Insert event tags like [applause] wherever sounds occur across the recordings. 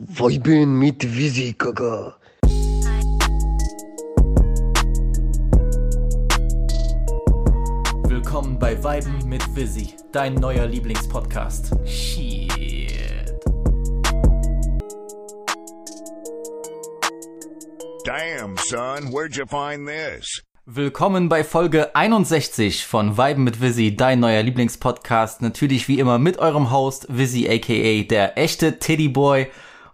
Weiben mit Visi, Kaka. Willkommen bei Weiben mit Visi, dein neuer Lieblingspodcast. Shit. Damn, son, where'd you find this? Willkommen bei Folge 61 von Weiben mit Visi, dein neuer Lieblingspodcast. Natürlich wie immer mit eurem Host Visi aka der echte Teddyboy.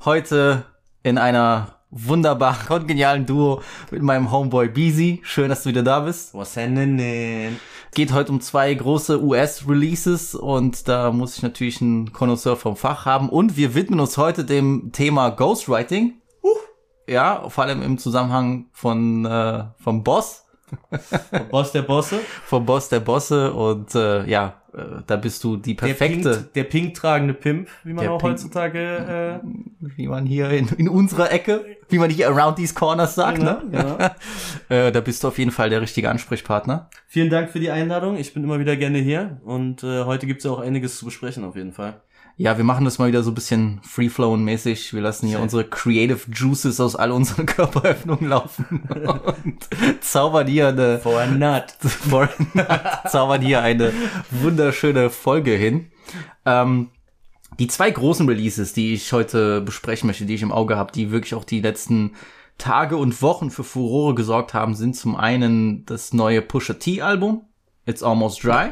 Heute in einer wunderbar kongenialen Duo mit meinem Homeboy Beezy. Schön, dass du wieder da bist. Was denn? Geht heute um zwei große US-Releases und da muss ich natürlich einen Connoisseur vom Fach haben. Und wir widmen uns heute dem Thema Ghostwriting. Ja, vor allem im Zusammenhang von äh, vom Boss, Boss der Bosse. vom Boss der Bosse und äh, ja, da bist du die Der perfekte, pink, der pink tragende Pimp, wie man Der auch pink- heutzutage. Äh, wie man hier in, in unserer Ecke, wie man hier around these corners sagt, Genau, ne? [laughs] äh, da bist du auf jeden Fall der richtige Ansprechpartner. vielen Dank für die Einladung. Ich bin immer wieder gerne hier und äh, heute gibt's ja auch einiges zu besprechen auf jeden Fall. Ja, wir machen das mal wieder so ein bisschen free-flowing-mäßig. Wir lassen hier Schön. unsere creative Juices aus all unseren [laughs] Körperöffnungen laufen und zaubern hier eine, [laughs] For a nut. zaubern hier eine wunderschöne Folge hin. Ähm, die zwei großen Releases, die ich heute besprechen möchte, die ich im Auge habe, die wirklich auch die letzten Tage und Wochen für Furore gesorgt haben, sind zum einen das neue Pusha T Album, It's Almost Dry.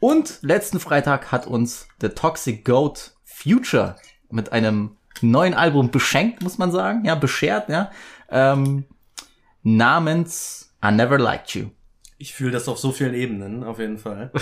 Und letzten Freitag hat uns The Toxic Goat Future mit einem neuen Album beschenkt, muss man sagen, ja, beschert, ja, ähm, namens I Never Liked You. Ich fühle das auf so vielen Ebenen, auf jeden Fall. [laughs]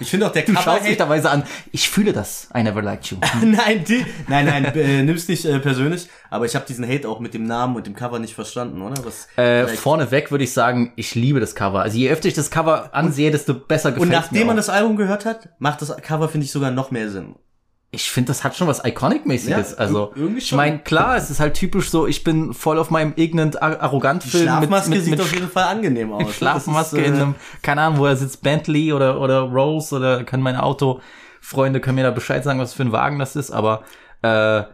Ich finde auch der Du schaust mich Cover dabei so an, ich fühle das, I Never Liked You. [laughs] Nein, die, nein, nein, äh, nimm's nicht äh, persönlich, aber ich habe diesen Hate auch mit dem Namen und dem Cover nicht verstanden, oder? Was Äh, vorneweg würde ich sagen, ich liebe das Cover. Also je öfter ich das Cover ansehe, desto besser gefällt und mir nachdem man das Album gehört hat, macht das Cover, finde ich, sogar noch mehr Sinn. Ich finde, das hat schon was Iconic-mäßiges. Ja, also, irgendwie ich meine, klar, es ist halt typisch so, ich bin voll auf meinem ignorant ar- arrogant Die Film Schlafmaske mit, mit, sieht mit auf jeden Fall angenehm [laughs] aus. Schlafmaske ist, in äh, einem, keine Ahnung, wo er sitzt, Bentley oder, oder Rolls oder kann meine Autofreunde können mir da Bescheid sagen, was für ein Wagen das ist, aber, äh,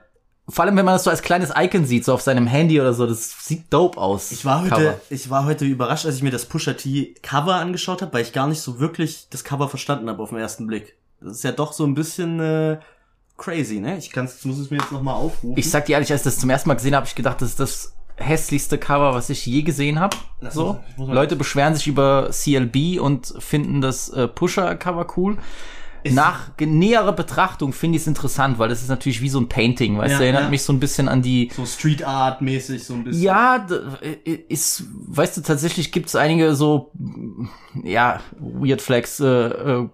vor allem, wenn man das so als kleines Icon sieht, so auf seinem Handy oder so, das sieht dope aus. Ich war heute, Cover. ich war heute überrascht, als ich mir das Pusha T Cover angeschaut habe, weil ich gar nicht so wirklich das Cover verstanden habe auf den ersten Blick. Das ist ja doch so ein bisschen äh, crazy, ne? Ich kann's, muss es mir jetzt noch mal aufrufen. Ich sag dir ehrlich, als ich das zum ersten Mal gesehen habe, ich gedacht, das ist das hässlichste Cover, was ich je gesehen habe. So. muss Leute beschweren sich über CLB und finden das äh, Pusher-Cover cool. Nach ge- näherer Betrachtung finde ich es interessant, weil das ist natürlich wie so ein Painting, weißt Ja, du, erinnert ja. mich so ein bisschen an die so Street Art mäßig so ein bisschen. ja, ist, weißt du, tatsächlich gibt es einige so, ja, Weird Flags, äh, äh,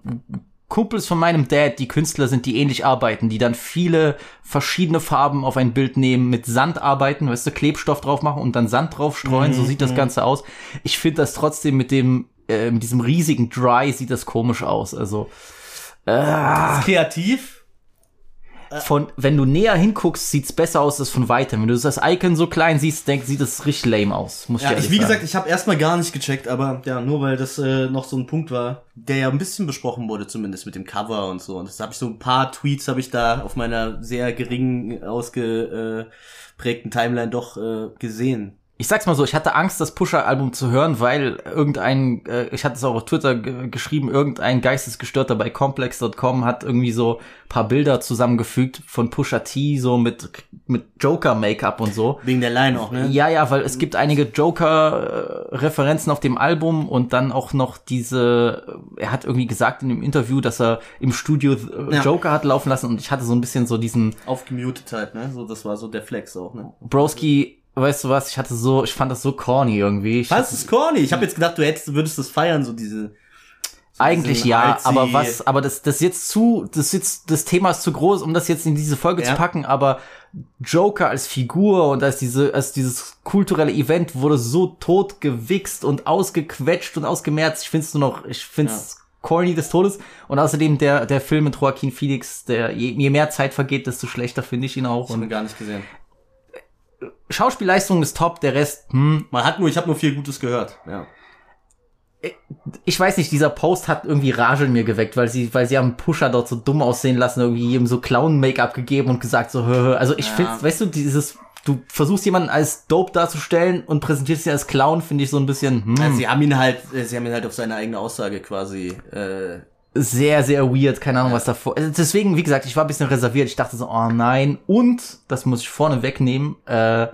Kumpels von meinem Dad, die Künstler sind, die ähnlich arbeiten, die dann viele verschiedene Farben auf ein Bild nehmen, mit Sand arbeiten, weißt du, Klebstoff drauf machen und dann Sand drauf streuen, so sieht das Ganze aus. Ich finde das trotzdem mit dem, äh, mit diesem riesigen Dry sieht das komisch aus, also, Das ist kreativ. Von, wenn du näher hinguckst, sieht's besser aus als von weitem. Wenn du das Icon so klein siehst, denk, sieht das richtig lame aus, muss Ja, ich ich, wie sagen. gesagt, ich habe erstmal gar nicht gecheckt, aber ja, nur weil das äh, noch so ein Punkt war, der ja ein bisschen besprochen wurde, zumindest mit dem Cover und so. Und das habe ich so ein paar Tweets habe ich da auf meiner sehr gering ausgeprägten Timeline doch äh, gesehen. Ich sag's mal so, ich hatte Angst, das Pusher-Album zu hören, weil irgendein, äh, ich hatte es auch auf Twitter ge- geschrieben, irgendein Geistesgestörter bei complex.com hat irgendwie so paar Bilder zusammengefügt von Pusha T, so mit, mit Joker-Make-up und so. Wegen der Line auch, ne? Ja, ja, weil es gibt einige Joker-Referenzen auf dem Album und dann auch noch diese, er hat irgendwie gesagt in dem Interview, dass er im Studio äh, Ja. Joker hat laufen lassen und ich hatte so ein bisschen so diesen, Aufgemutet halt, ne? So, das war so der Flex auch, ne? Broski, weißt du was, ich hatte so, ich fand das so corny irgendwie. Ich Was ist corny? Ich habe jetzt gedacht, du hättest, würdest das feiern, so diese. So Eigentlich ja, artsy- aber was, aber das, das jetzt zu, das jetzt, das Thema ist zu groß, um das jetzt in diese Folge Ja. zu packen, aber Joker als Figur und als diese, als dieses kulturelle Event wurde so tot gewichst und ausgequetscht und ausgemerzt. Ich find's nur noch, ich find's corny des Todes. Und außerdem der, der Film mit Joaquin Phoenix, der, je, je mehr Zeit vergeht, desto schlechter finde ich ihn auch. Ich habe gar nicht gesehen. Schauspielleistung ist top, der Rest, hm, Man hat nur, ich habe nur viel Gutes gehört. Ja. ich weiß nicht, dieser Post hat irgendwie Rage in mir geweckt, weil sie, weil sie haben Pusher dort so dumm aussehen lassen, irgendwie ihm so Clown-Make-up gegeben und gesagt so, hö, hö. also ich Ja. finde, weißt du, dieses, du versuchst jemanden als Dope darzustellen und präsentierst ihn als Clown, finde ich so ein bisschen, hm, Also sie haben ihn halt, äh, sie haben ihn halt auf seine eigene Aussage quasi. Äh, sehr, sehr weird, keine Ahnung, was davor. Also deswegen, wie gesagt, ich war ein bisschen reserviert. Ich dachte so, oh nein. Und, das muss ich vorne wegnehmen, äh,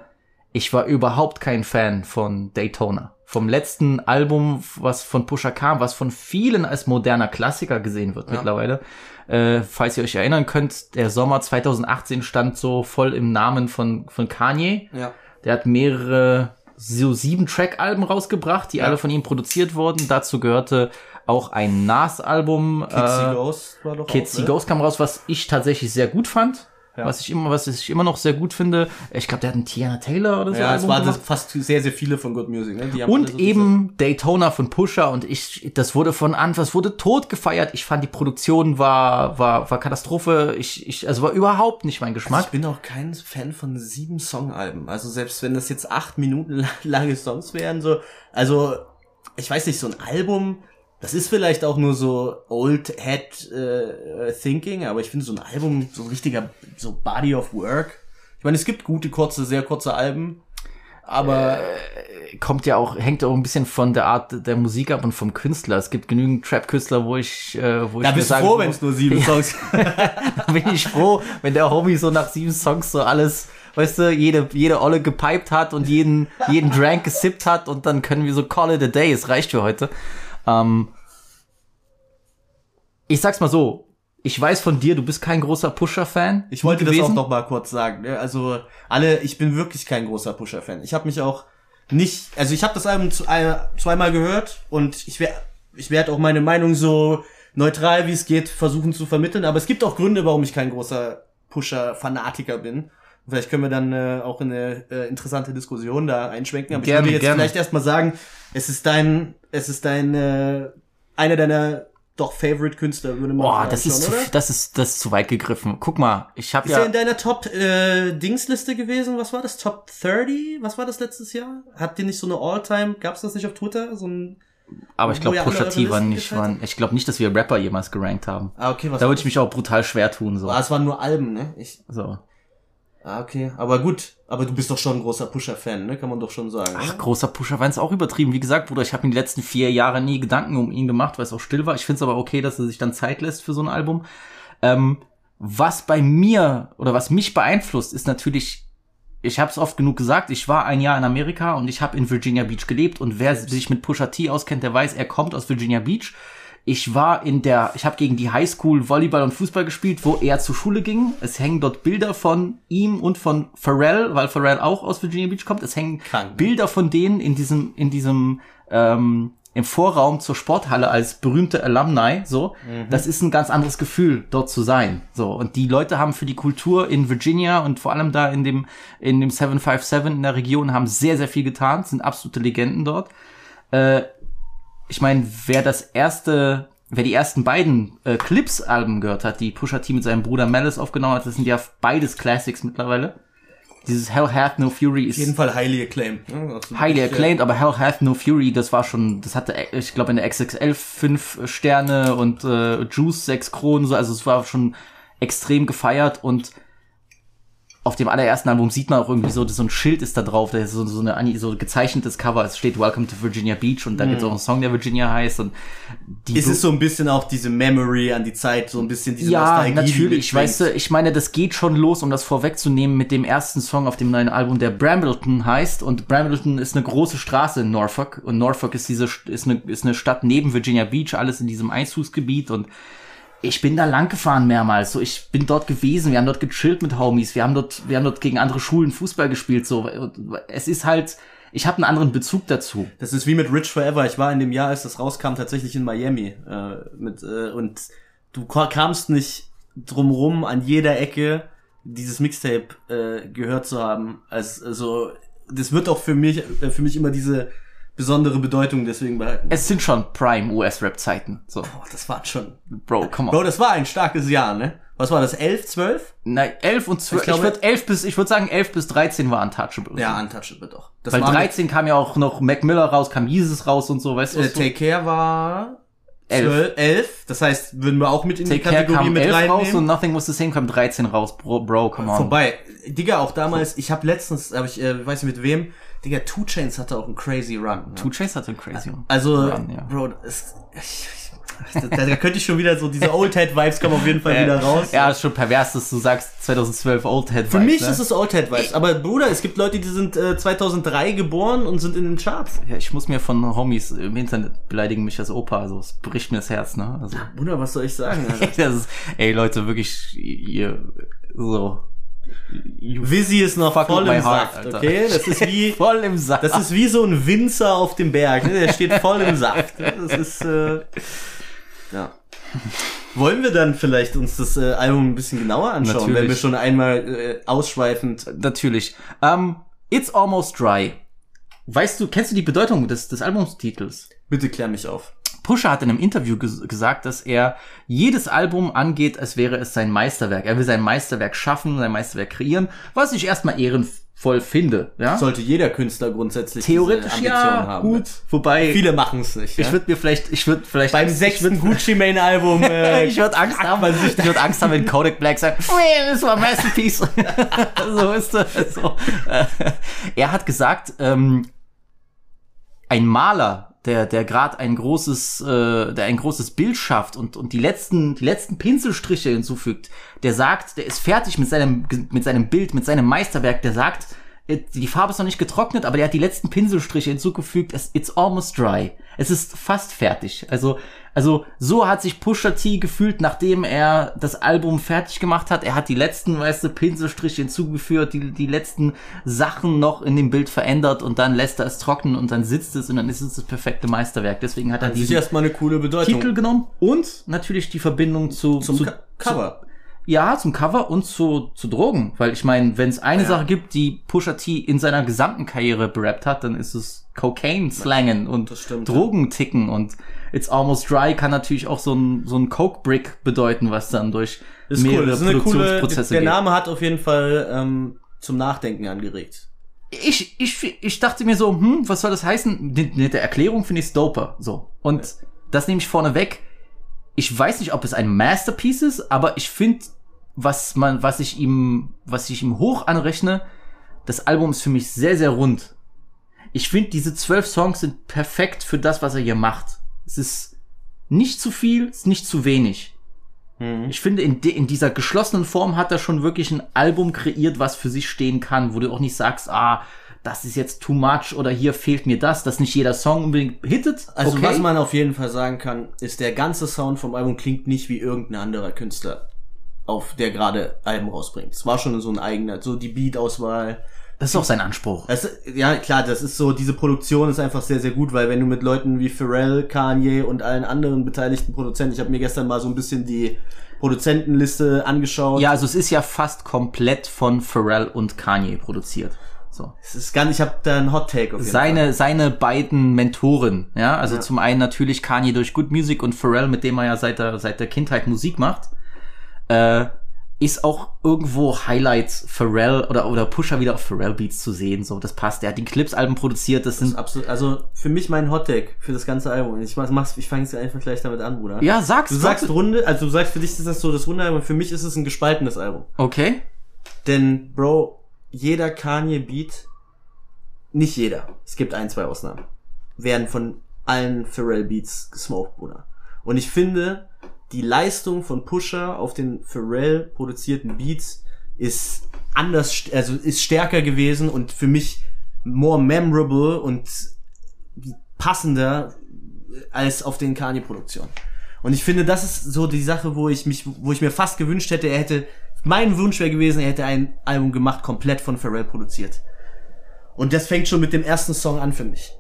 ich war überhaupt kein Fan von Daytona. Vom letzten Album, was von Pusha kam, was von vielen als moderner Klassiker gesehen wird mittlerweile. Äh, falls ihr euch erinnern könnt, der Sommer 2018 stand so voll im Namen von, von Kanye. ja. Der hat mehrere, so sieben Track-Alben rausgebracht, die Ja. alle von ihm produziert wurden. Dazu gehörte auch ein Nas-Album. Kids äh, Ghost war doch Kids auch, ne? Ghost kam raus, was ich tatsächlich sehr gut fand. Ja. Was ich immer, was ich immer noch sehr gut finde. Ich glaube, der hat einen Tiana Taylor oder so. Ja, es Album war das gemacht. fast sehr, sehr viele von Good Music. Ne? Und so eben Daytona von Pusher und ich, das wurde von Anfang, das wurde tot gefeiert. Ich fand die Produktion war, war, war Katastrophe. Ich, ich, also war überhaupt nicht mein Diese, Geschmack. ich bin auch kein Fan von sieben Songalben. Also selbst wenn das jetzt acht Minuten [laughs] lange Songs wären, so, also ich weiß nicht, so ein Album, das ist vielleicht auch nur so Old Head äh, Thinking, aber ich finde so ein Album so ein richtiger so Body of Work. Ich meine, es gibt gute kurze, sehr kurze Alben, aber kommt ja auch, hängt auch ein bisschen von der Art der Musik ab und vom Künstler. Es gibt genügend Trap-Künstler, wo ich, äh, wo ich da mir bist du sagen froh, wenn es nur sieben [laughs] Songs. [laughs] Da bin ich froh, wenn der Homie so nach sieben Songs so alles, weißt du, jede, jede Olle gepiped hat und jeden, jeden Drank gesippt hat und dann können wir so call it a day. Es reicht für heute. Ähm, ich sag's mal so. Ich weiß von dir, du bist kein großer Pusher-Fan. Ich wollte das auch gewesen. noch mal kurz sagen. ne? Also alle, ich bin wirklich kein großer Pusher-Fan. Ich habe mich auch nicht, also ich habe das Album äh, zweimal gehört und ich werde ich werd auch meine Meinung so neutral wie es geht versuchen zu vermitteln. Aber es gibt auch Gründe, warum ich kein großer Pusher-Fanatiker bin. Vielleicht können wir dann äh, auch in eine äh, interessante Diskussion da einschwenken. Aber Gerne, ich würde jetzt gerne. vielleicht erstmal sagen, es ist dein, es ist dein, äh, einer deiner doch Favorite-Künstler, würde man Boah, sagen, das ist, schon, zu, oder? das ist, das ist zu weit gegriffen. Guck mal, ich habe Ist ja, er in deiner Top-Dingsliste gewesen? Was war das? Top 30? Was war das letztes Jahr? Habt ihr nicht so eine All-Time? Gab's das nicht auf Twitter? So ein. aber ich glaube, Pusha T war nicht, waren, ich glaube nicht, dass wir Rapper jemals gerankt haben. Ah, okay, was Da würde ich mich auch brutal schwer tun, so. Ah, es waren nur Alben, ne? Ich, so. Ah, okay. Aber gut. Aber du bist doch schon ein großer Pusher-Fan, ne? Kann man doch schon sagen. Ach, oder? großer Pusher war es auch übertrieben. Wie gesagt, Bruder, ich habe mir die letzten vier Jahre nie Gedanken um ihn gemacht, weil es auch still war. Ich finde es aber okay, dass er sich dann Zeit lässt für so ein Album. Ähm, was bei mir oder was mich beeinflusst, ist natürlich, ich habe es oft genug gesagt, ich war ein Jahr in Amerika und ich habe in Virginia Beach gelebt und wer sich mit Pusha T auskennt, der weiß, er kommt aus Virginia Beach. Ich war in der, ich habe gegen die Highschool Volleyball und Fußball gespielt, wo er zur Schule ging. Es hängen dort Bilder von ihm und von Pharrell, weil Pharrell auch aus Virginia Beach kommt. Es hängen Krank, ne? Bilder von denen in diesem, in diesem, ähm, im Vorraum zur Sporthalle als berühmte Alumni, so. Das ist ein ganz anderes Gefühl, dort zu sein, so. Und die Leute haben für die Kultur in Virginia und vor allem da in dem, in dem 757 in der Region haben sehr, sehr viel getan, sind absolute Legenden dort. Äh, ich meine, wer das erste, wer die ersten beiden äh, Clips-Alben gehört hat, die Pusha T mit seinem Bruder Malice aufgenommen hat, das sind ja beides Classics mittlerweile. Dieses Hell Hath No Fury Auf jeden ist Fall highly acclaimed. Ne? Highly wirklich, acclaimed, aber Hell Hath No Fury, das war schon, das hatte, äh, ich glaube, in der XXL fünf Sterne und äh, Juice sechs Kronen, so, also es war schon extrem gefeiert und auf dem allerersten Album sieht man auch irgendwie so, so ein Schild ist da drauf, da ist so, so eine so gezeichnetes Cover, es steht Welcome to Virginia Beach und da gibt's auch einen Song, der Virginia heißt und die Mhm. Ist es so ein bisschen auch diese Memory an die Zeit, so ein bisschen diese ja, Nostalgie, die natürlich, mitschwingt? weißt du, ich meine, das geht schon los, um das vorwegzunehmen, mit dem ersten Song auf dem neuen Album, der Brambleton heißt. Und Brambleton ist eine große Straße in Norfolk. Und Norfolk ist diese, ist eine, ist eine Stadt neben Virginia Beach, alles in diesem Einzugsgebiet. Und ich bin da lang gefahren mehrmals. So, ich bin dort gewesen. Wir haben dort gechillt mit Homies. Wir haben dort, wir haben dort gegen andere Schulen Fußball gespielt. So, es ist halt, ich habe einen anderen Bezug dazu. Das ist wie mit Rich Forever. Ich war in dem Jahr, als das rauskam, tatsächlich in Miami. Äh, mit, äh, und du kamst nicht drumrum, an jeder Ecke dieses Mixtape äh, gehört zu haben. Also, also das wird auch für mich, äh, für mich immer diese besondere Bedeutung deswegen behalten. Es sind schon Prime US-Rap-Zeiten. So, Boah, das war schon. Bro, come Bro, on. das war ein starkes Jahr, ne? Was war das? 11, 12? Nein, 11 und 12. Ich Ich, glaube- würde 11 bis, ich würde sagen 11 bis 13 war Untouchable. Ja, Untouchable doch. Das Weil 13 kam ja auch noch Mac Miller raus, kam Jesus raus und so, weißt du? Äh, was du? Take Care war Elf. 12, 11. Das heißt, würden wir auch mit in die Take Care Kategorie kam mit 11 raus reinnehmen. und Nothing Was the Same kam 13 raus. Bro, Bro come on. Vorbei. Digga, auch damals, ich habe letztens, hab ich äh, weiß nicht mit wem, Digga, Two Chains hatte auch einen crazy Run. Ne? Two Chains hatte einen crazy one. Also, Run, ja. Bro, es, ich, ich, da, da könnte ich schon wieder so, diese Old Head Vibes kommen auf jeden Fall wieder raus. Ja, ist schon pervers, dass du sagst 2012 Old Head Für mich ne? ist es Old Head Vibes, aber Bruder, es gibt Leute, die sind äh, 2003 geboren und sind in den Charts. Ja, ich muss mir von Homies im Internet beleidigen mich als Opa, also es bricht mir das Herz, ne? Also, Bruder, was soll ich sagen? [laughs] Das ist, ey Leute, wirklich, ihr, so, Visi ist noch Fuck voll im heart, Saft, Alter. okay? Das ist wie, [laughs] voll im Sack. das ist wie so ein Winzer auf dem Berg, ne? Der steht voll im Saft. [laughs] Das ist, äh, ja. [laughs] Wollen wir dann vielleicht uns das äh, Album ein bisschen genauer anschauen, Natürlich. wenn wir schon einmal äh, ausschweifend Natürlich. Ähm, It's Almost Dry. Weißt du, kennst du die Bedeutung des, des Albumstitels? Bitte klär mich auf. Pusha hat in einem Interview ges gesagt, dass er jedes Album angeht, als wäre es sein Meisterwerk. Er will sein Meisterwerk schaffen, sein Meisterwerk kreieren, was ich erstmal ehrenvoll finde. Ja? Sollte jeder Künstler grundsätzlich Theoretisch diese Ambition ja, haben. gut. Wobei, Viele machen es nicht. ich ja? würde mir vielleicht, ich würde vielleicht Beim sechsten Gucci Mane Album. [laughs] Äh, ich würde Angst haben, ich würde Angst haben, wenn Kodak Black sagt, "Oh, das war Masterpiece. [laughs] so ist das. So. Äh, Er hat gesagt, ähm, ein Maler, der, der gerade ein großes, äh, der ein großes Bild schafft und, und die letzten, die letzten Pinselstriche hinzufügt, der sagt, der ist fertig mit seinem, mit seinem Bild, mit seinem Meisterwerk, der sagt, die Farbe ist noch nicht getrocknet, aber der hat die letzten Pinselstriche hinzugefügt. It's almost dry. Es ist fast fertig. Also, also so hat sich Pusha T gefühlt, nachdem er das Album fertig gemacht hat. Er hat die letzten, weißt du, Pinselstriche hinzugeführt, die, die letzten Sachen noch in dem Bild verändert und dann lässt er es trocknen und dann sitzt es und dann ist es das perfekte Meisterwerk. Deswegen hat er ist diesen erstmal eine coole Bedeutung. Titel genommen und natürlich die Verbindung zu, zum zu, Cover. Ja, zum Cover und zu, zu Drogen. Weil ich meine, wenn es eine Ja. Sache gibt, die Pusha T in seiner gesamten Karriere berappt hat, dann ist es Cocaine-Slangen und Das stimmt, Drogenticken und It's Almost Dry kann natürlich auch so ein, so ein Coke-Brick bedeuten, was dann durch ist mehrere cool. Ist eine coole. Produktionsprozesse Der geht. Name hat auf jeden Fall ähm, zum Nachdenken angeregt. ich, ich, ich dachte mir so, hm, was soll das heißen? Mit der Erklärung finde ich doper. So. Und das nehme ich vorneweg. Ich weiß nicht, ob es ein Masterpiece ist, aber ich finde, was man, was ich ihm, was ich ihm hoch anrechne, das Album ist für mich sehr, sehr rund. Ich finde, diese zwölf Songs sind perfekt für das, was er hier macht. Es ist nicht zu viel, es ist nicht zu wenig. Ich finde, in, in dieser geschlossenen Form hat er schon wirklich ein Album kreiert, was für sich stehen kann, wo du auch nicht sagst, ah, das ist jetzt too much oder hier fehlt mir das, dass nicht jeder Song unbedingt hittet. Also okay. was man auf jeden Fall sagen kann, ist der ganze Sound vom Album klingt nicht wie irgendein anderer Künstler, auf der gerade Alben rausbringt. Es war schon so ein eigener, so die Beat-Auswahl. das ist auch sein Anspruch. Es, ja, klar, das ist so, diese Produktion ist einfach sehr, sehr gut, weil wenn du mit Leuten wie Pharrell, Kanye und allen anderen beteiligten Produzenten, ich habe mir gestern mal so ein bisschen die Produzentenliste angeschaut. Ja, also es ist ja fast komplett von Pharrell und Kanye produziert. So. Es ist nicht, ich habe da einen Hot Take auf jeden Fall. Seine, seine beiden Mentoren, ja, also Ja. zum einen natürlich Kanye durch Good Music und Pharrell, mit dem er ja seit der, seit der Kindheit Musik macht, äh, ist auch irgendwo Highlights Pharrell oder, oder Pusher wieder auf Pharrell Beats zu sehen, so, das passt. Er hat die Clips-Alben produziert, das Das ist sind, absolut, also für mich mein Hot Take für das ganze Album. Ich mach's, ich fange jetzt einfach gleich damit an, Bruder. ja, sag's. Du sagst Runde, also du sagst, für dich ist das so das Runde, aber für mich ist es ein gespaltenes Album. Okay. Denn, Bro, jeder Kanye-Beat, nicht jeder, es gibt ein, zwei Ausnahmen, werden von allen Pharrell-Beats gesmoked, Bruder. Und ich finde, die Leistung von Pusher auf den Pharrell produzierten Beats ist anders, also ist stärker gewesen und für mich more memorable und passender als auf den Kanye-Produktionen. Und ich finde, das ist so die Sache, wo ich mich, wo ich mir fast gewünscht hätte, er hätte, mein Wunsch wäre gewesen, er hätte ein Album gemacht, komplett von Pharrell produziert. Und das fängt schon mit dem ersten Song an für mich.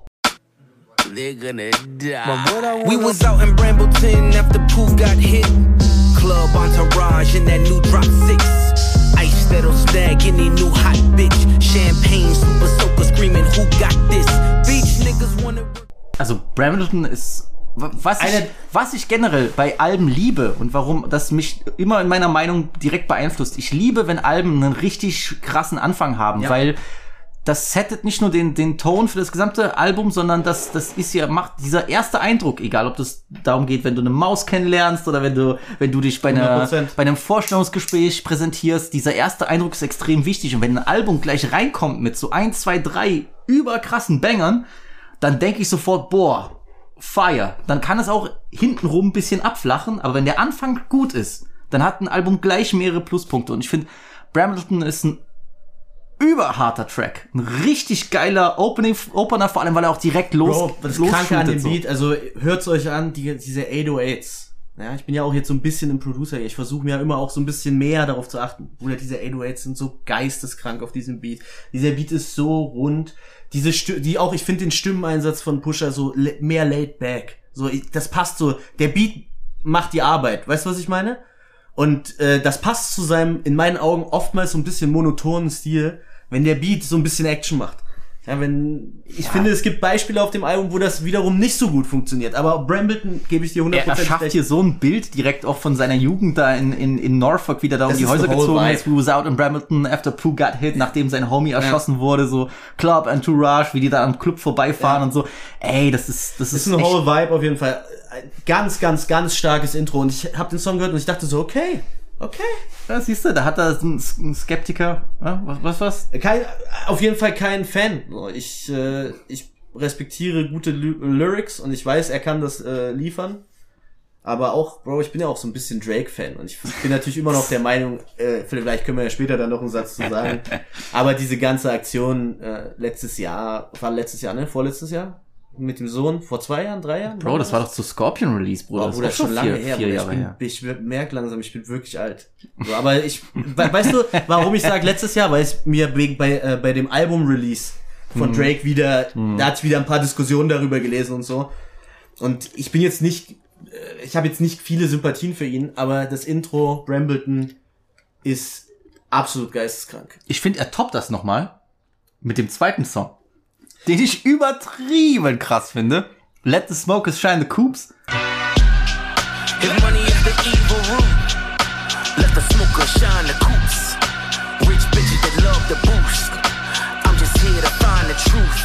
They're gonna die. We was out in Brambleton after Pooh got hit. Club entourage in that new drop six. Ice that'll snag any new hot bitch. Champagne super soaker screaming, who got this? Beach nigga. niggas wanna Also Brambleton ist was ich, was ich generell bei Alben liebe und warum das mich immer in meiner Meinung direkt beeinflusst. Ich liebe, wenn Alben einen richtig krassen Anfang haben, Ja. weil das settet nicht nur den, den Ton für das gesamte Album, sondern das, das ist ja, macht dieser erste Eindruck, egal ob das darum geht, wenn du eine Maus kennenlernst oder wenn du, wenn du dich bei, einer, 100%. bei einem Vorstellungsgespräch präsentierst, dieser erste Eindruck ist extrem wichtig. Und wenn ein Album gleich reinkommt mit so ein, zwei, drei überkrassen Bangern, dann denke ich sofort, boah, Fire. Dann kann es auch hintenrum ein bisschen abflachen, aber wenn der Anfang gut ist, dann hat ein Album gleich mehrere Pluspunkte. Und ich finde, Brambleton ist ein überharter Track. Ein richtig geiler Opening, Opener, vor allem, weil er auch direkt los, Bro, das Kranke an dem so. Beat, also hört's euch an, die, diese 808s. Ja, ich bin ja auch jetzt so ein bisschen ein Producer. Ich versuche mir ja immer auch so ein bisschen mehr darauf zu achten. Bruder, diese 808s sind so geisteskrank auf diesem Beat. Dieser Beat ist so rund. Diese Stü die auch, ich finde den Stimmeneinsatz von Pusher so mehr laid back. So, das passt so. Der Beat macht die Arbeit. Weißt du, was ich meine? Und äh, das passt zu seinem, in meinen Augen, oftmals so ein bisschen monotonen Stil, wenn der Beat so ein bisschen Action macht. Ja, wenn, ich finde, es gibt Beispiele auf dem Album, wo das wiederum nicht so gut funktioniert. Aber Brambleton gebe ich dir 100% Er erschafft recht. hier so ein Bild direkt auch von seiner Jugend da in, in, in Norfolk, wie der da um Das die Häuser gezogen vibe. ist, Who's out in Brambleton after Pooh got hit, nachdem sein Homie erschossen wurde, so Club Entourage, wie die da am Club vorbeifahren und so. Ey, das ist, das ist, ist ein whole Vibe auf jeden Fall. Ein ganz, ganz, ganz starkes Intro. Und ich habe den Song gehört und ich dachte so, okay, okay. ja, siehst du, da hat er einen, Skeptiker, ja, was, was, was? Kein, auf jeden Fall kein Fan. Ich, äh, ich respektiere gute Ly Lyrics und ich weiß, er kann das äh, liefern. Aber auch, Bro, ich bin ja auch so ein bisschen Drake-Fan und ich bin natürlich immer noch der Meinung, äh, vielleicht können wir ja später dann noch einen Satz zu sagen. [laughs] Aber diese ganze Aktion äh, letztes Jahr, war letztes Jahr, ne? Vorletztes Jahr? Mit dem Sohn, vor zwei Jahren, drei Jahren? Bro, das war doch zu Scorpion Release, Bruder. Oh, Bruder, ist schon auch lange vier, her. vier. Jahre ich, bin, ich merke langsam, ich bin wirklich alt. So, aber ich, we- weißt du, [laughs] warum ich sage letztes Jahr? Weil es mir wegen bei, äh, bei dem Album-Release Mhm. von Drake wieder, da hatte ich wieder ein paar Diskussionen darüber gelesen und so. Und ich bin jetzt nicht, äh, ich habe jetzt nicht viele Sympathien für ihn, aber das Intro Brambleton ist absolut geisteskrank. Ich finde, er toppt das nochmal mit dem zweiten Song, den ich übertrieben krass finde. Let the Smokers Shine the Coops. If money is the evil root, let the smoker shine the coops. Rich bitches that love the boost. I'm just here to find the truth.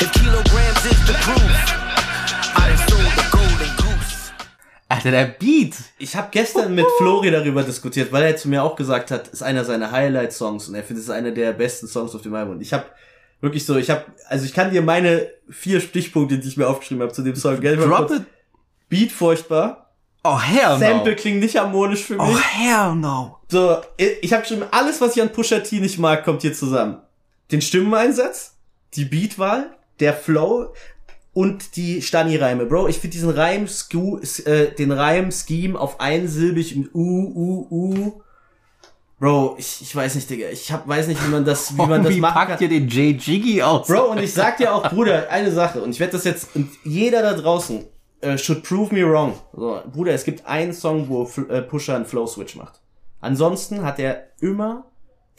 If kilograms is the proof, I done sold the golden goose. Alter, der Beat. Ich habe gestern mit Flori darüber diskutiert, weil er zu mir auch gesagt hat, ist einer seiner Highlight-Songs und er findet es einer der besten Songs auf dem Album. Und ich habe wirklich so, ich habe, also ich kann dir meine vier Stichpunkte, die ich mir aufgeschrieben habe zu dem Song, gell? Drop it. Beat furchtbar, Oh, hell Sample no. klingt nicht harmonisch für mich. Oh, hell no. So, ich habe geschrieben, alles, was ich an Pusha T nicht mag, kommt hier zusammen. Den Stimmeneinsatz, die Beatwahl, der Flow und die Stani-Reime. Bro, ich finde diesen Reim, äh, den Reim-Scheme auf einsilbig im U, U, U. Bro, ich, ich weiß nicht, Digga. Ich hab, weiß nicht, wie man das, wie man [laughs] das Wie machen packt ihr den J. Jiggy aus? Bro, und ich sag dir auch, Bruder, eine Sache, und ich werde das jetzt, und jeder da draußen äh, should prove me wrong. So, Bruder, es gibt einen Song, wo Fl äh, Pusher einen Flow-Switch macht. Ansonsten hat er immer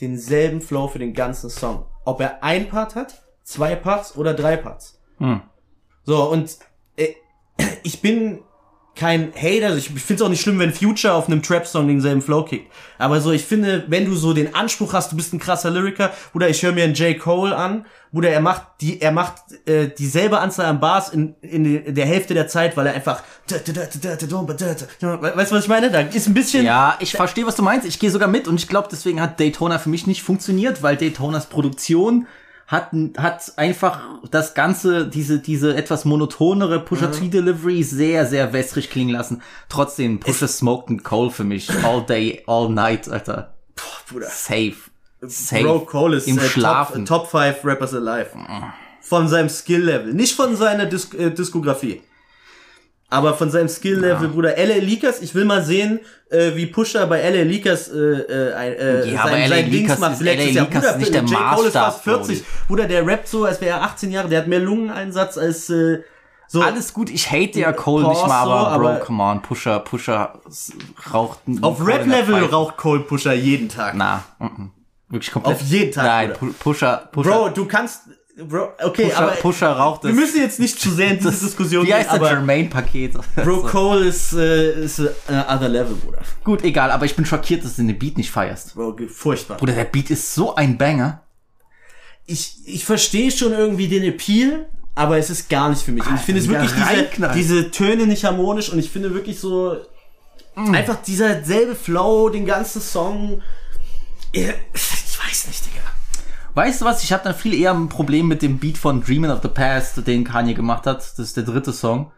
denselben Flow für den ganzen Song. Ob er ein Part hat, zwei Parts oder drei Parts. Hm. So, und äh, ich bin kein Hater, also ich finde es auch nicht schlimm, wenn Future auf einem Trap-Song denselben Flow kickt. Aber so, ich finde, wenn du so den Anspruch hast, du bist ein krasser Lyriker, oder ich höre mir einen J. Cole an, Bruder, er macht die, er macht äh, dieselbe Anzahl an Bars in, in der Hälfte der Zeit, weil er einfach weißt du, was ich meine? Da ist ein bisschen Ja, ich verstehe, was du meinst. Ich gehe sogar mit und ich glaube, deswegen hat Daytona für mich nicht funktioniert, weil Daytonas Produktion hat, hat einfach das Ganze, diese, diese etwas monotonere Pusher T Delivery sehr, sehr wässrig klingen lassen. Trotzdem, Pusher Smoked and Cole für mich. All day, all night, Alter. Bruder. Safe. Safe. Bro Cole ist Im äh, Schlafen. Top, Top 5 Rappers Alive. Von seinem Skill-Level. Nicht von seiner Dis äh, Diskografie. Aber von seinem Skill-Level, Bruder. L.A. Leakers, ich will mal sehen, äh, wie Pusher bei L.A. Leakers äh, äh, äh, Ja, sein, sein Dings macht ist- LA Jahr. Leakers Bruder, ist nicht der J. Cole ist fast Maßstab, 40. Bruder, der rappt so, als wäre er 18 Jahre. Der hat mehr Lungeneinsatz als äh, so. Alles gut, ich hate ja Cole Pause nicht mal, so, aber, Bro, aber- come on, Pusher, Pusher raucht Auf Rap-Level raucht Cole Pusher jeden Tag. Na, mm, mm. wirklich komplett. Auf jeden Tag, Nein, Pusher, Pusher. Bro, du kannst, Bro, okay, Pusher, aber Pusher raucht wir das. müssen jetzt nicht zu sehr in diese [laughs] Diskussion Wie gehen, heißt das aber Jermaine-Paket? [laughs] Bro Cole ist, äh, ist äh, other level, Bruder. Gut, egal, aber ich bin schockiert, dass du den Beat nicht feierst. Bro, furchtbar. Bruder, der Beat ist so ein Banger. ich, ich verstehe schon irgendwie den Appeal, aber es ist gar nicht für mich. Und ich finde es wirklich diese, diese Töne nicht harmonisch und ich finde wirklich so einfach dieser selbe Flow, den ganzen Song. Ja, Ich weiß nicht. Weißt du was? Ich habe dann viel eher ein Problem mit dem Beat von Dreaming of the Past, den Kanye gemacht hat. Das ist der dritte Song.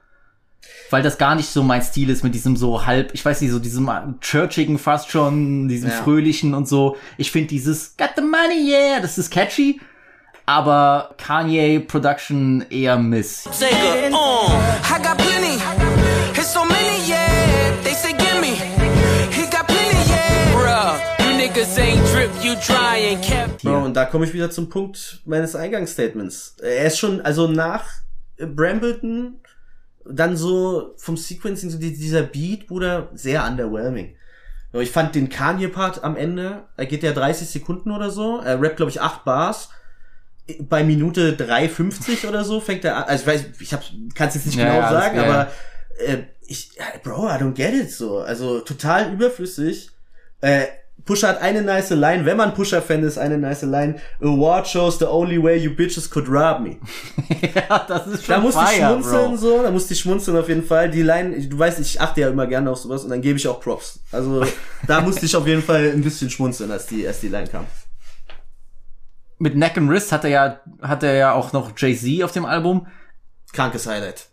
Weil das gar nicht so mein Stil ist mit diesem so halb, ich weiß nicht, so diesem churchigen fast schon, diesem Ja. fröhlichen und so. Ich finde dieses Got the money, yeah, das ist catchy. Aber Kanye Production eher Miss. Sega, uh, Bro, und da komme ich wieder zum Punkt meines Eingangsstatements. Er ist schon, also nach Brambleton, dann so vom Sequencing, so die- dieser Beat, Bruder, sehr underwhelming. Ich fand den Kanye-Part am Ende, er geht ja 30 Sekunden oder so, er rappt, glaube ich, 8 Bars. Bei Minute 3,50 oder so fängt er an, also ich weiß, ich kann es jetzt nicht Ja, genau ja, sagen, ja, aber ja. äh, ich, Bro, I don't get it so. Also total überflüssig. Äh, Pusher hat eine nice Line, wenn man Pusher-Fan ist, eine nice Line. Award shows the only way you bitches could rob me. [laughs] ja, das ist schon Da musste ich schmunzeln Bro. so, da musste ich schmunzeln auf jeden Fall. Die Line, du weißt, ich achte ja immer gerne auf sowas und dann gebe ich auch Props. Also da musste ich auf jeden Fall ein bisschen schmunzeln, als die, als die Line kam. Mit Neck and Wrist hat er ja, hat er ja auch noch Jay-Z auf dem Album. Krankes Highlight.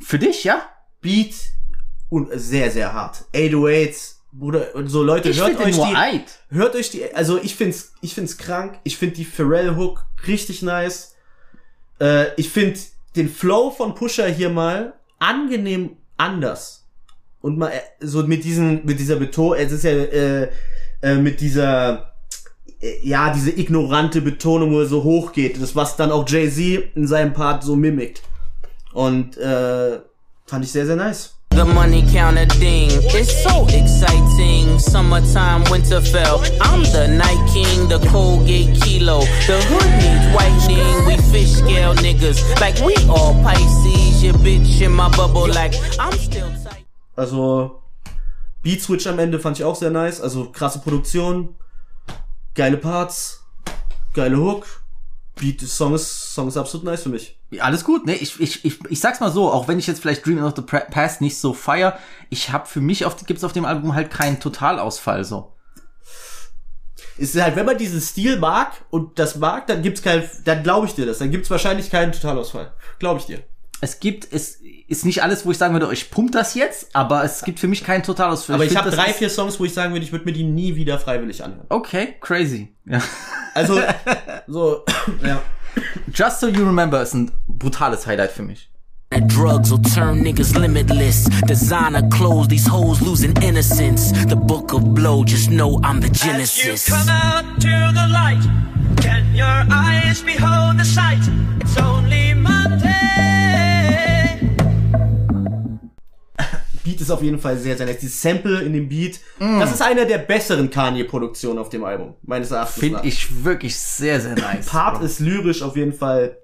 Für dich, ja? Beat und sehr, sehr hart. 808s, Bruder, so Leute, Ich hört euch die, Eid. Hört euch die, also ich find's, ich find's krank. Ich find die Pharrell Hook richtig nice. Äh, ich find den Flow von Pusher hier mal angenehm anders. Und mal äh, so mit diesen, mit dieser Betonung, es ist ja äh, äh, mit dieser, äh, ja, diese ignorante Betonung, wo er so hoch geht. Das, was dann auch Jay-Z in seinem Part so mimikt. Und äh, fand ich sehr, sehr nice. The money counter ding, it's so exciting. Summertime, Winterfell. I'm the night king, the Colgate kilo. The hood needs whitening. We fish scale niggas like we all Pisces. Your bitch in my bubble like I'm still tight. Also Beat Switch am Ende fand ich auch sehr nice. Also krasse Produktion, geile Parts, geile Hook. Beat Song ist, Song ist absolut nice für mich. Alles gut, ne? Ich, ich, ich, ich sag's mal so, auch wenn ich jetzt vielleicht Dreaming of the Past nicht so feier, ich hab für mich auf, gibt's auf dem Album halt keinen Totalausfall so. Ist halt, wenn man diesen Stil mag und das mag, dann gibt's kein, dann glaube ich dir das. Dann gibt's wahrscheinlich keinen Totalausfall. Glaube ich dir. Es gibt, es ist nicht alles, wo ich sagen würde, ich pump das jetzt, aber es gibt für mich keinen Totalausfall. Aber ich, find, habe drei, vier Songs, wo ich sagen würde, ich würde mir die nie wieder freiwillig anhören. Okay, crazy. Ja. Also, [laughs] so, [clears throat] ja. Just so you remember ist ein brutales Highlight für mich. That drugs will turn niggas limitless. Designer clothes, these hoes losing innocence. The book of blow, just know I'm the As you genesis. come out to the light, can your eyes behold the sight? It's only Monday. Beat ist auf jeden Fall sehr, sehr nice. Dieses Sample in dem Beat, das ist eine der besseren Kanye-Produktionen auf dem Album, meines Erachtens Finde ich wirklich sehr, sehr nice. [clears throat] Part ist lyrisch auf jeden Fall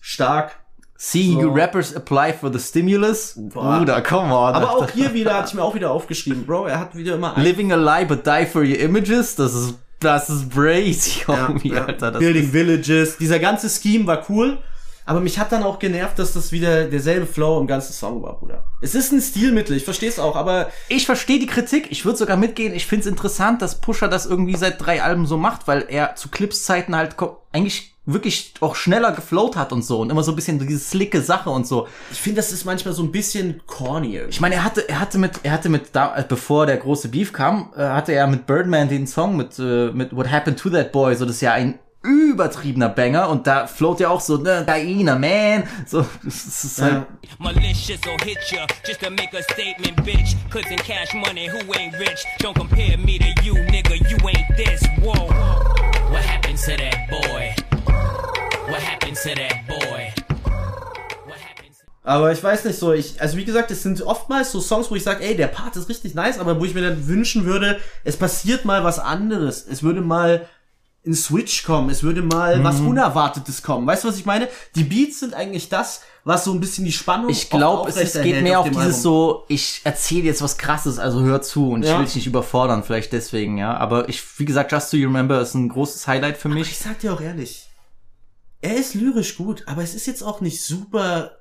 stark. Seeing so. you rappers apply for the stimulus. Boah. Bruder, come on. Aber auch hier wieder, hatte ich mir [laughs] auch wieder aufgeschrieben, Bro, er hat wieder immer Living a lie but die for your images, das ist, das ist crazy, Ja. Alter. Building ist, Villages. Dieser ganze Scheme war cool. Aber mich hat dann auch genervt, dass das wieder derselbe Flow im ganzen Song war, Bruder. Es ist ein Stilmittel, ich verstehe es auch, aber ich verstehe die Kritik, ich würde sogar mitgehen. Ich finde es interessant, dass Pusher das irgendwie seit drei Alben so macht, weil er zu Clips-Zeiten halt eigentlich wirklich auch schneller geflowt hat und so und immer so ein bisschen diese slicke Sache und so. ich finde, das ist manchmal so ein bisschen corny. irgendwie. Ich meine, er hatte, er hatte mit, er hatte mit, da, äh, bevor der große Beef kam, äh, hatte er mit Birdman den Song mit, äh, mit What Happened to That Boy, so das ist ja ein übertriebener Banger und da float ja auch so, ne, Diana, man, so, das ist halt, Malicious will hit ya just to make a statement, bitch. Cousin cash money, who ain't rich? Don't compare me to you, nigga. You ain't this. Whoa. What happened to that boy? What happened to that boy? Aber ich weiß nicht so, ich, also wie gesagt, es sind oftmals so Songs, wo ich sage, ey, der Part ist richtig nice, aber wo ich mir dann wünschen würde, es passiert mal was anderes. Es würde mal ein Switch kommen, es würde mal was Mhm. Unerwartetes kommen. Weißt du, was ich meine? Die Beats sind eigentlich das, was so ein bisschen die Spannung Ich glaube, es, es geht mehr auf dem dieses Album. so, ich erzähle jetzt was krasses, also hör zu und ich Ja. will dich nicht überfordern, vielleicht deswegen, ja. Aber ich, wie gesagt, Just So You Remember ist ein großes Highlight für Ich mich. sag dir auch ehrlich, er ist lyrisch gut, aber es ist jetzt auch nicht super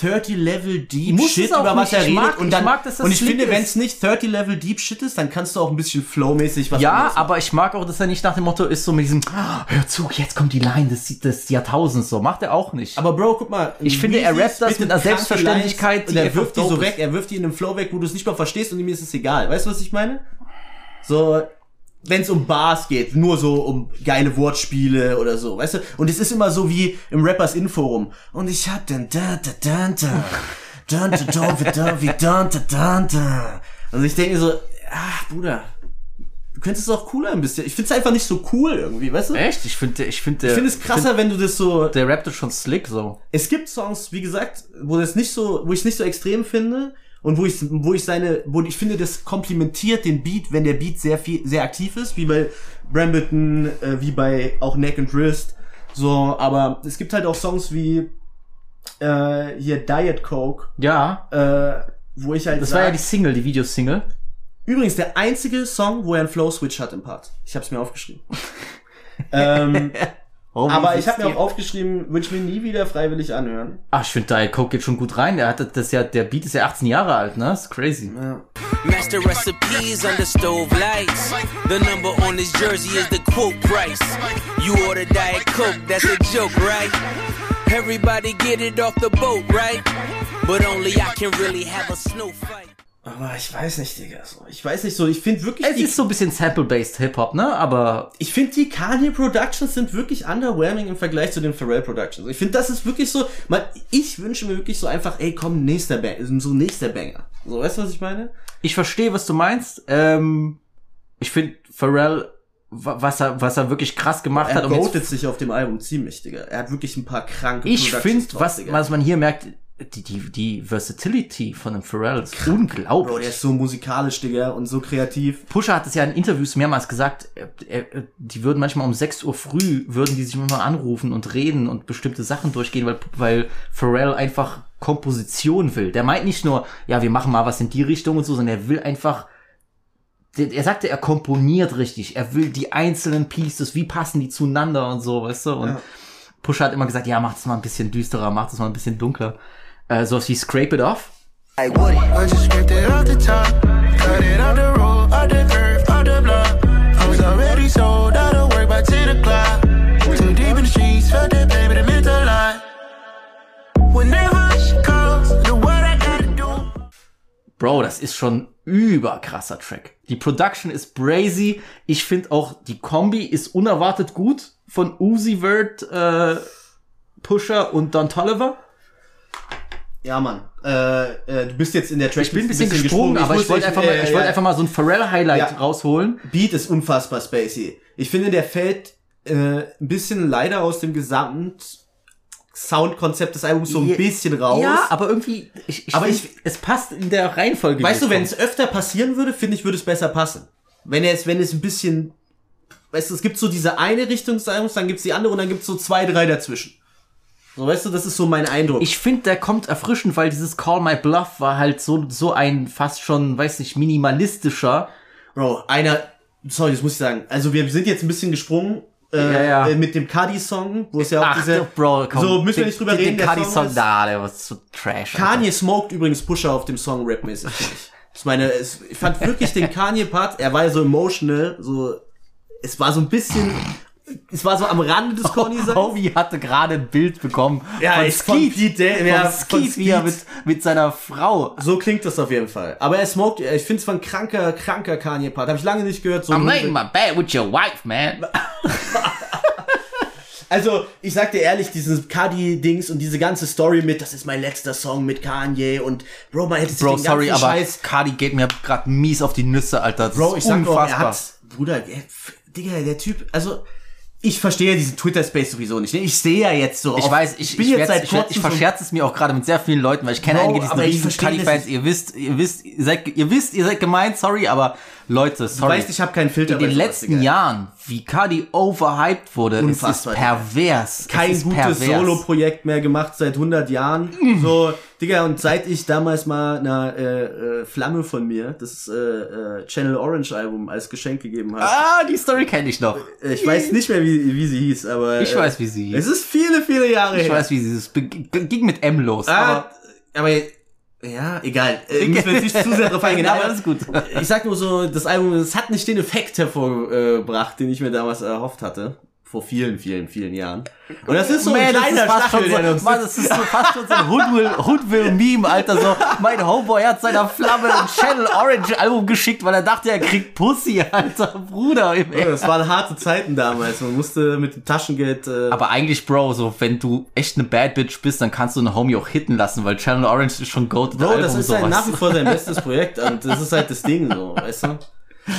30 Level Deep Muss Shit, über was nicht. er Ich redet. mag- und ich dann, mag, dass das und ich finde, wenn es nicht 30 Level Deep Shit ist, dann kannst du auch ein bisschen flowmäßig was Ja, aber ich mag auch, dass er nicht nach dem Motto ist, so mit diesem, "Ah, hör zu, jetzt kommt die Line des, des Jahrtausends, so. Macht er auch nicht. Aber Bro, guck mal. Ich finde, er rappt das mit einer Selbstverständlichkeit, und er wirft die so weg, er wirft die in einem Flow weg, wo du es nicht mal verstehst und mir ist es egal. Weißt du, was ich meine? So, wenn es um Bars geht, nur so um geile Wortspiele oder so, weißt du? Und es ist immer so wie im Rappers Inforum. Und ich hab den da da da da. da da da da da da dun. Also ich denke so, ach Bruder, du könntest es auch cooler ein bisschen. Ich find's einfach nicht so cool irgendwie, weißt du? Echt? Ich finde ich finde Ich finde es krasser, find, wenn du das so Der rappt ist schon slick so. Es gibt Songs, wie gesagt, wo das nicht so, wo ich nicht so extrem finde, und wo ich, wo ich seine, wo ich finde, das komplementiert den Beat, wenn der Beat sehr viel, sehr aktiv ist, wie bei Brambleton, äh, wie bei auch Neck and Wrist, so, aber es gibt halt auch Songs wie äh, hier Diet Coke, Ja. äh, wo ich halt Das sag, war ja die Single, die Videosingle. übrigens der einzige Song, wo er einen Flow Switch hat im Part. Ich habe es mir aufgeschrieben. [laughs] ähm, Wie aber ich habe mir auch aufgeschrieben, würde ich mir nie wieder freiwillig anhören. Ach, ich finde, Diet Coke geht schon gut rein. Der hat das ja, der Beat ist ja 18 Jahre alt, ne? Das ist crazy. Master recipes under stove lights. The number on this jersey is the quote price. You order Diet Coke, that's a joke, right? Everybody get it off the boat, right? But only I can really have a snow fight. Aber ich weiß nicht, Digga. So. Ich weiß nicht so. Ich finde wirklich, Es die, ist so ein bisschen Sample-based Hip-Hop, ne? Aber ich finde die Kanye Productions sind wirklich underwhelming im Vergleich zu den Pharrell Productions. Ich finde, das ist wirklich so. Man, ich wünsche mir wirklich so einfach, ey, komm, nächster Banger, so nächster Banger. So, weißt du, was ich meine? ich verstehe, was du meinst. Ähm, ich finde Pharrell, wa- was er, was er wirklich krass gemacht Er hat. jetzt- goatet sich auf dem Album ziemlich, Digga. Er hat wirklich ein paar kranke ich finde, was, was man hier merkt, die, die, die Versatility von dem Pharrell ist unglaublich. Bro, der ist so musikalisch, Digga, und so kreativ. Pusha hat es ja in Interviews mehrmals gesagt, er, er, die würden manchmal um 6 Uhr früh, würden die sich manchmal anrufen und reden und bestimmte Sachen durchgehen, weil, weil Pharrell einfach Komposition will. Der meint nicht nur, ja, wir machen mal was in die Richtung und so, sondern er will einfach, er sagte, er komponiert richtig. Er will die einzelnen Pieces, wie passen die zueinander und so, weißt du? Und Pusha hat immer gesagt, ja, mach das mal ein bisschen düsterer, mach das mal ein bisschen dunkler. Äh, so wie Scrape It Off. I just scraped it off the top, cut it off the road, off the curve, off the block. I was already sold out of work by 10 o'clock. Too deep in the streets, felt that baby, that meant a lot. When the hush calls, the what I gotta do. Bro, das ist schon überkrasser Track. Die Production ist brazy. Ich finde auch, die Kombi ist unerwartet gut von Uzi Vert, äh, Pusher und Don Tolliver. Ja, Mann. Äh, äh, du bist jetzt in der Track Ich bin ein bisschen, gesprungen, aber ich wollte einfach, mal, äh, ich wollte ja. einfach mal so ein Pharrell-Highlight Ja. rausholen. Beat ist unfassbar spacey. Ich finde, der fällt äh, ein bisschen leider aus dem Gesamt Soundkonzept des Albums so ein bisschen raus. Ja, aber irgendwie, ich, ich Aber find, ich- es passt in der Reihenfolge. weißt du, wenn es öfter passieren würde, finde ich, würde es besser passen. Wenn es, wenn es ein bisschen, weißt du, es gibt so diese eine Richtung des Albums, dann gibt's die andere und dann gibt's so zwei, drei dazwischen. So, weißt du, das ist so mein Eindruck. Ich finde, der kommt erfrischend, weil dieses Call My Bluff war halt so, so ein fast schon, weiß nicht, minimalistischer. Bro, einer, sorry, das muss ich sagen. Also wir sind jetzt ein bisschen gesprungen. Äh, Ja, ja. äh, mit dem Cardi-Song, wo es ja auch Ach, diese, Bro, komm. so müssen wir nicht drüber den, reden. Den der Cardi-Song ist- da, der war so trash. Alter. Kanye smoked übrigens Pusher auf dem Song rapmäßig. Ich meine, es, ich fand wirklich den [laughs] Kanye-Part, er war ja so emotional, so, es war so ein bisschen, es war so am Rande des Corny-Seins. Howie hatte gerade ein Bild bekommen Ja, von ich- von Skeet, Pete von ja, Skeet, von wie er Skeet. mit, mit seiner Frau. So klingt das auf jeden Fall. Aber er smoked, ich finde es war ein kranker, kranker Kanye-Part. Habe ich lange nicht gehört. So I'm laying my bed with your wife, man. [laughs] Also, ich sag dir ehrlich, dieses Cardi-Dings und diese ganze Story mit, das ist mein letzter Song mit Kanye und Bro, man hätte sich Bro, den sorry, ganzen aber Scheiß Cardi geht mir gerade mies auf die Nüsse, Alter. Das Bro, ich sag doch, er unfassbar. hat, Bruder, der, Digga, der Typ, also, ich verstehe diesen Twitter-Space sowieso nicht. ne? Ich sehe ja jetzt so. Ich weiß, ich, bin ich, jetzt werd- seit ich, ich verscherze es mir auch gerade mit sehr vielen Leuten, weil ich kenne Bro, einige, die sind riesen Kali-Fans. Ihr wisst, ihr wisst, ihr seid, ihr wisst, ihr seid gemeint, sorry, aber Leute, Du sorry. weißt, ich habe keinen Filter in den letzten. Jahren, wie Cardi overhyped wurde, es ist Unfassbar, pervers. kein es ist gutes. Solo-Projekt mehr gemacht seit 100 Jahren. [clears throat] So, Digga, und seit ich damals mal einer äh, äh, Flamme von mir das äh, äh, Channel Orange Album als Geschenk gegeben habe. Ah, die Story kenne ich noch. Ich weiß nicht mehr, wie, wie sie hieß, aber. Ich äh, weiß, wie sie hieß. Es ist viele, viele Jahre Ich her. weiß, wie sie es be- ging mit M los. Ah, aber ja, egal. Äh, müssen wir nicht zu sehr drauf [laughs] eingehen. Aber alles gut. Ich sag nur so, das Album, es hat nicht den Effekt hervorgebracht, den ich mir damals erhofft hatte. Vor vielen, vielen, vielen Jahren. Und das ist so ein Man, das kleiner fast Stachel, schon der so, uns Mann, das ist so fast schon so ein Hoodwill- [laughs] Hoodwill-Meme, Alter. So, mein Homeboy hat seiner Flamme ein Channel Orange Album geschickt, weil er dachte, er kriegt Pussy, [laughs] Alter. Bruder. Im Ja, Das waren harte Zeiten damals. Man musste mit dem Taschengeld. Äh, Aber eigentlich, Bro, so, wenn du echt eine Bad Bitch bist, dann kannst du eine Homie auch hitten lassen, weil Channel Orange ist schon goated Bro, Album, das ist halt nach wie vor sein bestes [laughs] Projekt und das ist halt das Ding, so, weißt du?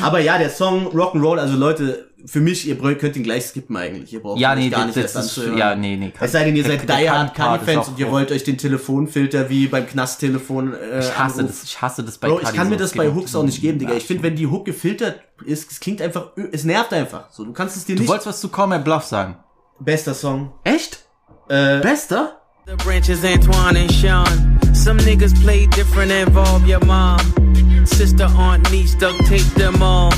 Aber ja, der Song Rock'n'Roll, also Leute, für mich, ihr könnt ihn gleich skippen eigentlich. Ihr braucht Ja, nee, gar das, nicht das erst ist, anzuhören. ja, nee, nee. Es sei denn, ihr [laughs] Der- seid der Die Hard Kant-Part ist Kanye-Fans auch- und ihr wollt euch den Telefonfilter wie beim Knasttelefon äh, Ich hasse anrufen. das, ich hasse das bei Bro, ich kann mir das bei Hooks auch nicht geben, Digga. Ich finde, wenn die Hook gefiltert ist, es klingt einfach, es nervt einfach. So, du kannst es dir Du nicht. wolltest was zu Call My Bluff sagen. Bester Song. Echt? Äh, Bester? The branches Antoine and Sean. Some niggas play different, involve your mom. Sister, aunt, niece, duct tape them all.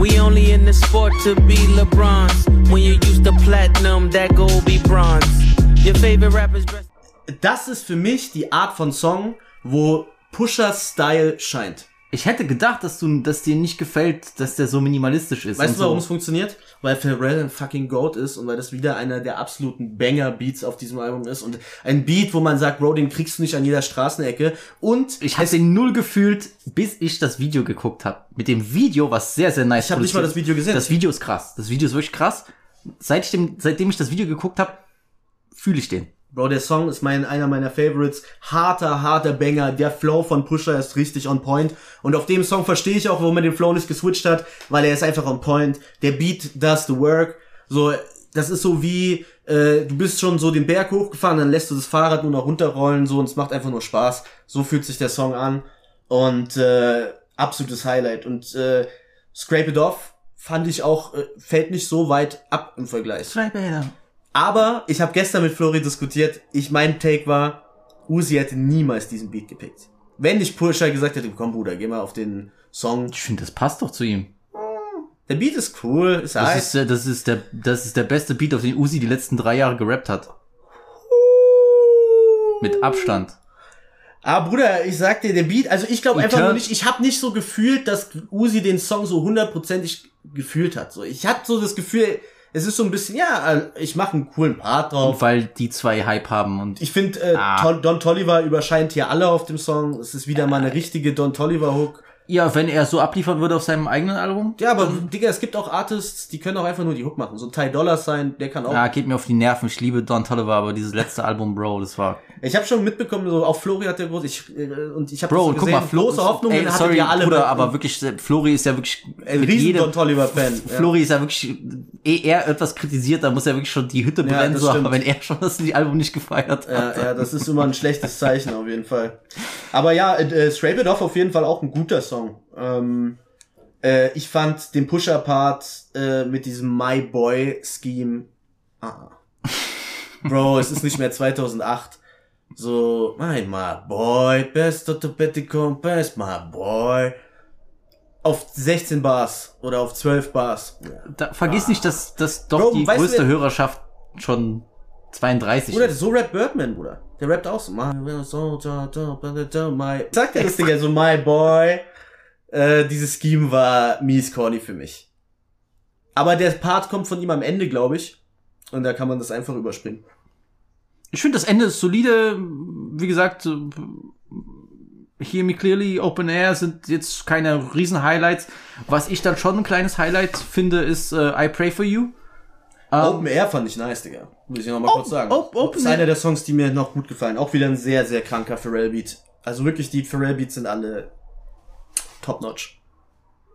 We only in the sport to be LeBron's. When you used to platinum, that gold be bronze. Your favorite rappers das ist für mich die Art von Song, wo Pusher-Style scheint. Ich hätte gedacht, dass du, dass dir nicht gefällt, dass der so minimalistisch ist. Weißt du, warum so. es funktioniert? Weil Pharrell ein fucking Goat ist und weil das wieder einer der absoluten Banger-Beats auf diesem Album ist und ein Beat, wo man sagt, Bro, den kriegst du nicht an jeder Straßenecke und Ich habe den null gefühlt, bis ich das Video geguckt habe. Mit dem Video, was sehr, sehr nice Ich hab nicht mal das Video gesehen. Das Video ist krass. Das Video ist wirklich krass. Seit ich dem, seitdem ich das Video geguckt habe, fühle ich den. Bro, der Song ist mein, einer meiner Favorites. Harter, harter Banger. Der Flow von Pusher ist richtig on point. Und auf dem Song verstehe ich auch, warum er den Flow nicht geswitcht hat, weil er ist einfach on point. Der Beat does the work. So, das ist so wie, äh, du bist schon so den Berg hochgefahren, dann lässt du das Fahrrad nur noch runterrollen, so, und es macht einfach nur Spaß. So fühlt sich der Song an. Und, äh, absolutes Highlight. Und, äh, Scrape It Off fand ich auch, äh, fällt nicht so weit ab im Vergleich. Aber ich habe gestern mit Flori diskutiert. Ich mein Take war, Uzi hätte niemals diesen Beat gepickt. Wenn nicht Pusher gesagt hätte, komm Bruder, geh mal auf den Song. Ich finde, das passt doch zu ihm. Der Beat ist cool, ist Das ist, das ist der, das ist der beste Beat, auf den Uzi die letzten drei Jahre gerappt hat. Mit Abstand. Aber Bruder, ich sag dir, der Beat, also ich glaube einfach nur nicht, ich habe nicht so gefühlt, dass Uzi den Song so hundertprozentig gefühlt hat. So, ich hatte so das Gefühl, es ist so ein bisschen, ja, äh, ich mache einen coolen Part drauf. Weil die zwei Hype haben und Ich finde, äh, Ah. Don Tolliver überscheint hier alle auf dem Song. Es ist wieder mal eine richtige Don Tolliver Hook. Ja, wenn er so abliefern würde auf seinem eigenen Album. Ja, aber Digga, es gibt auch Artists, die können auch einfach nur die Hook machen. So Ty Dolla sein, der kann auch. Ja, geht mir auf die Nerven. Ich liebe Don Tolliver, aber dieses letzte Album, Bro, das war. Ich habe schon mitbekommen, so auch Flori hat der groß, ich äh, und ich habe Bro, guck mal, Flo, große Hoffnungen ey, sorry, ihr alle. Bruder, mit- aber wirklich, äh, Flori ist ja wirklich ein mit riesen jedem- Don Tolliver Fan. Ja. Flori ist ja wirklich, eh er etwas kritisiert, da muss er wirklich schon die Hütte Ja, brennen, so, aber wenn er schon das Album nicht gefeiert Ja, hat. ja, das ist immer ein schlechtes Zeichen auf jeden Fall. Aber ja, äh, äh, Scrape It Off auf jeden Fall auch ein guter Song. Ähm, äh, ich fand den Pusher-Part äh, mit diesem My Boy-Scheme. Ah. [laughs] Bro, es ist nicht mehr 2008. So, my, my boy, best of the Betty best, my boy. Auf 16 Bars oder auf 12 Bars. Da, vergiss nicht, dass, dass doch Bro, die du, größte wer- Hörerschaft schon 32 Bruder, ist. so rappt Birdman, Bruder. Der rappt auch so. My, my, sagt er das, Digga, so my boy. Äh, dieses Scheme war mies corny für mich. Aber der Part kommt von ihm am Ende, glaube ich. Und da kann man das einfach überspringen. Ich finde, das Ende ist solide. Wie gesagt, Hear Me Clearly, Open Air sind jetzt keine riesen Highlights. Was ich dann schon ein kleines Highlight finde, ist äh, I Pray For You. Ähm, Open Air fand ich nice, Digga. Muss ich noch mal kurz sagen. Op- Open das ist einer der Songs, die mir noch gut gefallen. Auch wieder ein sehr, sehr kranker Pharrell-Beat. Also wirklich, die Pharrell-Beats sind alle top-notch.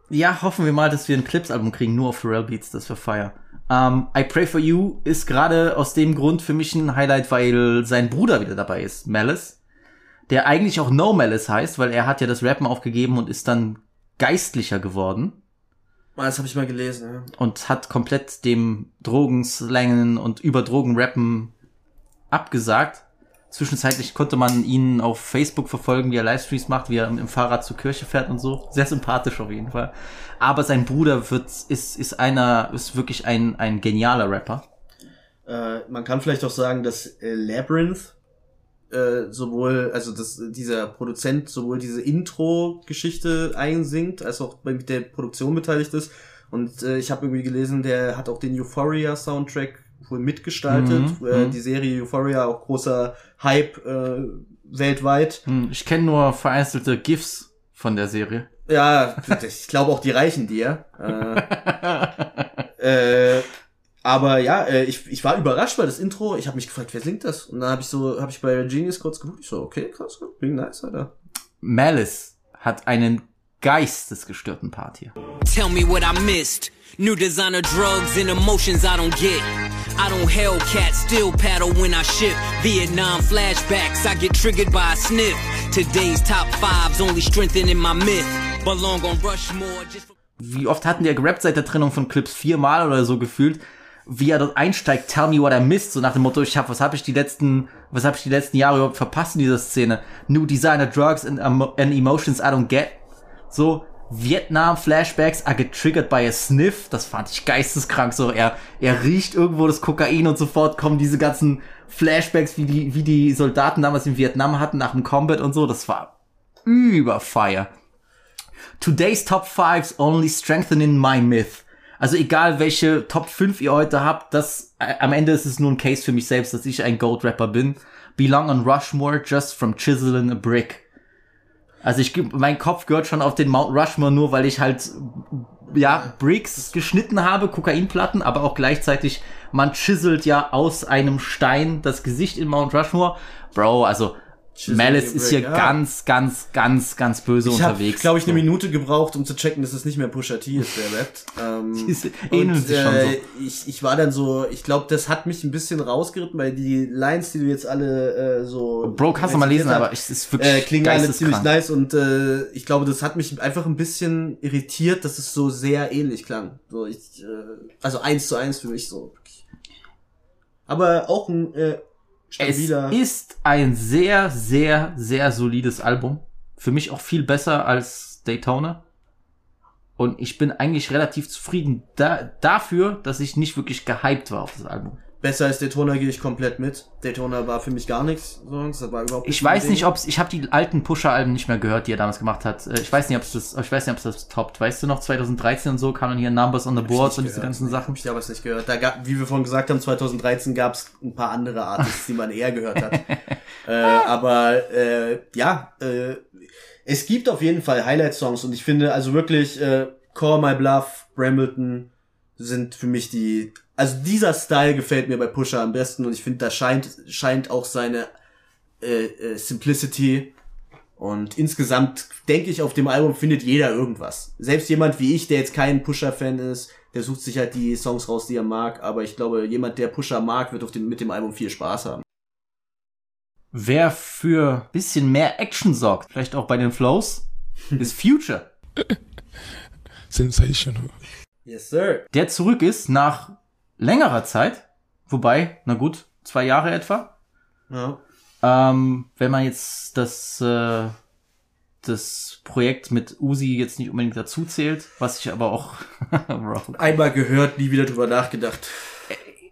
Ja, hoffen wir mal, dass wir ein Clips-Album kriegen, nur auf Pharrell Beats, das wir feiern. Ähm, I Pray For You ist gerade aus dem Grund für mich ein Highlight, weil sein Bruder wieder dabei ist, Malice. Der eigentlich auch No Malice heißt, weil er hat ja das Rappen aufgegeben und ist dann geistlicher geworden. Ah, Das habe ich mal gelesen, ja. und hat komplett dem Drogenslangen und über Drogenrappen abgesagt. Zwischenzeitlich konnte man ihn auf Facebook verfolgen, wie er Livestreams macht, wie er im Fahrrad zur Kirche fährt und so. Sehr sympathisch auf jeden Fall. Aber sein Bruder wird, ist, ist einer, ist wirklich ein, ein genialer Rapper. Äh, man kann vielleicht auch sagen, dass äh, Labyrinth äh, sowohl, also dass dieser Produzent sowohl diese Intro-Geschichte einsingt, als auch mit der Produktion beteiligt ist. Und äh, ich habe irgendwie gelesen, der hat auch den Euphoria-Soundtrack wohl mitgestaltet. Mhm, äh. Die Serie Euphoria auch großer Hype äh, weltweit. Hm, Ich kenne nur vereinzelte GIFs von der Serie. Ja, ich glaube auch die reichen dir. Äh, äh, aber ja, äh, ich, ich war überrascht bei das Intro. Ich habe mich gefragt, wer singt das? Und dann habe ich so, habe ich bei Genius kurz geguckt. Ich so, okay, krass, klingt nice, Alter. Malice hat einen geistesgestörten Part hier. Tell me what I missed. New designer drugs and emotions I don't get. I don't Hellcat, still paddle when I ship. Vietnam flashbacks, I get triggered by a sniff. Today's top fives only strengthening my myth. Belong on Rushmore just wie oft hatten die ja gerappt seit der Trennung von Clips viermal oder so gefühlt, wie er dort einsteigt, tell me what I missed, so nach dem Motto, ich hab, was habe ich die letzten, was habe ich die letzten Jahre überhaupt verpasst in dieser Szene? New Designer Drugs and, emo- and Emotions I don't get. So, Vietnam Flashbacks are getriggert by a sniff, das fand ich geisteskrank, so, er, er riecht irgendwo das Kokain und sofort kommen diese ganzen Flashbacks, wie die, wie die Soldaten damals in Vietnam hatten nach dem Combat und so, das war überfire. Today's Top 5s only strengthening my myth. Also egal welche Top 5 ihr heute habt, das äh, am Ende ist es nur ein Case für mich selbst, dass ich ein Gold Rapper bin. Belong on Rushmore just from chiseling a brick. Also ich mein Kopf gehört schon auf den Mount Rushmore nur, weil ich halt ja Bricks geschnitten habe, Kokainplatten, aber auch gleichzeitig man chiselt ja aus einem Stein das Gesicht in Mount Rushmore. Bro, also Malice ist hier ja. ganz, ganz, ganz, ganz böse Ich habe, unterwegs. glaube ich, eine So. Minute gebraucht, um zu checken, dass es nicht mehr Pusha T ist, der rappt. [laughs] Ähm, Die ähneln sich schon so. Ich, ich war dann so, ich glaube, das hat mich ein bisschen rausgeritten, weil die Lines, die du jetzt alle äh, so... Bro, kannst du mal lesen, rezitiert aber es ist wirklich äh, klingen alle ziemlich nice und äh, ich glaube, das hat mich einfach ein bisschen irritiert, dass es so sehr ähnlich klang. So, ich, äh, also eins zu eins für mich so. Aber auch ein äh, Es stabiler... ist ein sehr, sehr, sehr solides Album. Für mich auch viel besser als Daytona. Und ich bin eigentlich relativ zufrieden da, dafür, dass ich nicht wirklich gehypt war auf das Album. Besser als Daytona gehe ich komplett mit. Daytona war für mich gar nichts. Sonst, das war überhaupt Ich weiß Ding. nicht, ob's, ich habe die alten Pusher-Alben nicht mehr gehört, die er damals gemacht hat. Äh, Ich weiß nicht, ob's das, ich weiß nicht, ob's das toppt. Weißt du noch, 2013 und so kamen hier Numbers on the Boards und diese gehört. ganzen Sachen. Hab ich damals nicht gehört. Da gab, wie wir vorhin gesagt haben, 2013 gab es ein paar andere Artists, die man eher gehört hat. [laughs] äh, aber äh, ja, äh, es gibt auf jeden Fall Highlight-Songs und ich finde also wirklich äh, Call My Bluff, Brambleton sind für mich die. Also dieser Style gefällt mir bei Pusher am besten und ich finde, da scheint scheint auch seine äh, äh, Simplicity und insgesamt denke ich, auf dem Album findet jeder irgendwas. Selbst jemand wie ich, der jetzt kein Pusher-Fan ist, der sucht sich halt die Songs raus, die er mag. Aber ich glaube, jemand, der Pusher mag, wird auf dem, mit dem Album viel Spaß haben. Wer für bisschen mehr Action sorgt, vielleicht auch bei den Flows, [laughs] ist Future. Sensational. Yes, sir. der zurück ist nach längerer Zeit, wobei, na gut, zwei Jahre etwa. Ja. Ähm, wenn man jetzt das, äh, das Projekt mit Uzi jetzt nicht unbedingt dazu zählt, was ich aber auch. [laughs] Einmal gehört, nie wieder drüber nachgedacht.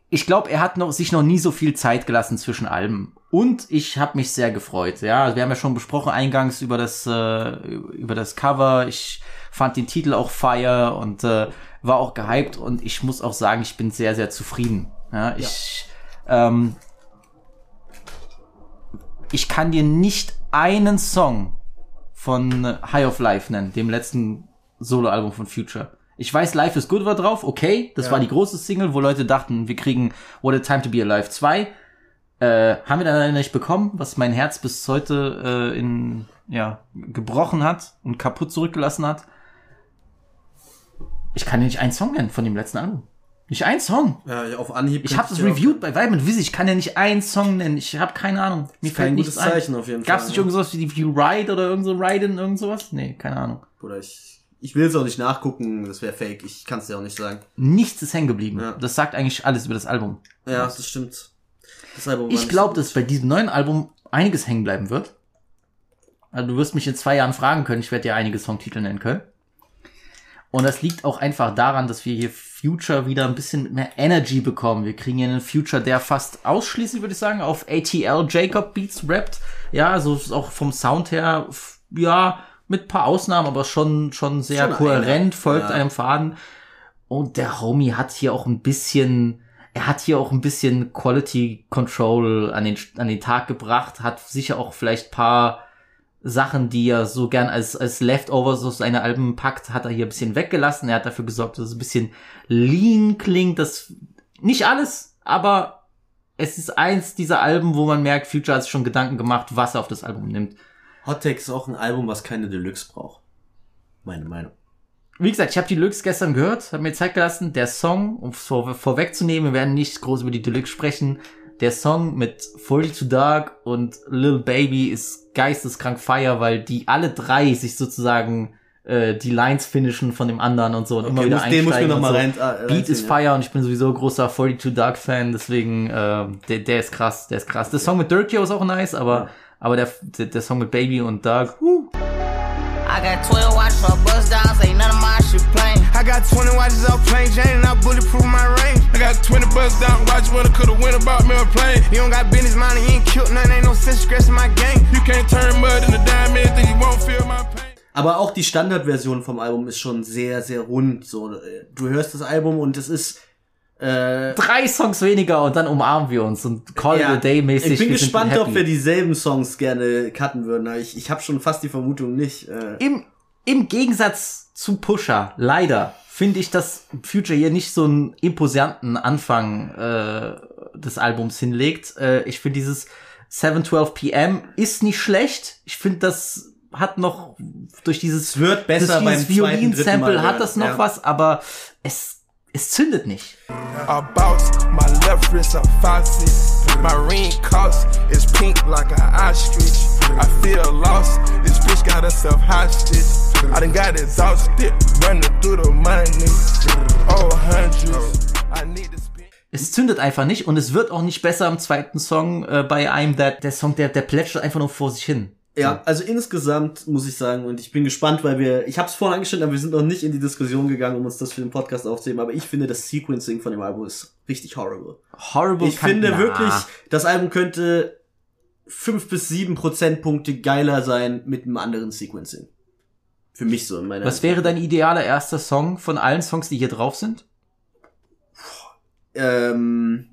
ich glaube, er hat noch, sich noch nie so viel Zeit gelassen zwischen Alben. Und ich habe mich sehr gefreut. Ja, wir haben ja schon besprochen eingangs über das äh, über das Cover. Ich fand den Titel auch fire und äh, war auch gehypt. Und ich muss auch sagen, ich bin sehr sehr zufrieden. Ja, ich ähm, ich kann dir nicht einen Song von High of Life nennen, dem letzten Soloalbum von Future. Ich weiß, Life is Good war drauf, okay. Das war die große Single, wo Leute dachten, wir kriegen What a Time to Be Alive 2. Äh, haben wir dann leider nicht bekommen, was mein Herz bis heute äh, in, ja, gebrochen hat und kaputt zurückgelassen hat. Ich kann dir nicht einen Song nennen von dem letzten Album. Nicht einen Song. Ja, auf Anhieb. Ich habe das reviewed bei Vibe and Visi. Ich kann ja nicht einen Song nennen. Ich habe keine Ahnung. Mir Ist kein fällt gutes nichts ein. Zeichen auf jeden Gab's Fall, nicht ne? irgendwas wie die View Ride oder irgend so Ride-In, irgend sowas? Nee, keine Ahnung. Oder ich, ich will es auch nicht nachgucken, das wäre fake. Ich kann es dir auch nicht sagen. Nichts ist hängen geblieben. Ja. Das sagt eigentlich alles über das Album. Ja, das stimmt. Das Album Ich glaube, so dass bei diesem neuen Album einiges hängen bleiben wird. Also du wirst mich in zwei Jahren fragen können. Ich werde dir einige Songtitel nennen können. Und das liegt auch einfach daran, dass wir hier Future wieder ein bisschen mehr Energy bekommen. Wir kriegen hier einen Future, der fast ausschließlich, würde ich sagen, auf ATL Jacob Beats rappt. Ja, also ist auch vom Sound her, ja, mit paar Ausnahmen, aber schon, schon sehr Schon kohärent, einer, folgt ja. einem Faden. Und der Homie hat hier auch ein bisschen, er hat hier auch ein bisschen Quality Control an den, an den Tag gebracht, hat sicher auch vielleicht paar Sachen, die er so gern als, als Leftovers aus seine Alben packt, hat er hier ein bisschen weggelassen. Er hat dafür gesorgt, dass es ein bisschen lean klingt. Das, nicht alles, aber es ist eins dieser Alben, wo man merkt, Future hat sich schon Gedanken gemacht, was er auf das Album nimmt. Hot Take ist auch ein Album, was keine Deluxe braucht. Meine Meinung. Wie gesagt, ich habe die Deluxe gestern gehört, habe mir Zeit gelassen. Der Song, um es vor, vorwegzunehmen, wir werden nicht groß über die Deluxe sprechen. Der Song mit 42 Dark und Lil Baby ist geisteskrank fire, weil die alle drei sich sozusagen äh, die Lines finishen von dem anderen und so und immer Okay, wieder muss, den muss ich mir einsteigen noch mal so. rein, äh, Beat ist fire und ich bin sowieso großer 42 Dark Fan, deswegen äh, der, der ist krass, der ist krass. Der Song mit Dirkio ist auch nice, aber aber der, der, der Song mit Baby und Dark, huh, I got 12 watch for bust downs, ain't none of my shit plain. I got 20 watches off plain Jane and I bulletproof my range. I got 20 bucks down, watch what I coulda went about me a plane. You don't got business, mind, you ain't killed nothing, ain't no sense stressing my gang. You can't turn mud into diamond, then you won't feel my pain. Aber auch die Standardversion vom Album ist schon sehr, sehr rund. So, äh, du hörst das Album und es ist äh, drei Songs weniger und dann umarmen wir uns und Call ja, it a Day mäßig. Ich bin wir sind gespannt, happy. ob wir dieselben Songs gerne cutten würden. Aber ich, ich habe schon fast die Vermutung nicht. Äh, Im, Im Gegensatz zu Pusher, leider, finde ich, dass Future hier nicht so einen imposanten Anfang äh, des Albums hinlegt. Äh, ich finde dieses 712 PM ist nicht schlecht. Ich finde, das hat noch durch dieses, wird besser durch beim dieses zweiten, dritten Violin-Sample hat das noch ja. was, aber es, es zündet nicht. Bounce, my left wrist a faucet. My ring cost is pink like an ostrich. I feel lost, this bitch got herself hostage. I done got exhausted, running through the money. Oh, hundreds. I need to spend. Es zündet einfach nicht und es wird auch nicht besser im zweiten Song äh, bei einem, der, der Song, der, der plätschert einfach nur vor sich hin. Ja, also insgesamt muss ich sagen, und ich bin gespannt, weil wir, ich habe es vorhin angestellt, aber wir sind noch nicht in die Diskussion gegangen, um uns das für den Podcast aufzunehmen, aber ich finde, das Sequencing von dem Album ist richtig horrible. Horrible Ich finde na. wirklich, das Album könnte fünf bis sieben Prozentpunkte geiler sein mit einem anderen Sequencing. Für mich so in meiner. Was wäre dein idealer erster Song von allen Songs, die hier drauf sind? ähm,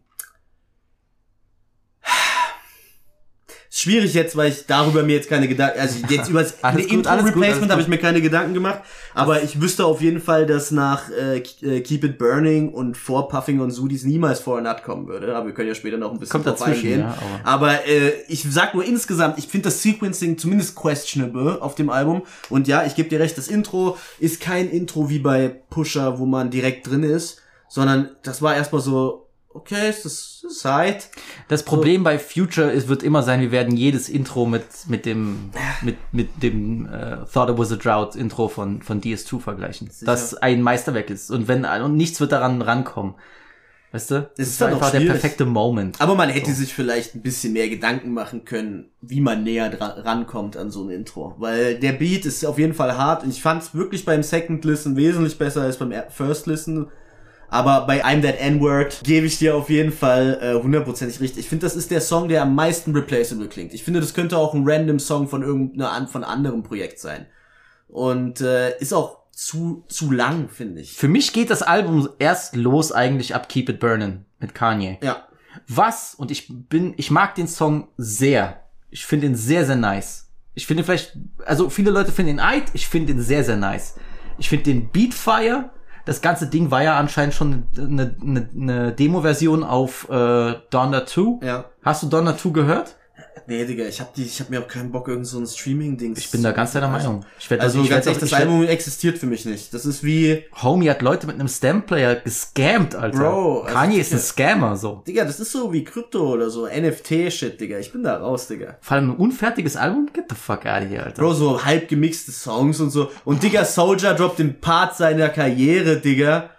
schwierig jetzt, weil ich darüber mir jetzt keine Gedanken, also jetzt über das [laughs] Intro-Replacement habe ich mir keine Gedanken gemacht, aber ich wüsste auf jeden Fall, dass nach äh, äh, Keep It Burning und vor Puffing on Sudis niemals vor Nut kommen würde, aber wir können ja später noch ein bisschen drauf eingehen. ja, aber- aber äh, ich sag nur insgesamt, ich finde das Sequencing zumindest questionable auf dem Album. Und ja, ich gebe dir recht, das Intro ist kein Intro wie bei Pusher, wo man direkt drin ist, sondern das war erstmal so, okay, es ist Side. Das Problem bei Future ist, wird immer sein, wir werden jedes Intro mit, mit dem, mit, mit dem äh, Thought It Was a Drought Intro von, von DS2 vergleichen. Das ein Meisterwerk ist. Und wenn, und nichts wird daran rankommen. Weißt du? Das ist dann einfach der perfekte Moment. Aber man hätte sich vielleicht ein bisschen mehr Gedanken machen können, wie man näher rankommt an so ein Intro. Weil der Beat ist auf jeden Fall hart und ich fand es wirklich beim Second Listen wesentlich besser als beim First Listen. Aber bei I'm That N-Word gebe ich dir auf jeden Fall äh, hundertprozentig richtig. Ich finde, das ist der Song, der am meisten replaceable klingt. Ich finde, das könnte auch ein random Song von irgendeiner von anderem Projekt sein. Und äh, ist auch zu, zu lang, finde ich. Für mich geht das Album erst los eigentlich ab Keep It Burnin' mit Kanye. Ja. Was, und ich bin, ich mag den Song sehr. Ich finde ihn sehr, sehr nice. Ich finde vielleicht, also viele Leute finden ihn eid, ich finde ihn sehr, sehr nice. Ich finde den Beat fire. Das ganze Ding war ja anscheinend schon eine, eine, eine Demo-Version auf äh, Donda 2. Ja. Hast du Donda 2 gehört? Nee, Digga, ich hab die, ich hab mir auch keinen Bock, irgend so ein Streaming-Dings. Ich bin da ganz deiner Meinung. Ich werd, Also ich ganz ehrlich, das Album existiert für mich nicht. Das ist wie, Homie hat Leute mit einem Stamplayer gescammt, Alter. Bro, also Kanye ist ein. Scammer, so. Digga, das ist so wie Krypto oder so, NFT-Shit, Digga. Ich bin da raus, Digga. Vor allem ein unfertiges Album? Get the fuck out of here, Alter. Bro, so halb gemixte Songs und so. Und Digga, Soldier droppt den Part seiner Karriere, Digga.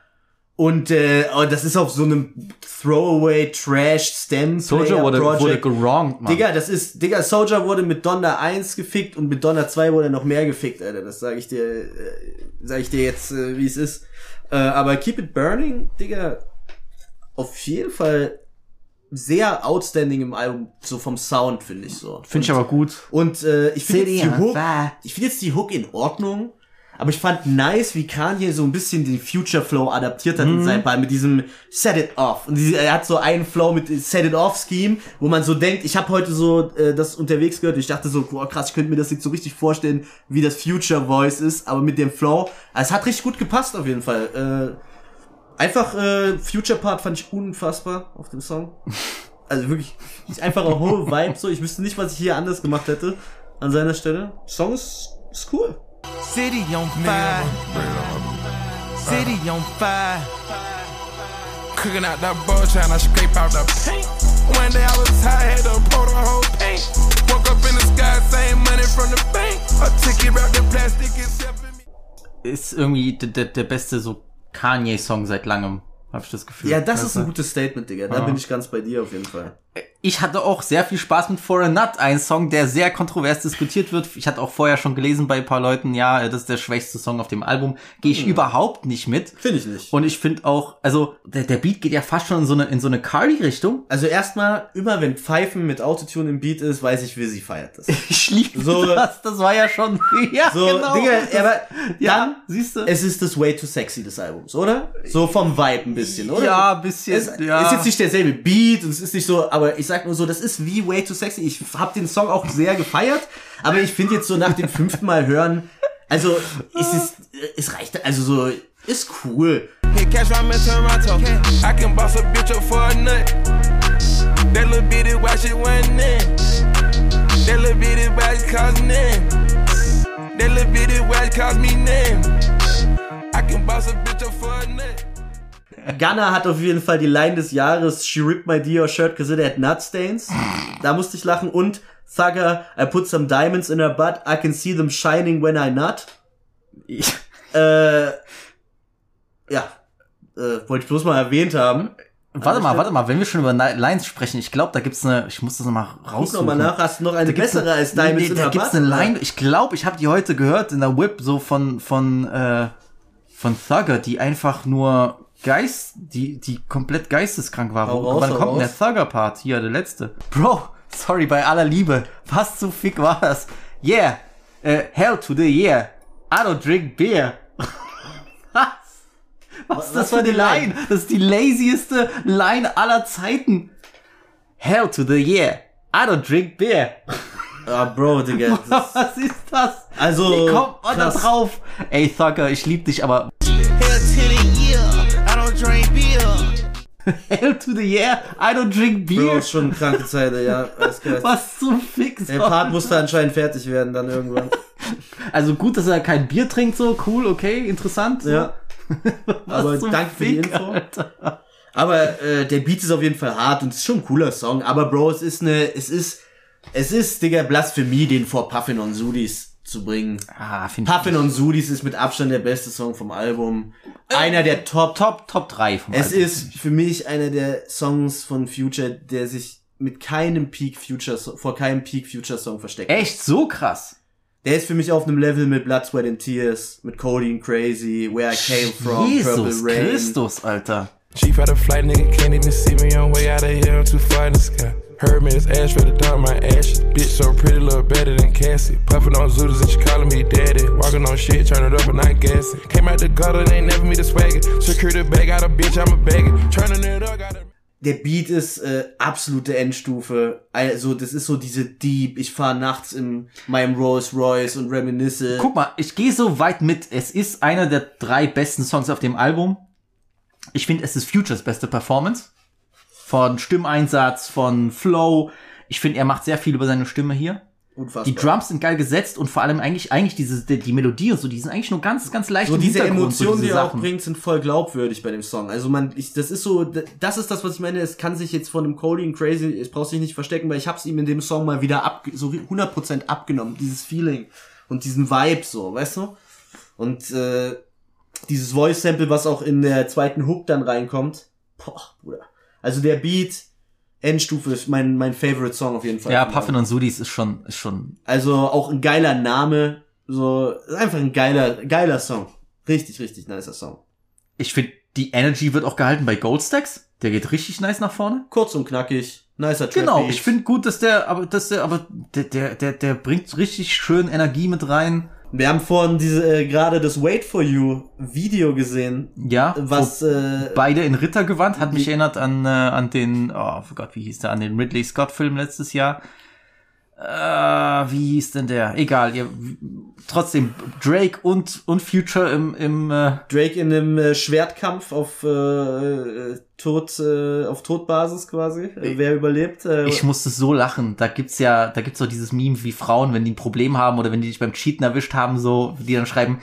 Und äh, oh, das ist auf so einem Throwaway Trash Stem Soldier wurde, wurde gerongt, Mann. Digga, das ist, Digga, Soldier wurde mit Donner 1 gefickt und mit Donner 2 wurde er noch mehr gefickt, Alter. Das sage ich dir, äh, sage ich dir jetzt, äh, wie es ist. Äh, aber Keep It Burning, Digga, auf jeden Fall sehr outstanding im Album, so vom Sound, finde ich so. Finde ich aber gut. Und äh, ich finde jetzt die Hook, ich finde jetzt die Hook in Ordnung, aber ich fand nice, wie Kanye so ein bisschen den Future Flow adaptiert hat Mhm. in seinem Ball mit diesem Set It Off. Und er hat so einen Flow mit Set It Off Scheme, wo man so denkt, ich habe heute so äh, das unterwegs gehört, ich dachte so, boah, krass, ich könnte mir das jetzt so richtig vorstellen, wie das Future Voice ist, aber mit dem Flow. Also, es hat richtig gut gepasst auf jeden Fall. Äh, einfach äh, Future Part fand ich unfassbar auf dem Song. [laughs] Also wirklich, ist einfach ein whole Vibe so. Ich wüsste nicht, was ich hier anders gemacht hätte an seiner Stelle. Song ist, ist cool. City on fire. City on fire. Cooking out that bull, trying to scrape out the paint. One day I was high, had to pour the whole paint. Woke up in the sky, same money from the bank. A ticket wrapped in plastic, except for me. Ist irgendwie der, der, der beste so Kanye-Song seit langem, habe ich das Gefühl. Ja, das ist ein gutes Statement, Digga. Da Ja. bin ich ganz bei dir auf jeden Fall. Ich hatte auch sehr viel Spaß mit For a Nut, ein Song, der sehr kontrovers diskutiert wird. Ich hatte auch vorher schon gelesen bei ein paar Leuten, ja, das ist der schwächste Song auf dem Album. Gehe ich überhaupt nicht mit. Finde ich nicht. Und ich finde auch, also der, der Beat geht ja fast schon in so eine, in so eine Cardi-Richtung. Also erstmal, immer wenn Pfeifen mit Autotune im Beat ist, weiß ich, wie sie feiert das. [laughs] Ich liebe So- das, das war ja schon, [laughs] ja, So, genau. Digga, aber ja, dann, siehst du? es ist das Way Too Sexy des Albums, oder? So vom Vibe ein bisschen, oder? Ja, ein bisschen, Es ja. ist jetzt nicht derselbe Beat und es ist nicht so, aber ich sag nur so, das ist wie Way Too Sexy. Ich hab den Song auch sehr gefeiert, aber ich finde jetzt so nach dem fünften Mal hören, also es ist, es reicht, also so, ist cool. Hit little bitty bitty watch cost me name. I can boss a bitch up for a nut. Gunner hat auf jeden Fall die Line des Jahres, She ripped my Dior shirt cause it had nut stains. Da musste ich lachen. Und Thugger, I put some diamonds in her butt, I can see them shining when I nut. [laughs] Äh, ja, äh, wollte ich bloß mal erwähnt haben. Warte mal, warte mal, wenn wir schon über Lines sprechen, ich glaube, da gibt's eine, ich muss das nochmal Guck raussuchen. noch mal nach, hast du noch eine bessere eine- als Diamonds nee, in da gibt's eine Line, ich glaube, ich habe die heute gehört in der Whip, so von, von, äh, von Thugger, die einfach nur Geist, die, die komplett geisteskrank war. Hau Wo- raus, Wann kommt denn der raus. Thugger-Part? Hier, der letzte. Bro, sorry, bei aller Liebe. Was zu fick war das? Yeah, äh, hell to the yeah. I don't drink beer. [laughs] Was? Was ist das für eine Line? Das ist die lazieste Line aller Zeiten. Hell to the yeah. I don't drink beer. Ah, Bro, Digga. [laughs] Was ist das? Also, Wie kommt man da drauf? Ey, Thugger, ich lieb dich, aber Hell to the year. Drink beer. [laughs] Hell to the yeah. I don't drink Bro, beer. ist schon eine kranke Zeit, ey, ja. [laughs] Was zum Fick Der Part musste anscheinend fertig werden dann irgendwann. [laughs] Also gut, dass er kein Bier trinkt, so cool, okay, interessant. Ja. Was Aber zum danke für die Info. Alter. Aber äh, der Beat ist auf jeden Fall hart und es ist schon ein cooler Song. Aber Bro, es ist eine, es ist, es ist, Digga, Blasphemie, den vor Puffin und Sudis zu bringen. Ah, finde ich. Puffin und Sudis ist mit Abstand der beste Song vom Album. Einer der Top. Top, Top 3 vom Es Album. ist für mich einer der Songs von Future, der sich mit keinem Peak Future, vor keinem Peak Future Song versteckt. Echt so krass. Der ist für mich auf einem Level mit Blood, Sweat and Tears, mit Cody and Crazy, Where I Came From, Jesus Purple Rain. Christus, Alter. Chief out of flight, nigga can't even see me on way out of here. I'm too far in the sky. Heard me, it's ash for the dump my ashes. Bitch so pretty, look better than Cassie. Puffin' on Zooters and she calling me daddy. Walking on shit, turn it up and not gassing. Came out the gutter, they ain't never me the swagger. Secure the bag out a bitch, I'm a bagger. Turning it up, got a Der Beat ist äh, absolute Endstufe. Also, das ist so diese Deep, ich fahre nachts in meinem Rolls Royce und reminisce. Guck mal, ich gehe so weit mit. Es ist einer der drei besten Songs auf dem Album. Ich finde, es ist Futures beste Performance. Von Stimmeinsatz, von Flow. Ich finde, er macht sehr viel über seine Stimme hier. Unfassbar. Die Drums sind geil gesetzt und vor allem eigentlich, eigentlich diese, die, die Melodie und so, die sind eigentlich nur ganz, ganz leicht so diese Hintergrund, so Emotionen, diese die er auch bringt, sind voll glaubwürdig bei dem Song. Also man, ich, das ist so, das ist das, was ich meine. Es kann sich jetzt von dem Cody und Crazy, es braucht sich nicht verstecken, weil ich hab's ihm in dem Song mal wieder ab, so 100% abgenommen, dieses Feeling und diesen Vibe, so, weißt du? Und äh, dieses Voice Sample, was auch in der zweiten Hook dann reinkommt, boah, Bruder. Also der Beat, Endstufe ist mein mein Favorite Song auf jeden Fall. Ja, Puffin und Sudis ist schon, ist schon, Also auch ein geiler Name, so ist einfach ein geiler geiler Song. Richtig, richtig nicer Song. ich finde, die Energy wird auch gehalten bei Goldstacks. Der geht richtig nice nach vorne. Kurz und knackig, nicer Trap Genau, ich finde gut, dass der, aber dass der, aber der, der, der, der bringt richtig schön Energie mit rein. Wir haben vorhin diese äh, gerade das Wait for You Video gesehen, Ja, was äh, beide in Rittergewand hat mich erinnert an äh, an den, oh Gott, wie hieß der, an den Ridley Scott Film letztes Jahr. Äh, wie hieß denn der? Egal, ihr, trotzdem Drake und und Future im im äh, Drake in einem äh, Schwertkampf auf äh, äh, Tod äh, auf Todbasis quasi. Äh, wer überlebt? Äh, Ich musste so lachen. Da gibt's ja, da gibt's so dieses Meme, wie Frauen, wenn die ein Problem haben oder wenn die dich beim Cheaten erwischt haben, so, die dann schreiben,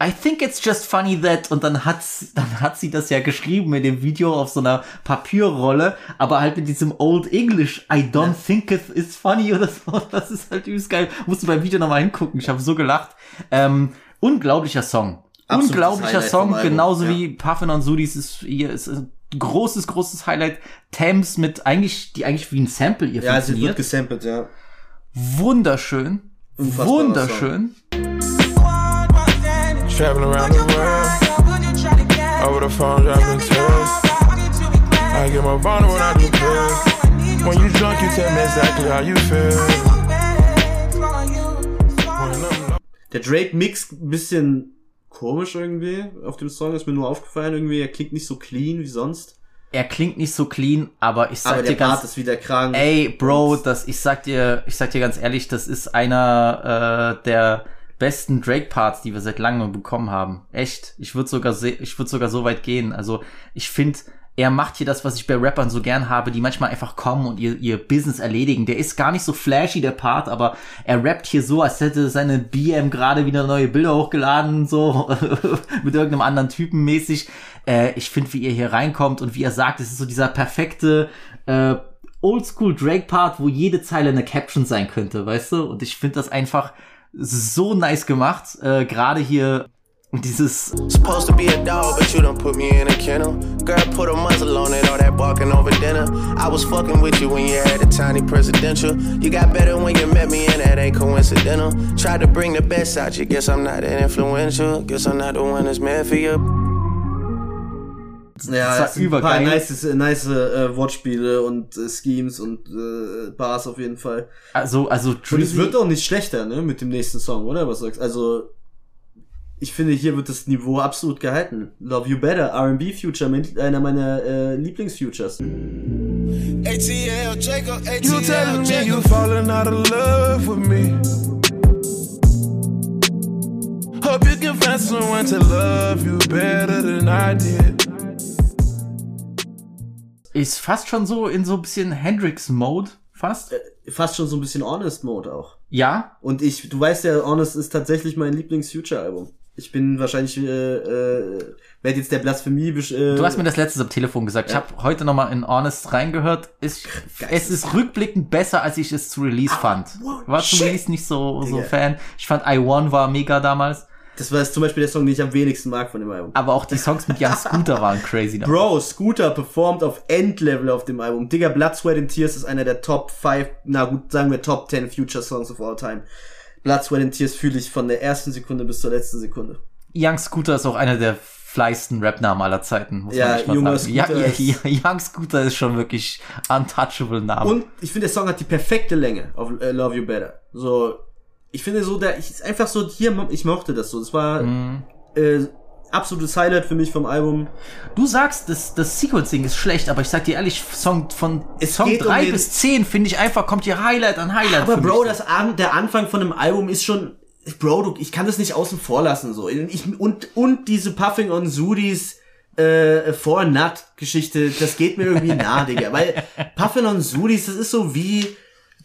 I think it's just funny that, und dann hat's, dann hat sie das ja geschrieben in dem Video auf so einer Papierrolle, aber halt mit diesem Old English, I don't think it is funny oder so. [laughs] Das ist halt übelst geil. Musst du beim Video nochmal hingucken. Ich habe so gelacht. Ähm, unglaublicher Song. Absolutes unglaublicher Highlight Song, genauso ja. wie Puffin und Sudis ist hier ist ein großes, großes Highlight. Thames mit eigentlich, die eigentlich wie ein Sample ihr ja, sie wird funktioniert. gesampelt, ja. Wunderschön. Unfassbarer Wunderschön. Traveling around the world. Over the phone, dropping tears. I get more vulnerable when I do pills. When you drunk, you tell me exactly how you feel. Der Drake Mix ein bisschen komisch irgendwie auf dem Song ist mir nur aufgefallen irgendwie. Er klingt nicht so clean wie sonst. Er klingt nicht so clean, aber ich sag Aber der dir ganz, Bart ist wieder krank. ey, Bro, das, ich sag dir, ich sag dir ganz ehrlich, das ist einer äh, der besten Drake-Parts, die wir seit langem bekommen haben. Echt. Ich würde sogar, ich würde sogar so weit gehen. Also ich finde, er macht hier das, was ich bei Rappern so gern habe, die manchmal einfach kommen und ihr, ihr Business erledigen. Der ist gar nicht so flashy, der Part, aber er rappt hier so, als hätte seine BM gerade wieder neue Bilder hochgeladen, so [laughs] mit irgendeinem anderen Typen mäßig. Äh, ich finde, wie ihr hier reinkommt und wie er sagt, es ist so dieser perfekte äh, Oldschool Drake-Part, wo jede Zeile eine Caption sein könnte, weißt du? Und ich finde das einfach so nice gemacht. Äh, gerade hier [laughs] dieses Supposed to be a dog, but you done put me in a kennel. Girl, put a muzzle on it, all that barking over dinner. I was fucking with you when you had a tiny presidential. You got better when you met me, and that ain't coincidental. Tried to bring the best out you, guess I'm not that influential. Guess I'm not the one that's meant for you. Ja, war ein paar übergeil. nice, nice äh, Wortspiele und äh, Schemes und äh, Bars auf jeden Fall. also also Und es wird auch nicht schlechter, ne, mit dem nächsten Song, oder? Was sagst Also, ich finde, hier wird das Niveau absolut gehalten. Love You Better, R&B Future, einer meiner äh, Lieblingsfutures. ATL Jacob, You telling ATL me you Jacob. falling out of love with me. Hope you can find someone to love you better than I did. ist fast schon so in so ein bisschen Hendrix-Mode, fast. Fast schon so ein bisschen Honest Mode auch. Ja, Und ich, du weißt ja, Honest ist tatsächlich mein Lieblings-Future-Album. Ich bin wahrscheinlich, äh, äh, werde jetzt der Blasphemie, äh, du hast mir das letztes am Telefon gesagt. Ich habe heute noch mal in Honest reingehört. Ist, es ist rückblickend besser, als ich es zu Release fand. War zu. Release nicht so, so Digga. Fan. Ich fand I One war mega damals. das war jetzt zum Beispiel der Song, den ich am wenigsten mag von dem Album. Aber auch die Songs mit Young Scooter [laughs] waren crazy. damals. Bro, Scooter performt auf Endlevel auf dem Album. Digga, Blood, Sweat and Tears ist einer der Top 5, na gut, sagen wir Top 10 Future Songs of all time. Blood, Sweat and Tears fühle ich von der ersten Sekunde bis zur letzten Sekunde. Young Scooter ist auch einer der fleisten Rap-Namen aller Zeiten, muss Ja, man echt mal junger sagen. Scooter ja, ist- ja, Young Scooter ist schon wirklich untouchable Name. Und ich finde, der Song hat die perfekte Länge auf äh, Love You Better. So, ich finde so, der, ich, ist einfach so, hier, ich mochte das so. Das war Mhm. äh, absolutes Highlight für mich vom Album. Du sagst, das, das Sequencing ist schlecht, aber ich sag dir ehrlich, Song von Es Song geht um 3 den- bis 10 finde ich einfach, kommt hier Highlight an Highlight. Aber Bro, das An der Anfang von einem Album ist schon, Bro, du, ich kann das nicht außen vor lassen so. Ich, und und diese Puffing on Sudis äh, For Nut Geschichte, das geht mir irgendwie nah, [laughs] Digga, weil Puffing on Sudis, das ist so wie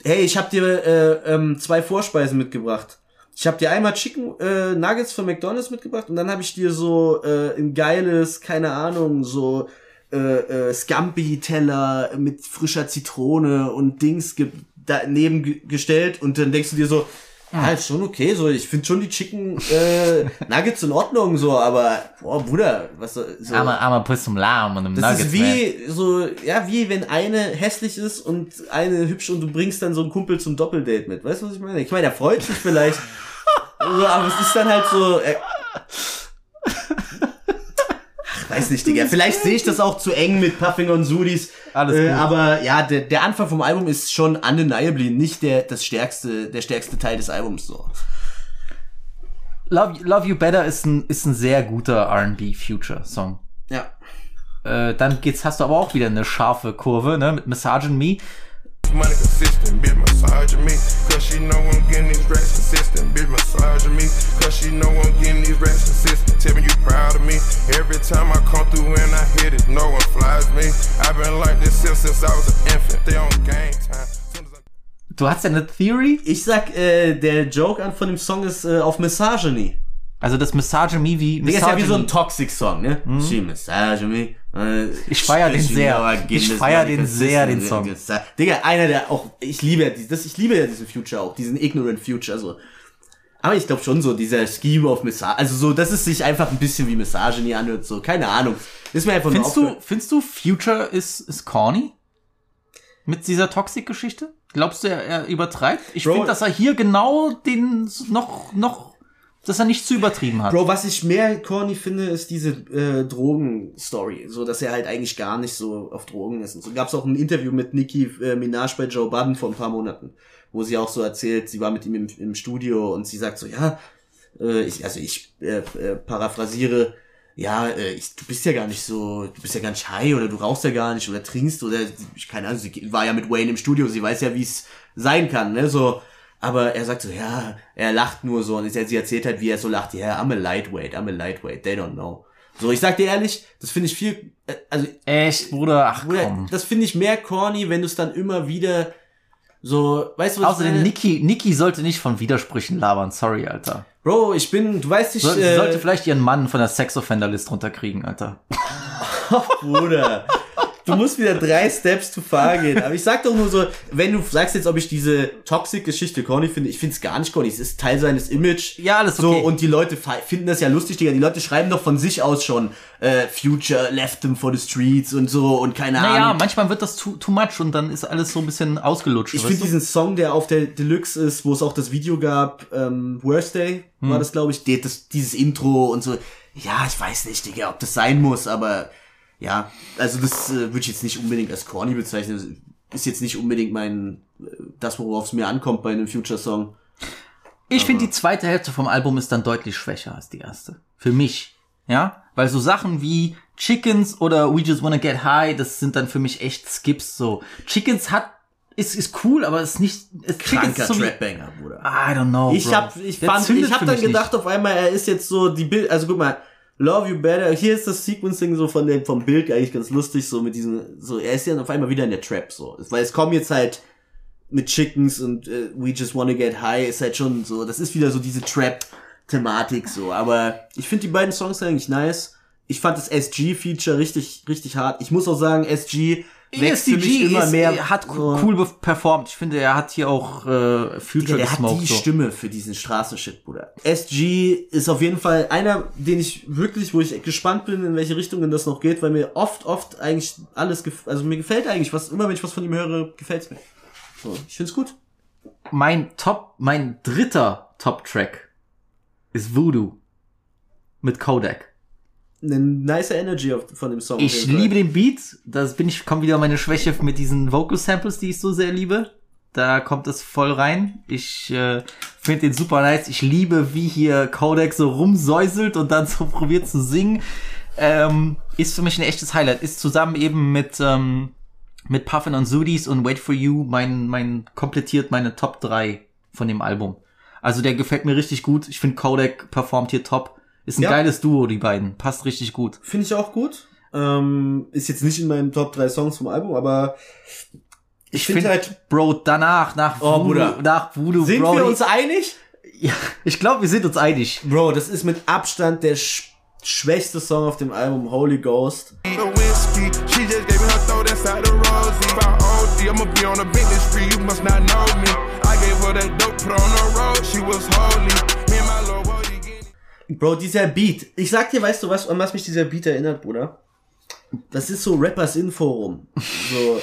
Hey, ich habe dir äh, ähm, zwei Vorspeisen mitgebracht. Ich habe dir einmal Chicken äh, Nuggets von McDonald's mitgebracht und dann habe ich dir so äh, ein geiles, keine Ahnung, so äh, äh, Scampi-Teller mit frischer Zitrone und Dings ge daneben ge gestellt und dann denkst du dir so, ja, ist schon okay, so ich finde schon die Chicken äh, [laughs] Nuggets in Ordnung, so, aber boah, Bruder, was so. Armer, armer Puss zum Lahm und im das Nuggets, ist wie so, ja, wie wenn eine hässlich ist und eine hübsch und du bringst dann so einen Kumpel zum Doppeldate mit. Weißt du, was ich meine? Ich meine, er freut sich vielleicht. [laughs] so, aber es ist dann halt so. Äh, [laughs] weiß nicht, Digga. Vielleicht sehe ich das auch zu eng mit Puffing on Sudis. Alles äh, gut. aber ja, der, der Anfang vom Album ist schon undeniably nicht der, das stärkste, der stärkste Teil des Albums so. Love, Love You Better ist ein, ist ein sehr guter R&B Future Song. Ja. Äh, dann geht's, hast du aber auch wieder eine scharfe Kurve, ne, mit Massaging Me. Money consistent, bitch massaging me. Cause she know I'm getting these racks consistent, bitch massaging me. Cause she know I'm getting these racks consistent. Tell me you proud of me. Every time I come through and I hit it, no one flies me. I've been like this since, since I was an infant. They on game time. Soon as Du hast ja eine Theory? Ich sag, äh, der Joke an von dem Song ist äh, auf Misogyny. Also das Massage Me wie Der ist ja wie so ein Toxic-Song, ne? Mhm. She massage me. äh, Ich feier den sehr. Ich feier den sehr, den. Song. Digga, einer der auch, ich liebe ja das, ich liebe ja diesen Future auch, diesen Ignorant Future, so. Aber ich glaube schon so, dieser Scheme of Massage, also so, dass es sich einfach ein bisschen wie Misogyny anhört, so, keine Ahnung. Ist mir einfach nur Findest du, findest du Future ist, ist corny? Mit dieser Toxic-Geschichte? Glaubst du, er, er übertreibt? Ich finde, dass er hier genau den noch, noch, dass er nicht zu übertrieben hat. Bro, was ich mehr corny finde, ist diese äh, Drogen-Story. So, dass er halt eigentlich gar nicht so auf Drogen ist. Und so gab es auch ein Interview mit Nicki äh, Minaj bei Joe Budden vor ein paar Monaten, wo sie auch so erzählt, sie war mit ihm im, im Studio und sie sagt so, ja, äh, ich, also ich äh, äh, paraphrasiere, ja, äh, ich, du bist ja gar nicht so, du bist ja gar nicht high oder du rauchst ja gar nicht oder trinkst oder, ich keine Ahnung, sie war ja mit Wayne im Studio, sie weiß ja, wie es sein kann, ne, so, aber er sagt so, ja, er lacht nur so und sie sie erzählt halt, wie er so lacht, ja, I'm a lightweight, I'm a lightweight, they don't know. So, ich sag dir ehrlich, das finde ich viel, äh, also, Echt, Bruder, ach Bruder, komm. das finde ich mehr corny, wenn du es dann immer wieder so, weißt du, was ich Außerdem? Niki, Niki sollte nicht von Widersprüchen labern, sorry, Alter. Bro, ich bin, du weißt nicht, So, sie äh, sollte vielleicht ihren Mann von der Sex-Offender-List runterkriegen, Alter. Bruder. Du musst wieder drei Steps zu far gehen. Aber ich sag doch nur so, wenn du sagst jetzt, ob ich diese Toxic-Geschichte corny finde, ich finde es gar nicht corny. Es ist Teil seines Image. Ja, alles So, okay. und die Leute finden das ja lustig, Digga. Die Leute schreiben doch von sich aus schon, äh, Future left them for the streets und so und keine Naja, Ahnung. manchmal wird das too, too much und dann ist alles so ein bisschen ausgelutscht. Ich finde diesen Song, der auf der Deluxe ist, wo es auch das Video gab, ähm, Worst Day, Hm. war das, glaube ich, das, dieses Intro und so. Ja, ich weiß nicht, Digga, ob das sein muss, aber ja, also das äh, würde ich jetzt nicht unbedingt als corny bezeichnen. Das Ist jetzt nicht unbedingt mein, äh, das, worauf es mir ankommt bei einem Future-Song. Ich finde, die zweite Hälfte vom Album ist dann deutlich schwächer als die erste. Für mich. Ja? Weil so Sachen wie Chickens oder We Just Wanna Get High, das sind dann für mich echt Skips so. Chickens hat, ist, ist cool, aber ist nicht, ist Kranker Trap-Banger, Bruder. I don't know, Ich Bro. hab, ich Der fand, ich hab dann gedacht auf einmal, er ist jetzt so die Bild, also guck mal, Love You Better, hier ist das Sequencing so von dem, vom Bild eigentlich ganz lustig, so mit diesen, so, er ist ja auf einmal wieder in der Trap, so. Weil es kommen jetzt halt mit Chickens und äh, We Just Wanna Get High, ist halt schon so, das ist wieder so diese Trap-Thematik, so. Aber ich finde die beiden Songs eigentlich nice. Ich fand das SG-Feature richtig, richtig hart. Ich muss auch sagen, SG ESTG immer ist, mehr. hat cool performt. Ich finde, er hat hier auch äh, Future der hat die so. Stimme für diesen Straßenshit, Bruder. SG ist auf jeden Fall einer, den ich wirklich, wo ich gespannt bin, in welche Richtungen das noch geht, weil mir oft, oft eigentlich alles, also mir gefällt eigentlich was, immer wenn ich was von ihm höre, gefällt's mir. So, ich find's gut. Mein Top, mein dritter Top-Track ist Voodoo mit Kodak. Eine nice Energy von dem Song. Ich liebe den Beat. Das bin ich, kommt wieder meine Schwäche mit diesen Vocal Samples, die ich so sehr liebe. Da kommt es voll rein. Ich äh, finde den super nice. Ich liebe, wie hier Kodak so rumsäuselt und dann [laughs] so probiert zu singen. Ähm, ist für mich ein echtes Highlight. Ist zusammen eben mit ähm, mit Puffin und Sudis und Wait for You mein mein komplettiert meine Top 3 von dem Album. Also der gefällt mir richtig gut. Ich finde Kodak performt hier top. Ist ein Ja. geiles Duo, die beiden. Passt richtig gut. Finde ich auch gut. Ähm, ist jetzt nicht in meinen Top 3 Songs vom Album, aber Ich find finde halt- Bro, danach, nach Oh, Voodoo, Bruder. nach Voodoo, Sind Bro. wir uns einig? ja, ich glaube, wir sind uns einig. Bro, das ist mit Abstand der sch schwächste Song auf dem Album Holy Ghost. Bro, dieser Beat. Ich sag dir, weißt du was, an was mich dieser Beat erinnert, Bruder? Das ist so Rappers in Forum. So,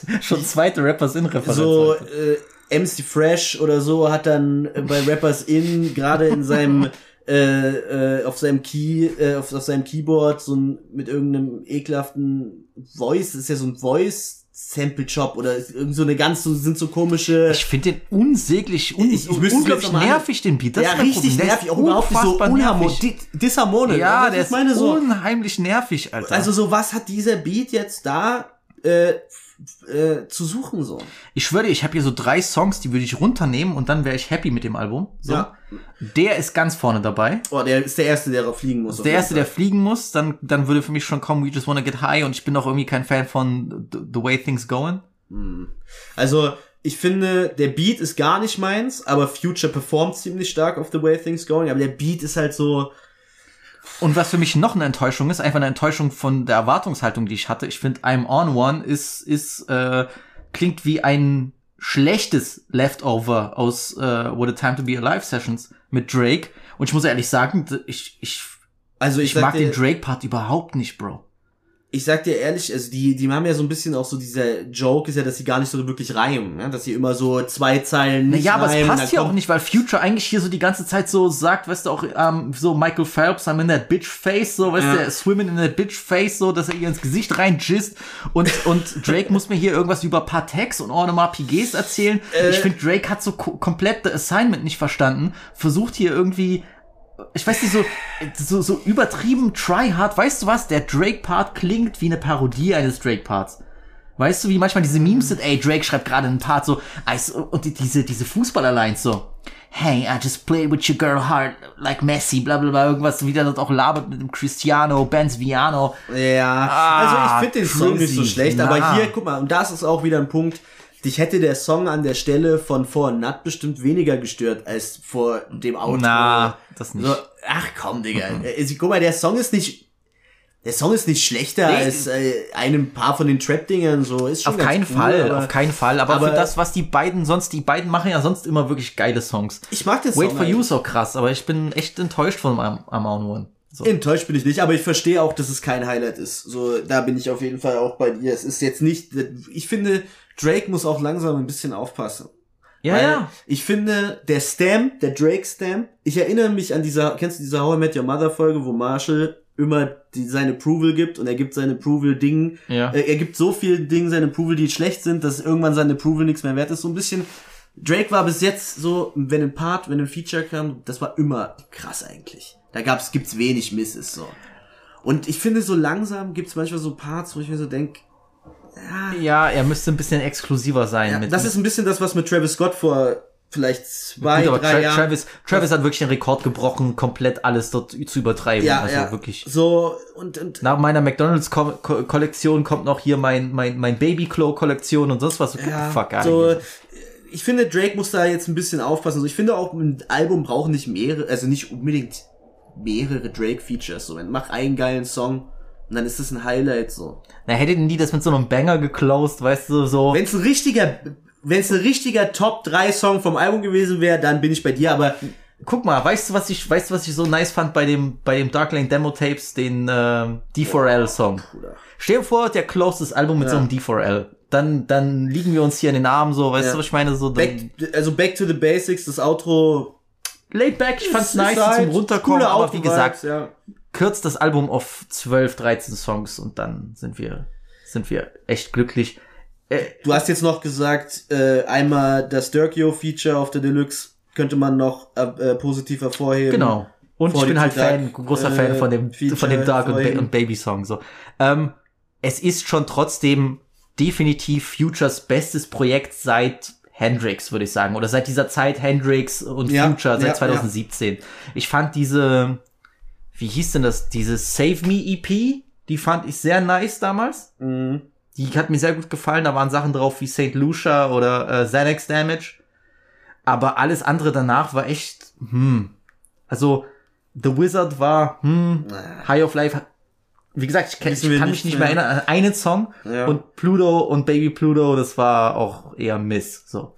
[laughs] Schon zweite Rappers in Referenz. so äh, MC Fresh oder so hat dann äh, bei Rappers in gerade in seinem [laughs] äh, äh, auf seinem Key äh, auf, auf seinem Keyboard so ein mit irgendeinem ekelhaften Voice, das ist ja so ein Voice Sample Shop oder irgend so eine ganz so sind so komische ich finde den unsäglich, un Ich- ich unglaublich nervig, den Beat. Das ja, richtig Problem. Nervig, auch überhaupt so unfassbar unharmon nervig. di- disharmonisch. Ja, Also, der ist meine so unheimlich nervig, Alter. Also so was hat dieser Beat jetzt da äh, äh, zu suchen so? ich schwöre dir, ich habe hier so drei Songs, die würde ich runternehmen und dann wäre ich happy mit dem Album. So. Ja. Der ist ganz vorne dabei. Oh, der ist der erste, der fliegen muss. Der erste, der Fall. fliegen muss, dann, dann würde für mich schon kommen, We Just Wanna Get High und ich bin auch irgendwie kein Fan von The, the Way Things Going. Also ich finde, der Beat ist gar nicht meins, aber Future performt ziemlich stark auf The Way Things Going. Aber der Beat ist halt so. Und was für mich noch eine Enttäuschung ist, einfach eine Enttäuschung von der Erwartungshaltung, die ich hatte. Ich finde, I'm On One ist, ist, äh, klingt wie ein schlechtes Leftover aus äh, What a Time to Be Alive Sessions mit Drake. Und ich muss ehrlich sagen, ich, ich, Also ich, ich mag dir, den Drake-Part überhaupt nicht, Bro. Ich sag dir ehrlich, also die, die haben ja so ein bisschen auch so dieser Joke ist ja, dass sie gar nicht so wirklich reimen, ne? dass sie immer so zwei Zeilen nicht Naja, aber es passt ja auch nicht, weil Future eigentlich hier so die ganze Zeit so sagt, weißt du, auch ähm, so Michael Phelps, I'm in that bitch face, so, weißt Ja. du, swimming in that bitch face, so, dass er ihr ins Gesicht rein jizzt und, und Drake muss mir hier irgendwas über Patex und Onomatopoeies erzählen. Äh. ich finde, Drake hat so ko komplett das Assignment nicht verstanden, versucht hier irgendwie ich weiß nicht, so, so, so übertrieben tryhard. Weißt du was? Der Drake-Part klingt wie eine Parodie eines Drake-Parts. Weißt du, wie manchmal diese Memes sind? Ey, Drake schreibt gerade einen Part so, und die- diese, diese Fußballer-Lines so. Hey, I just played with your girl hard, like Messi, bla, bla, bla, irgendwas, wie der das auch labert mit dem Cristiano, Benz Viano. Ja, Ah, also ich finde den Song nicht so schlecht, Na. aber hier, guck mal, und das ist auch wieder ein Punkt, dich hätte der Song an der Stelle von vor Nut bestimmt weniger gestört als vor dem Outro. Na, das nicht. So, ach komm, Digga. [laughs] Also, guck mal, der Song ist nicht, der Song ist nicht schlechter Nee. als äh, einem paar von den Trap-Dingern, so, ist schon Auf keinen cool, Fall, aber auf keinen Fall. Aber, aber- für das, was die beiden sonst, die beiden machen ja sonst immer wirklich geile Songs. Ich mag den Wait Song for You eigentlich. auch krass, aber ich bin echt enttäuscht von Am Am One. So. Enttäuscht bin ich nicht, aber ich verstehe auch, dass es kein Highlight ist. So, da bin ich auf jeden Fall auch bei dir. Es ist jetzt nicht, ich finde, Drake muss auch langsam ein bisschen aufpassen. Ja, Weil ja. Ich finde, der Stamp, der Drake Stamp, ich erinnere mich an dieser, kennst du diese How I Met Your Mother Folge, wo Marshall immer die, sein Approval gibt und er gibt sein Approval Ding, Ja. äh, er gibt so viel Dinge sein Approval, die schlecht sind, dass irgendwann sein Approval nichts mehr wert ist. So ein bisschen, Drake war bis jetzt so, wenn ein Part, wenn ein Feature kam, das war immer krass eigentlich. Da gab's, gibt's wenig Misses, so. Und ich finde, so langsam gibt's manchmal so Parts, wo ich mir so denk, Ja, er müsste ein bisschen exklusiver sein. ja, mit, das ist ein bisschen das, was mit Travis Scott vor vielleicht zwei, Gut, drei Tra Jahren. Travis, Travis hat wirklich den Rekord gebrochen, komplett alles dort zu übertreiben. ja, also ja, wirklich. So, und, und, Nach meiner McDonalds-Kollektion kommt noch hier mein, mein, mein Baby-Clo-Kollektion und sonst was. ja, Fuck, so, ich finde, Drake muss da jetzt ein bisschen aufpassen. Also ich finde auch, ein Album braucht nicht mehrere, also nicht unbedingt mehrere Drake-Features. So, mach einen geilen Song und dann ist das ein Highlight, so. Na, hätte denn die das mit so einem Banger geclosed, weißt du, so. Wenn es ein richtiger, wenn es ein richtiger Top 3 Song vom Album gewesen wäre, dann bin ich bei dir, aber Guck mal, weißt du, was ich, weißt du, was ich so nice fand bei dem, bei dem Dark Lane Demo Tapes, den ähm, D4L Song. Stell dir vor, der closed das Album mit Ja. so einem D4L. Dann, dann liegen wir uns hier in den Armen, so, weißt Ja. du, was ich meine, so. back, also back to the basics, das Outro. laid back, ich fand's nice halt zum Runterkommen, aber wie gesagt, ja. Kürzt das Album auf 12, 13 Songs und dann sind wir, sind wir echt glücklich. Äh, Du hast jetzt noch gesagt, äh, einmal das Dirkio-Feature auf der Deluxe könnte man noch äh, äh, positiv hervorheben. Genau. Und ich bin halt Dark, Fan, großer äh, Fan von dem, Feature von dem Dark und, ba und Baby Song, so. Ähm, es ist schon trotzdem definitiv Futures bestes Projekt seit Hendrix, würde ich sagen. Oder seit dieser Zeit Hendrix und Ja, Future, seit ja, 2017. Ich fand diese, wie hieß denn das, diese Save Me EP, die fand ich sehr nice damals. Mhm. Die hat mir sehr gut gefallen. Da waren Sachen drauf wie St. Lucia oder äh, Xanax Damage. Aber alles andere danach war echt, hm. Also, The Wizard war, hm, High of Life. Wie gesagt, ich, wir ich kann mich nicht mehr. mehr erinnern an einen Song. Ja. Und Pluto und Baby Pluto, das war auch eher Miss. So.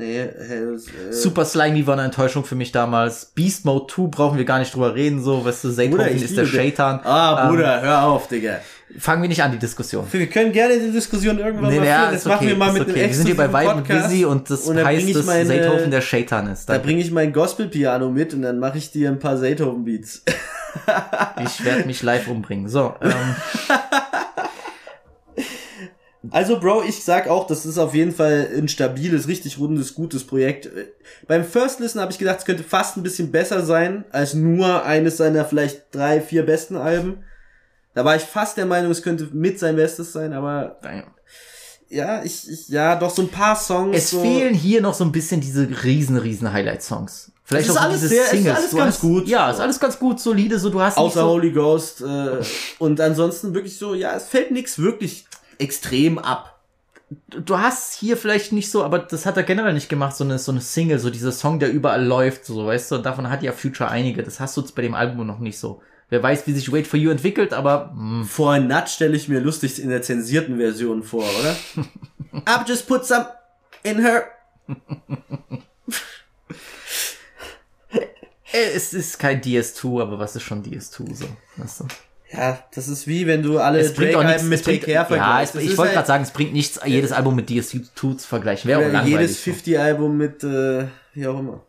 Nee, äh, äh, Super Slimy war eine Enttäuschung für mich damals. Beast Mode 2 brauchen wir gar nicht drüber reden, so, weißt du, ich ist der. Shaitan. Ah, Ähm, Bruder, hör auf, Digga. Fangen wir nicht an, die Diskussion. Wir können gerne die Diskussion irgendwann Nee, mal ja, Das ist machen okay, wir mal mit okay. einem Wir sind hier bei Vibe und. Busy und das Und heißt, dass meine- Zaytoven der Shaitan ist. Da Danke. bringe ich mein Gospel-Piano mit und dann mache ich dir ein paar Zaytoven-Beats. Ich werde mich live umbringen. So, ähm, [laughs] Also, Bro, ich sag auch, das ist auf jeden Fall ein stabiles, richtig rundes, gutes Projekt. Beim First Listen habe ich gedacht, es könnte fast ein bisschen besser sein als nur eines seiner vielleicht drei, vier besten Alben. Da war ich fast der Meinung, es könnte mit sein Bestes sein, aber ja, ich, ich ja, doch so ein paar Songs. es so, fehlen hier noch so ein bisschen diese riesen, riesen Highlight-Songs. Vielleicht auch so alles diese sehr- es ist Singles. alles Du ganz hast, gut. Ja, ist alles ganz gut, solide, so du hast Außer so, Holy Ghost äh, und ansonsten wirklich so, ja, es fällt nichts wirklich extrem ab. du hast hier vielleicht nicht so, aber das hat er generell nicht gemacht, so eine, so eine Single, so dieser Song, der überall läuft, so, weißt du, und davon hat ja Future einige. Das hast du jetzt bei dem Album noch nicht so. Wer weiß, wie sich Wait for You entwickelt, aber mh, For a Nut stelle ich mir lustig in der zensierten Version vor, oder? [laughs] I've just put some in her. [laughs] es ist kein DS2, aber was ist schon DS2 so, weißt du? Ja, das ist wie wenn du alle Es bringt auch nichts, Drake-Alben mit es Take Care ja, vergleichst. es, Das ich wollte halt- gerade sagen, es bringt nichts, jedes Album mit DS2 zu vergleichen. Wäre auch langweilig. jedes so. 50-Album mit, äh, wie auch immer.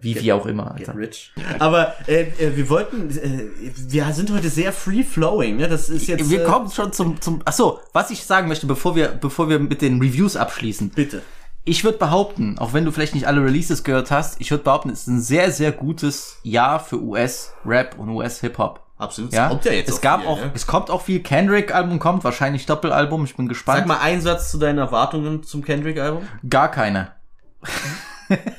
Wie, wie auch immer, Get Alter. rich. Aber äh, äh, wir wollten, äh, wir sind heute sehr free-flowing, ne? Das ist jetzt... wir äh, kommen schon zum, zum, ach so, was ich sagen möchte, bevor wir, bevor wir mit den Reviews abschließen. Bitte. Ich würde behaupten, auch wenn du vielleicht nicht alle Releases gehört hast, ich würde behaupten, es ist ein sehr, sehr gutes Jahr für US-Rap und US-Hip-Hop. Absolut. Ja, kommt ja jetzt es gab viel, auch, ne? es kommt auch viel Kendrick-Album kommt, wahrscheinlich Doppelalbum, ich bin gespannt. Sag mal einen Satz zu deinen Erwartungen zum Kendrick-Album. Gar keine.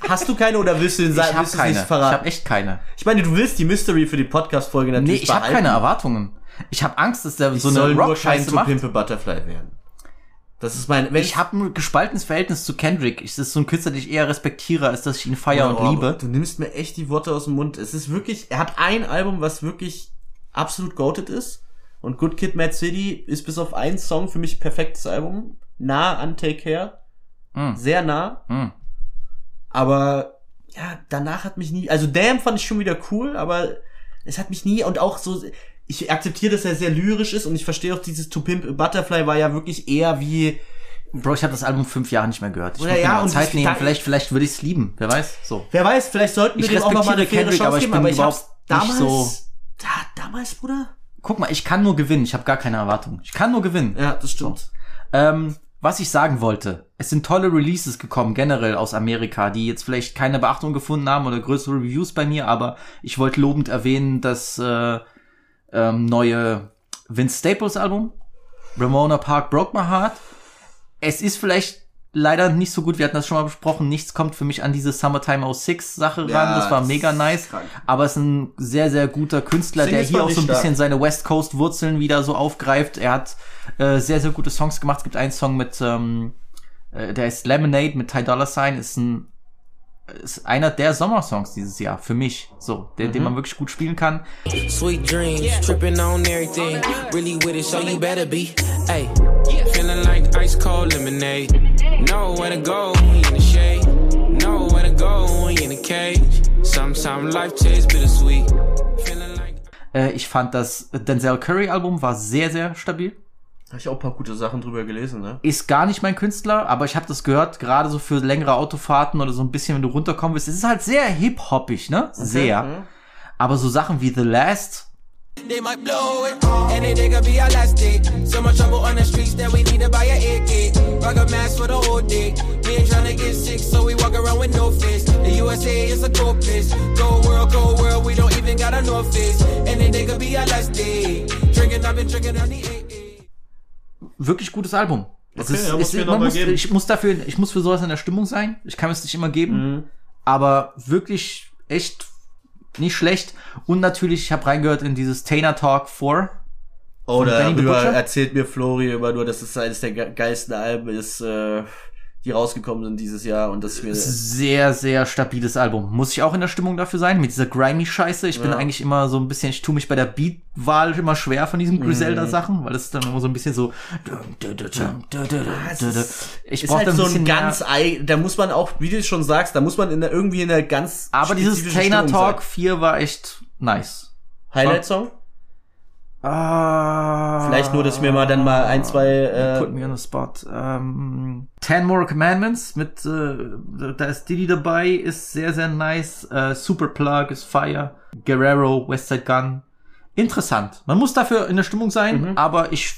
Hast du keine oder willst du den Ich sagen? habe du es keine. Ich habe echt keine. Ich meine, du willst die Mystery für die Podcast-Folge Nee, natürlich ich habe keine Erwartungen. Ich habe Angst, dass der Ich so eine Rock-Scheiße zu macht. Pimpe Butterfly werden. Das ist mein, wenn Ich habe ein gespaltenes Verhältnis zu Kendrick. Es ist so ein Künstler, den ich eher respektiere, als dass ich ihn feier und Oh, liebe. Du nimmst mir echt die Worte aus dem Mund. Es ist wirklich, er hat ein Album, was wirklich absolut goated ist. Und Good Kid, Mad City ist bis auf einen Song für mich perfektes Album. Nah an Take Care. Mm. Sehr nah. Mm. Aber, ja, danach hat mich nie, also Damn fand ich schon wieder cool, aber es hat mich nie, und auch so, ich akzeptiere, dass er sehr lyrisch ist und ich verstehe auch dieses To Pimp Butterfly war ja wirklich eher wie, Bro, ich habe das Album fünf Jahre nicht mehr gehört. Ich Oder muss mir ja, mal und Zeit nehmen. Vielleicht, vielleicht würde ich es lieben. Wer weiß? So. wer weiß, vielleicht sollten wir Ich dem auch noch mal eine faire Kendrick, aber Chance ich geben, bin aber ich hab's damals, so- da, damals, Bruder? Guck mal, ich kann nur gewinnen. Ich habe gar keine Erwartungen. Ich kann nur gewinnen. Ja, das stimmt. Ähm, was ich sagen wollte, es sind tolle Releases gekommen, generell aus Amerika, die jetzt vielleicht keine Beachtung gefunden haben oder größere Reviews bei mir, aber ich wollte lobend erwähnen, das äh, ähm, neue Vince Staples Album, Ramona Park Broke My Heart. Es ist vielleicht leider nicht so gut, wir hatten das schon mal besprochen, nichts kommt für mich an diese Summertime 06 Sache ran, Ja, das war das mega nice, aber es ist ein sehr, sehr guter Künstler, der Singles hier auch so ein stark. bisschen seine West Coast Wurzeln wieder so aufgreift. Er hat äh, sehr, sehr gute Songs gemacht. Es gibt einen Song mit, ähm, äh, der ist Lemonade mit Ty Dolla Sign, ist ein ist einer der Sommersongs dieses Jahr für mich, so, der, Mhm. den man wirklich gut spielen kann. Sweet dreams, tripping on everything. Really with it, so you better be. Hey, feeling like ice cold lemonade. Know where to go in the shade. Know where to go in the cage. Sometimes life tastes bittersweet. Feeling like Äh, ich fand das Denzel Curry Album war sehr, sehr stabil. Habe ich auch ein paar gute Sachen drüber gelesen, ne? Ist gar nicht mein Künstler, aber ich habe das gehört, gerade so für längere Autofahrten oder so ein bisschen, wenn du runterkommen willst. Es ist halt sehr hip-hoppig, ne? Sehr. mhm. Aber so Sachen wie The Last, wirklich gutes Album. Okay, ja, muss noch man mal muss, geben. ich muss dafür, ich muss für sowas in der Stimmung sein. Ich kann es nicht immer geben, Mhm. aber wirklich echt nicht schlecht. Und natürlich, ich habe reingehört in dieses Tainer Talk 4. Von Oder Benny the über, Butcher? erzählt mir Flori über nur, dass es eines der ge- geilsten Alben ist, äh, die rausgekommen sind dieses Jahr und dass wir Sehr, sehr stabiles Album. Muss ich auch in der Stimmung dafür sein, mit dieser grimy-Scheiße. Ich bin Ja. eigentlich immer so ein bisschen, ich tue mich bei der Beat-Wahl immer schwer von diesen Mhm. Griselda-Sachen, weil es dann immer so ein bisschen so. Ich ist brauche halt so ein ganz, da muss man auch, wie du schon sagst, da muss man in der, irgendwie in der ganz Aber dieses Tainer Talk 4 war echt nice. sein. Highlight-Song? Ah. Vielleicht nur, dass ich mir mal dann mal ein, zwei, äh, Put me on the spot. Ähm, Ten More Commandments mit, äh, da ist Diddy dabei, ist sehr, sehr nice. Äh, Super Plug ist Fire. Guerrero, Westside Gun. Interessant. Man muss dafür in der Stimmung sein, aber ich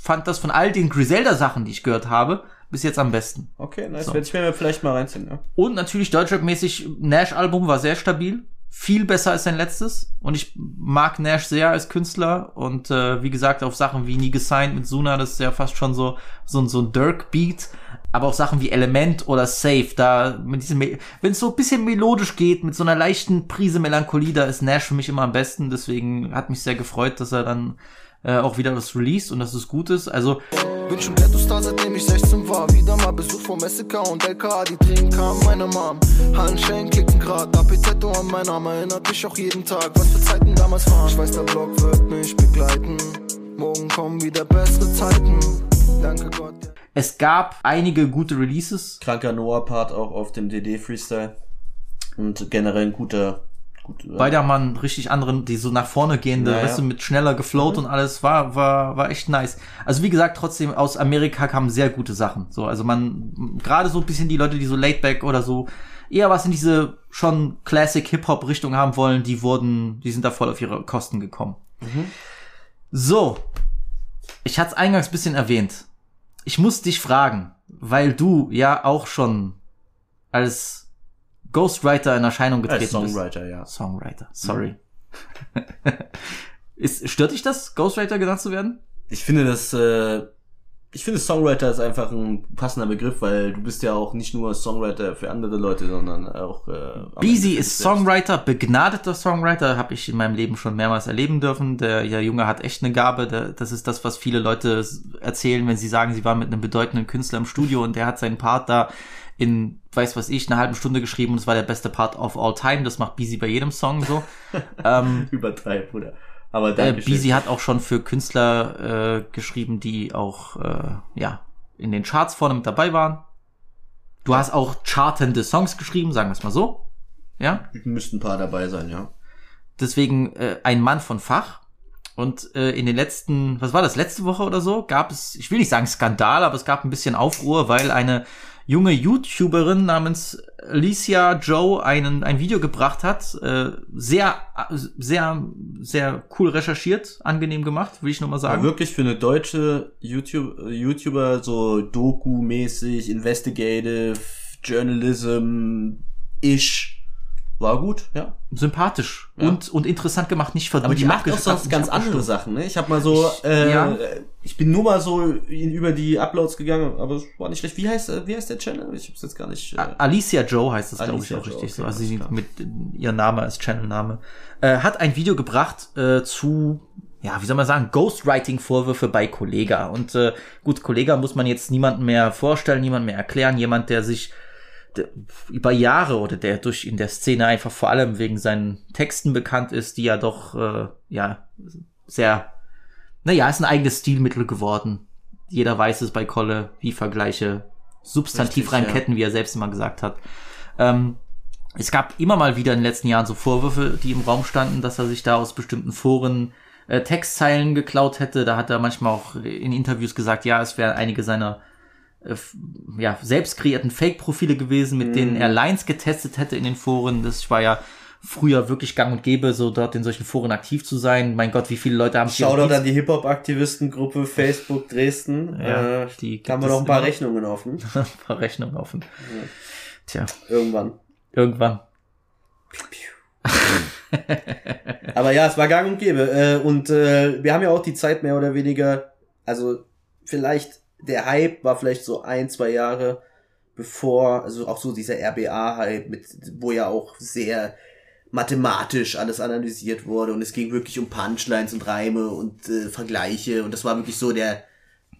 fand das von all den Griselda-Sachen, die ich gehört habe, bis jetzt am besten. Okay, nice. So. Werde ich mir vielleicht mal reinziehen, ja. Und natürlich Deutschrap-mäßig, Nash-Album war sehr stabil. Viel besser als sein letztes. Und ich mag Nash sehr als Künstler. Und äh, wie gesagt, auf Sachen wie Nie gesigned mit Suna, das ist ja fast schon so, so, ein- so ein Dirk-Beat. Aber auch Sachen wie Element oder Safe, da mit diesem, wenn es so ein bisschen melodisch geht, mit so einer leichten Prise Melancholie, da ist Nash für mich immer am besten. Deswegen hat mich sehr gefreut, dass er dann äh, auch wieder was released und dass es gut ist. Also Bin schon Ghetto-Star, seitdem ich 16 war. Wieder mal Besuch vom SK und LKA, die Tränen kamen meiner Mom. Hallenschellen klicken grad, AP-Tattoo an meinen Arm, erinnert mich auch jeden Tag, was für Zeiten damals waren. Ich weiß, der Block wird mich begleiten. Morgen kommen wieder bessere Zeiten. Danke Gott. es gab einige gute Releases. Kranker Noah-Part auch auf dem DD-Freestyle. Und generell ein guter, guter Weil da man richtig anderen, die so nach vorne gehende, Naja. weißt du, mit schneller geflowt und alles, war, war, war echt nice. Also wie gesagt, trotzdem aus Amerika kamen sehr gute Sachen. So, also man, gerade so ein bisschen die Leute, die so laidback oder so, eher was in diese schon Classic Hip-Hop Richtung haben wollen, die wurden, die sind da voll auf ihre Kosten gekommen. So. Ich hatte es eingangs ein bisschen erwähnt. Ich muss dich fragen, weil du ja auch schon als Ghostwriter in Erscheinung getreten Als bist. Songwriter, ja. Songwriter, sorry. [laughs] Ist, stört dich das, Ghostwriter genannt zu werden? Ich finde das, äh, ich finde Songwriter ist einfach ein passender Begriff, weil du bist ja auch nicht nur Songwriter für andere Leute, sondern auch, äh, Ende ist Songwriter, begnadeter Songwriter, habe ich in meinem Leben schon mehrmals erleben dürfen. Der, der Junge hat echt eine Gabe. Der, das ist das, was viele Leute erzählen, wenn sie sagen, sie waren mit einem bedeutenden Künstler im Studio und der hat seinen Part da in, weiß was ich, einer halben Stunde geschrieben und es war der beste Part of all time. Das macht Beezy bei jedem Song so. [laughs] ähm. Übertreib, Bruder. Aber äh, Beezy hat auch schon für Künstler äh, geschrieben, die auch äh, ja in den Charts vorne mit dabei waren. Du hast auch chartende Songs geschrieben, sagen wir es mal so. Ja, Müssten ein paar dabei sein, ja. deswegen äh, ein Mann von Fach. Und äh, in den letzten, was war das, letzte Woche oder so, gab es, ich will nicht sagen Skandal, aber es gab ein bisschen Aufruhr, weil eine junge YouTuberin namens Alicia Joe einen, ein Video gebracht hat. Äh, sehr, sehr, sehr cool recherchiert, angenehm gemacht, will ich nur mal sagen. Aber wirklich für eine deutsche YouTube, äh, YouTuber so Doku-mäßig, Investigative, Journalism-ish. War gut, ja. Sympathisch Ja. und, und interessant gemacht, nicht ver Aber die macht auch sonst ganz andere. Sachen, ne? Ich habe mal so, Ich- äh, ja. ich bin nur mal so in, über die Uploads gegangen, aber es war nicht schlecht. Wie heißt, äh, wie heißt der Channel? Ich hab's jetzt gar nicht. Äh, Alicia Joe heißt es, glaube ich, auch Joe, richtig okay, so. Also sie mit ihr Name als Channelname. Äh, hat ein Video gebracht äh, zu, ja, wie soll man sagen, Ghostwriting-Vorwürfe bei Kollega. Und äh, gut, Kollega muss man jetzt niemanden mehr vorstellen, niemanden mehr erklären. Jemand, der sich über Jahre oder der durch in der Szene einfach vor allem wegen seinen Texten bekannt ist, die ja doch, äh, ja, sehr, naja, ist ein eigenes Stilmittel geworden. Jeder weiß es bei Kolle, wie Vergleiche substantiv Richtig, reinketten, wie er selbst immer gesagt hat. Ähm, es gab immer mal wieder in den letzten Jahren so Vorwürfe, die im Raum standen, dass er sich da aus bestimmten Foren äh, Textzeilen geklaut hätte. Da hat er manchmal auch in Interviews gesagt, ja, es wären einige seiner ja, selbst kreierten Fake-Profile gewesen, mit denen er Lines getestet hätte in den Foren. Das war ja früher wirklich gang und gäbe, so dort in solchen Foren aktiv zu sein. Mein Gott, wie viele Leute haben sich Shoutout auch an die Hip-Hop-Aktivistengruppe Facebook Dresden. Ja, äh, die da haben gibt wir noch ein paar immer. Rechnungen offen. [laughs] ein paar Rechnungen offen. Tja, Irgendwann. irgendwann. Aber ja, es war gang und gäbe. Äh, und äh, wir haben ja auch die Zeit mehr oder weniger, also vielleicht der Hype war vielleicht so ein, zwei Jahre bevor, also auch so dieser RBA-Hype, mit, wo ja auch sehr mathematisch alles analysiert wurde und es ging wirklich um Punchlines und Reime und äh, Vergleiche und das war wirklich so der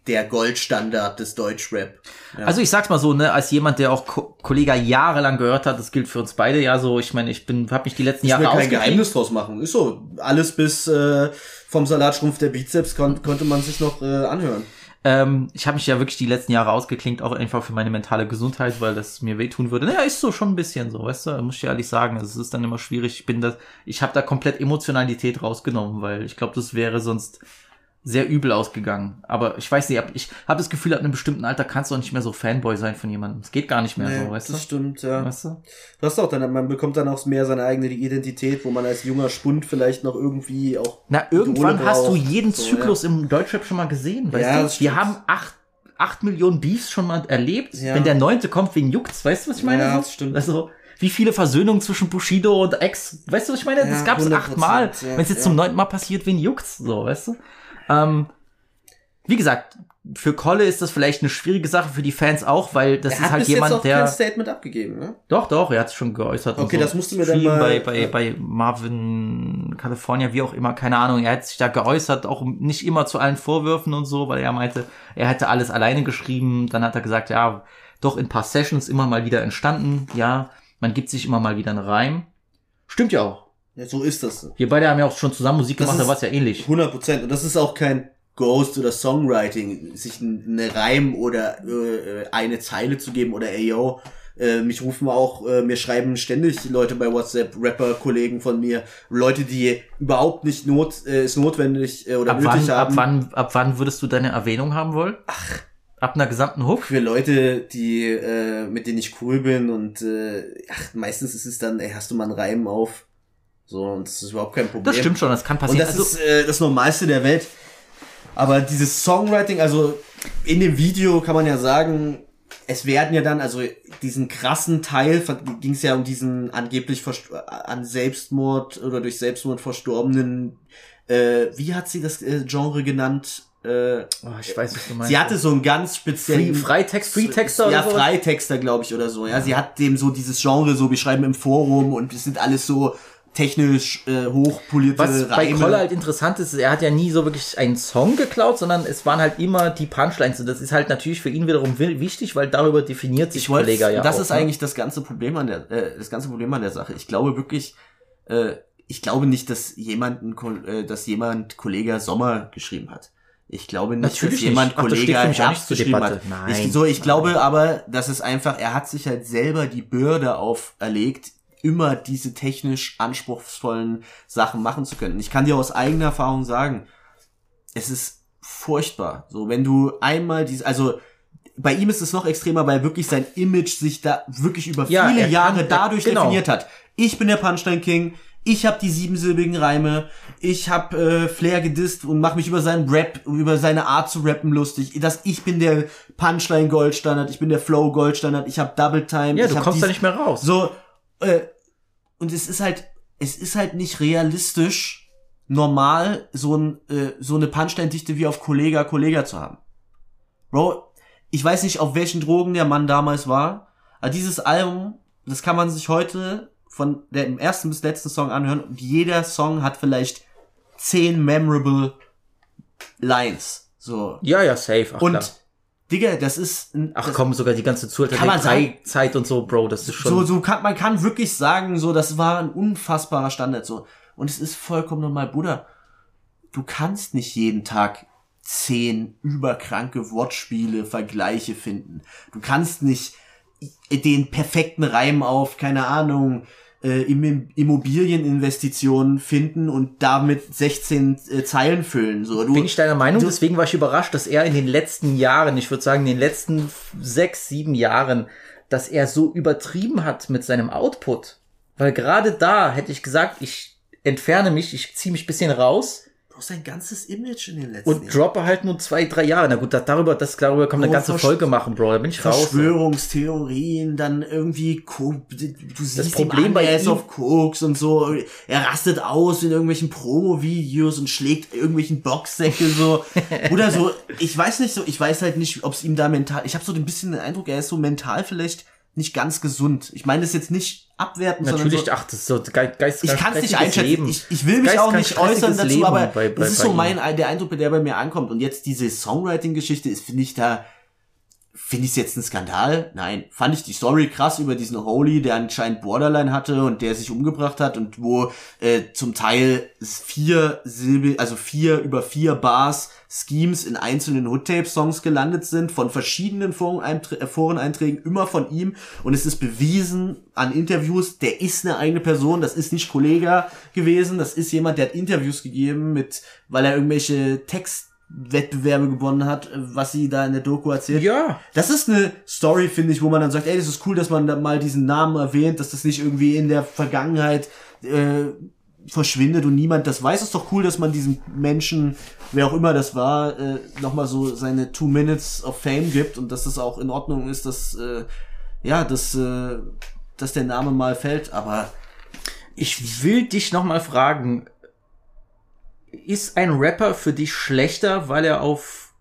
der Goldstandard des Deutschrap. Ja. Also ich sag's mal so, ne, als jemand, der auch Ko Kollega jahrelang gehört hat, das gilt für uns beide ja so. Ich meine, ich bin, habe mich die letzten ich Jahre kein. Geheimnis draus machen. Ist so. Alles bis äh, vom Salatschrumpf der Bizeps kon konnte man sich noch äh, anhören. Ähm, ich habe mich ja wirklich die letzten Jahre ausgeklinkt, auch einfach für meine mentale Gesundheit, weil das mir wehtun würde. Naja, ist so schon ein bisschen so, weißt du, muss ich ehrlich sagen. Es ist dann immer schwierig. Ich bin das, ich habe da komplett Emotionalität rausgenommen, weil ich glaube, das wäre sonst sehr übel ausgegangen. Aber ich weiß nicht, ich habe das Gefühl, ab einem bestimmten Alter kannst du auch nicht mehr so Fanboy sein von jemandem. Es geht gar nicht mehr Nee, so, weißt das du? stimmt, ja. Weißt du? Du hast auch dann, man bekommt dann auch mehr seine eigene Identität, wo man als junger Spund vielleicht noch irgendwie auch. Na, irgendwann hast du jeden So, Zyklus im Deutschrap schon mal gesehen, weißt Ja, du? das Wir haben acht, acht Millionen Beefs schon mal erlebt. Ja. Wenn der neunte kommt, wen juckt's? Weißt du, was ich meine? Ja, das stimmt. Also, wie viele Versöhnungen zwischen Bushido und Ex, weißt du, was ich meine? Ja, das gab's 100%, achtmal. ja, Wenn es jetzt ja. zum neunten Mal passiert, wen juckt's? So, weißt du? Ähm, wie gesagt, für Kolle ist das vielleicht eine schwierige Sache, für die Fans auch, weil das er ist halt bis jemand, jetzt auch der. kein Statement abgegeben, ne? Doch, doch, er hat es schon geäußert. Okay, so. das musst du mir dann mal- bei, bei, ja. bei Marvin California, wie auch immer, keine Ahnung. Er hat sich da geäußert, auch nicht immer zu allen Vorwürfen und so, weil er meinte, er hätte alles alleine geschrieben. Dann hat er gesagt, ja, doch in ein paar Sessions immer mal wieder entstanden. Ja, man gibt sich immer mal wieder einen Reim. Stimmt ja auch. Ja, so ist das. Wir beide haben ja auch schon zusammen Musik Das gemacht, da ist war es ja ähnlich. 100 Prozent. Und das ist auch kein Ghost oder Songwriting, sich eine Reim oder äh, eine Zeile zu geben oder ey yo, äh, mich rufen auch, äh, mir schreiben ständig Leute bei WhatsApp, Rapper-Kollegen von mir, Leute, die überhaupt nicht not, äh, es notwendig äh, oder Ab nötig wann, ab haben. wann, ab wann würdest du deine Erwähnung haben wollen? Ach. Ab einer gesamten Hook? Für Leute, die, äh, mit denen ich cool bin und äh, ach, meistens ist es dann, ey, hast du mal einen Reim auf? So, und das ist überhaupt kein Problem. Das stimmt schon, das kann passieren. Und das Also- ist äh, das Normalste der Welt. Aber dieses Songwriting, also in dem Video kann man ja sagen, es werden ja dann, also diesen krassen Teil, ging es ja um diesen angeblich verst- an Selbstmord oder durch Selbstmord verstorbenen, äh, wie hat sie das äh, Genre genannt? Äh, Oh, ich weiß, was du meinst. Sie hatte so einen ganz speziellen Free- Freitext- Freetexter Ja? Freitexter, glaube ich, oder so. Ja, sie hat dem so dieses Genre so beschreiben im Forum und es sind alles so technisch äh, hochpolierte Was bei Reime. Koller halt interessant ist, er hat ja nie so wirklich einen Song geklaut, sondern es waren halt immer die Punchlines. Und das ist halt natürlich für ihn wiederum wi- wichtig, weil darüber definiert sich Kollega ja das auch, ist ne? eigentlich das ganze Problem an der, äh, das ganze Problem an der Sache. Ich glaube wirklich, äh, ich glaube nicht, dass jemand, ein Ko- äh, dass jemand Kollege Sommer geschrieben hat. Ich glaube nicht, Natürlich dass jemand nicht. Ach, Kollege nicht Herbst geschrieben hat. Nein. Ich, so, ich glaube aber, dass es einfach, er hat sich halt selber die Bürde auferlegt, immer diese technisch anspruchsvollen Sachen machen zu können. Ich kann dir aus eigener Erfahrung sagen, es ist furchtbar. So, wenn du einmal diese, also bei ihm ist es noch extremer, weil wirklich sein Image sich da wirklich über Ja, viele kann- Jahre er- dadurch genau. definiert hat. Ich bin der Punchline King. Ich habe die siebensilbigen Reime. Ich habe äh, Flair gedisst und mache mich über seinen Rap, über seine Art zu rappen lustig. Das, ich bin der Punchline Goldstandard. Ich bin der Flow Goldstandard. Ich habe Double Time. Ja, du kommst da dies- nicht mehr raus. So äh, und es ist halt, es ist halt nicht realistisch normal so ein äh, so eine Punchline-Dichte wie auf Kollega Kollega zu haben. Bro, ich weiß nicht, auf welchen Drogen der Mann damals war, aber dieses Album, das kann man sich heute von dem ersten bis letzten Song anhören und jeder Song hat vielleicht zehn memorable Lines. So. Ja, ja, safe. Ach, und klar. Digga, das ist ein, Ach das, komm, sogar die ganze Kann man sagen? Zeit und so, Bro, das ist schon. so, so kann, man kann wirklich sagen, so, das war ein unfassbarer Standard, so. Und es ist vollkommen normal, Bruder. Du kannst nicht jeden Tag zehn überkranke Wortspiele, Vergleiche finden. Du kannst nicht den perfekten Reim auf, keine Ahnung, äh, Im- Immobilieninvestitionen finden und damit 16 äh, Zeilen füllen. So, du, Bin ich deiner Meinung? du- Deswegen war ich überrascht, dass er in den letzten Jahren, ich würde sagen, in den letzten sechs, sieben Jahren, dass er so übertrieben hat mit seinem Output. Weil gerade da hätte ich gesagt, ich entferne mich, ich ziehe mich bisschen raus Du hast ein ganzes Image in den letzten und droppe halt nur zwei, drei Jahre. Na gut, das, darüber, das, darüber kann man eine Oh, ganze Versch- Folge machen, Bro. Da bin ich raus. Verschwörungstheorien, dann irgendwie du siehst Problem ihm an, bei er ist auf Koks und so, er rastet aus in irgendwelchen Promo-Videos und schlägt irgendwelchen Boxsäcke so [laughs] oder so. Ich weiß nicht so, ich weiß halt nicht, ob es ihm da mental. Ich habe so ein bisschen den Eindruck, er ist so mental vielleicht nicht ganz gesund. Ich meine das jetzt nicht abwertend, Natürlich, ach, das ist so ge geist ich kann es nicht einschätzen. Leben. Ich, ich will mich Geist- auch nicht äußern dazu, Leben aber bei- bei- es ist so mein der Eindruck, der bei mir ankommt. Und jetzt diese Songwriting-Geschichte ist, finde ich da, finde ich jetzt ein Skandal? Nein. Fand ich die Story krass über diesen Holy, der anscheinend Borderline hatte und der sich umgebracht hat und wo äh, zum Teil vier Silbe, also vier über vier Bars Schemes in einzelnen Hood-Tape-Songs gelandet sind, von verschiedenen äh, Foreneinträgen, immer von ihm. Und es ist bewiesen an Interviews, der ist eine eigene Person, das ist nicht Kollege gewesen, das ist jemand, der hat Interviews gegeben mit, weil er irgendwelche Textwettbewerbe gewonnen hat, was sie da in der Doku erzählt. Ja. Das ist eine Story, finde ich, wo man dann sagt, ey, das ist cool, dass man da mal diesen Namen erwähnt, dass das nicht irgendwie in der Vergangenheit äh, verschwindet und niemand das weiß. Es ist doch cool, dass man diesem Menschen, wer auch immer das war, äh, nochmal so seine Two Minutes of Fame gibt und dass es auch in Ordnung ist, dass, äh, ja, dass, äh, dass der Name mal fällt, aber Ich will dich noch mal fragen, ist ein Rapper für dich schlechter, weil er auf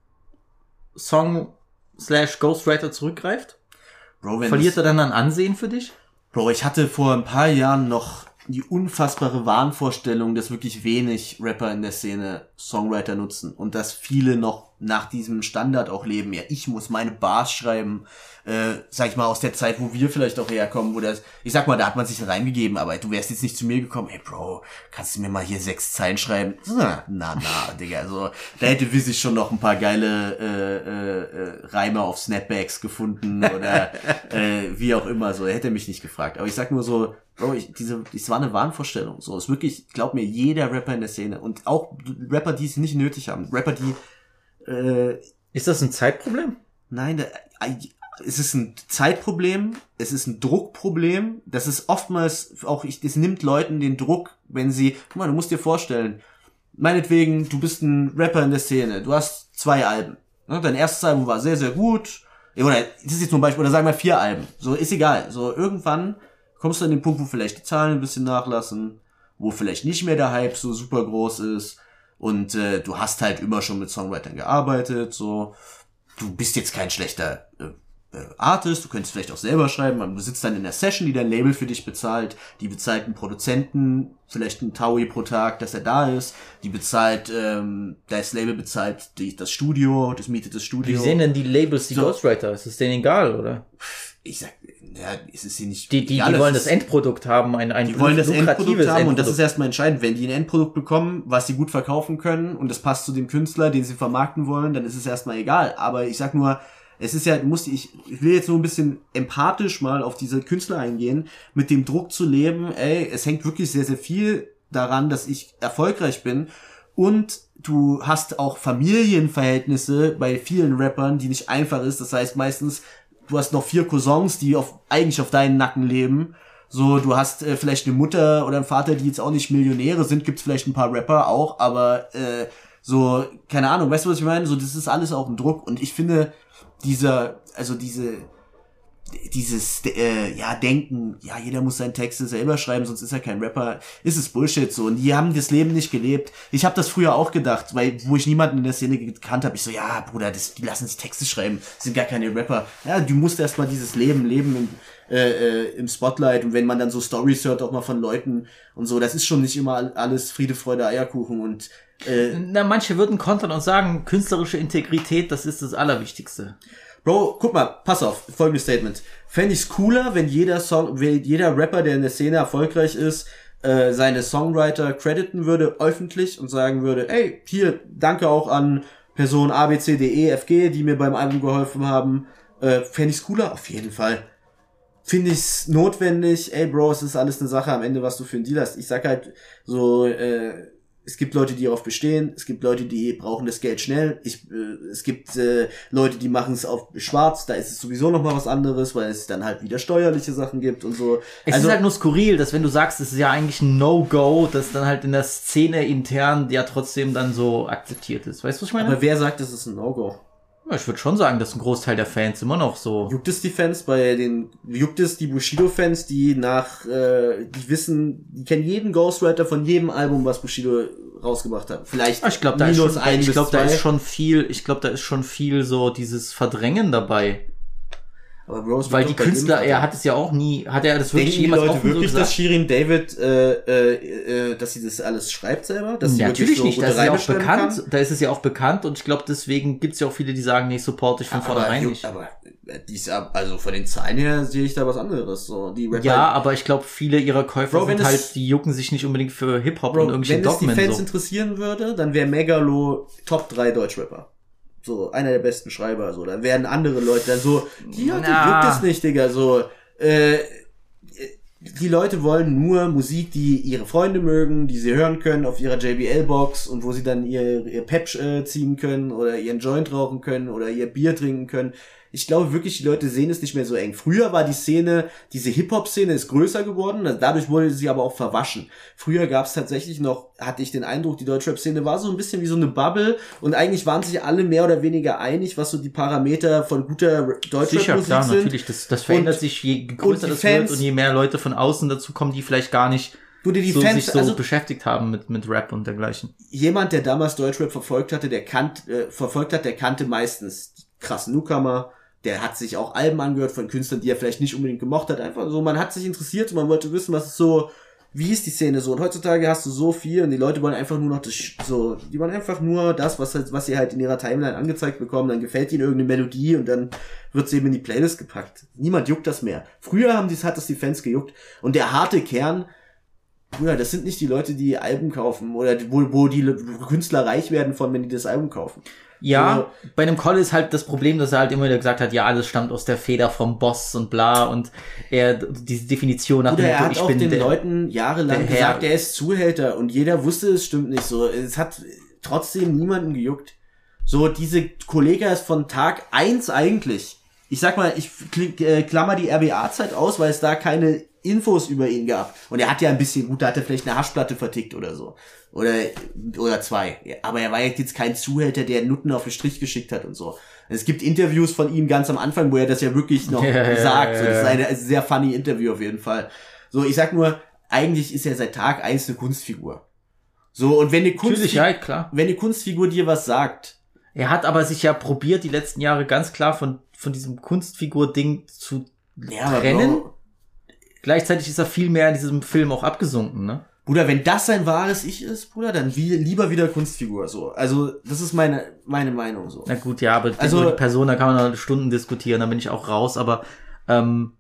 Song slash Ghostwriter zurückgreift? Bro, Verliert er dann an Ansehen für dich? Bro, ich hatte vor ein paar Jahren noch die unfassbare Wahnvorstellung, dass wirklich wenig Rapper in der Szene Songwriter nutzen und dass viele noch nach diesem Standard auch leben. Ja, ich muss meine Bars schreiben, äh, sag ich mal, aus der Zeit, wo wir vielleicht auch herkommen, wo das, ich sag mal, da hat man sich reingegeben, aber du wärst jetzt nicht zu mir gekommen, hey Bro, kannst du mir mal hier sechs Zeilen schreiben? Na, na, na [laughs] Digga, also, da hätte Wissig schon noch ein paar geile, äh, äh, äh, Reime auf Snapbacks gefunden oder, [laughs] äh, wie auch immer, so, er hätte mich nicht gefragt. Aber ich sag nur so, Bro, ich, diese, das war eine Wahnvorstellung. So, ist wirklich, glaub mir, jeder Rapper in der Szene und auch Rapper, die es nicht nötig haben. Rapper, die, äh, Ist das ein Zeitproblem? Nein, da, äh, es ist ein Zeitproblem, es ist ein Druckproblem. Das ist oftmals auch, ich, das nimmt Leuten den Druck, wenn sie, guck mal, du musst dir vorstellen, meinetwegen, du bist ein Rapper in der Szene, du hast zwei Alben. Ne? Dein erstes Album war sehr, sehr gut. Oder das ist jetzt zum Beispiel, oder sagen wir vier Alben. So, ist egal. So, irgendwann kommst du an den Punkt, wo vielleicht die Zahlen ein bisschen nachlassen, wo vielleicht nicht mehr der Hype so super groß ist und äh, du hast halt immer schon mit Songwritern gearbeitet, so du bist jetzt kein schlechter äh, äh, Artist, du könntest vielleicht auch selber schreiben, aber du sitzt dann in der Session, die dein Label für dich bezahlt, die bezahlt einen Produzenten, vielleicht einen Taui pro Tag, dass er da ist, die bezahlt, ähm, das Label bezahlt die, das Studio, das mietet das Studio. Wie sehen denn die Labels die So. Ghostwriter? Ist es denen egal, oder? Ich sag, ja, es ist hier nicht. Die, die, die wollen es das Endprodukt haben, ein, ein Die wollen das Endprodukt haben und das ist erstmal entscheidend. Wenn die ein Endprodukt bekommen, was sie gut verkaufen können und das passt zu dem Künstler, den sie vermarkten wollen, dann ist es erstmal egal. Aber ich sag nur, es ist ja, du musst, ich, ich will jetzt nur ein bisschen empathisch mal auf diese Künstler eingehen, mit dem Druck zu leben, ey, es hängt wirklich sehr, sehr viel daran, dass ich erfolgreich bin und du hast auch Familienverhältnisse bei vielen Rappern, die nicht einfach ist. Das heißt meistens, du hast noch vier Cousins, die auf, eigentlich auf deinen Nacken leben. So, du hast äh, vielleicht eine Mutter oder einen Vater, die jetzt auch nicht Millionäre sind, gibt's vielleicht ein paar Rapper auch, aber äh, so, keine Ahnung, weißt du, was ich meine? So, das ist alles auch ein Druck und ich finde, dieser, also diese, dieses äh, ja Denken, ja jeder muss seine Texte selber schreiben, sonst ist er kein Rapper, ist es Bullshit so und die haben das Leben nicht gelebt. Ich habe das früher auch gedacht, weil wo ich niemanden in der Szene gekannt habe, ich so ja Bruder, das, die lassen sich Texte schreiben, sind gar keine Rapper. Ja, du musst erst mal dieses Leben leben im, äh, äh, im Spotlight und wenn man dann so Stories hört auch mal von Leuten und so, das ist schon nicht immer alles Friede Freude Eierkuchen und äh, Na, manche würden kontern und sagen, künstlerische Integrität, das ist das Allerwichtigste. Bro, guck mal, pass auf, folgendes Statement. Fände ich's cooler, wenn jeder Song, wenn jeder Rapper, der in der Szene erfolgreich ist, äh, seine Songwriter crediten würde, öffentlich und sagen würde, ey, hier, danke auch an Person A, B, C, D, E, F, G, die mir beim Album geholfen haben. Äh, Fände ich's cooler? Auf jeden Fall. Finde ich's notwendig? Ey, Bro, es ist alles eine Sache am Ende, was du für einen Deal hast. Ich sag halt so, äh, es gibt Leute, die darauf bestehen, es gibt Leute, die brauchen das Geld schnell, ich, äh, es gibt äh, Leute, die machen es auf schwarz, da ist es sowieso noch mal was anderes, weil es dann halt wieder steuerliche Sachen gibt und so. Es also, ist halt nur skurril, dass wenn du sagst, es ist ja eigentlich ein No-Go, dass dann halt in der Szene intern ja trotzdem dann so akzeptiert ist. Weißt du, was ich meine? aber wer sagt, es ist ein No-Go? Ich würde schon sagen, dass ein Großteil der Fans immer noch so. Juckt es die Fans bei den, juckt es die Bushido-Fans, die nach, äh, die wissen, die kennen jeden Ghostwriter von jedem Album, was Bushido rausgebracht hat. Vielleicht Ah, Ich glaube, da, ist minus schon, ein ich bis glaub, da ist schon viel, ich glaube, da ist schon viel so dieses Verdrängen dabei. Aber wird Weil die Künstler, er hat es ja auch nie, hat er das wirklich Denken die jemals Leute offen so wirklich, gesagt? dass Shirin David, äh, äh, äh, dass sie das alles schreibt selber? Dass sie ja, wirklich natürlich so nicht, da ist es ja auch bekannt, kann? da ist es ja auch bekannt und ich glaube, deswegen gibt's ja auch viele, die sagen, nee, support ich von Aber, vornherein nicht. aber äh, die ist ja, also von den Zahlen her sehe ich da was anderes. So, die Rapper, Ja, aber ich glaube, viele ihrer Käufer Bro, sind es- halt, die jucken sich nicht unbedingt für Hip-Hop und irgendwelche wenn es die Dogmen Fans so. interessieren würde, dann wäre Megalo Top 3 Deutschrapper. So, einer der besten Schreiber, so. Dann werden andere Leute dann so, die Na. juckt es nicht, Digga, so, äh, die Leute wollen nur Musik, die ihre Freunde mögen, die sie hören können auf ihrer JBL-Box und wo sie dann ihr, ihr Pep äh, ziehen können oder ihren Joint rauchen können oder ihr Bier trinken können. Ich glaube wirklich, die Leute sehen es nicht mehr so eng. Früher war die Szene, diese Hip-Hop-Szene ist größer geworden, also dadurch wurde sie aber auch verwaschen. Früher gab es tatsächlich noch, hatte ich den Eindruck, die Deutschrap-Szene war so ein bisschen wie so eine Bubble und eigentlich waren sich alle mehr oder weniger einig, was so die Parameter von guter Deutschrap-Musik Sicher, klar, sind. natürlich. Das, das verändert Und- sich, je größer das Fans- wird und je mehr Leute von außen dazu kommen, die vielleicht gar nicht die, die so, Fans, sich so also beschäftigt haben mit, mit Rap und dergleichen. jemand, der damals Deutschrap verfolgt hatte, der kannt, äh, verfolgt hat, der kannte meistens krassen Newcomer, der hat sich auch Alben angehört von Künstlern, die er vielleicht nicht unbedingt gemocht hat. Einfach so, man hat sich interessiert und man wollte wissen, was ist so, wie ist die Szene so. Und heutzutage hast du so viel und die Leute wollen einfach nur noch das, so, die wollen einfach nur das, was, halt- was sie halt in ihrer Timeline angezeigt bekommen, dann gefällt ihnen irgendeine Melodie und dann wird sie eben in die Playlist gepackt. Niemand juckt das mehr. Früher haben dies, hat das die Fans gejuckt und der harte Kern, Bruder, das sind nicht die Leute, die Alben kaufen oder die- wo, wo die Le- Künstler reich werden von, wenn die das Album kaufen. Ja, bei einem Call ist halt das Problem, dass er halt immer wieder gesagt hat, ja, alles stammt aus der Feder vom Boss und bla und er diese Definition nach Oder dem er Motto, hat ich auch bin den der, Leuten jahrelang gesagt, er ist Zuhälter und jeder wusste, es stimmt nicht so. Es hat trotzdem niemanden gejuckt. So, diese Kollega ist von Tag eins eigentlich. Ich sag mal, ich äh, klammer die RBA-Zeit aus, weil es da keine Infos über ihn gab. Und er hat ja ein bisschen, gut, da hat er vielleicht eine Haschplatte vertickt oder so. Oder, oder zwei. Ja, Aber er war jetzt kein Zuhälter, der Nutten auf den Strich geschickt hat und so. Es gibt Interviews von ihm ganz am Anfang, wo er das ja wirklich noch [laughs] Ja, ja, sagt. So, das ist ja. eine sehr funny Interview auf jeden Fall. So, ich sag nur, eigentlich ist er seit Tag eins eine Kunstfigur. So, und wenn eine ja, klar. wenn eine Kunstfigur dir was sagt, Er hat aber sich ja probiert, die letzten Jahre ganz klar von, von diesem Kunstfigur-Ding zu ja, trennen. Bro, Gleichzeitig ist er viel mehr in diesem Film auch abgesunken, ne? Bruder, wenn das sein wahres Ich ist, Bruder, dann wie, lieber wieder Kunstfigur, so. Also, das ist meine, meine Meinung, so. Na gut, ja, aber Also- über die Person, da kann man noch Stunden diskutieren, da bin ich auch raus, aber ähm,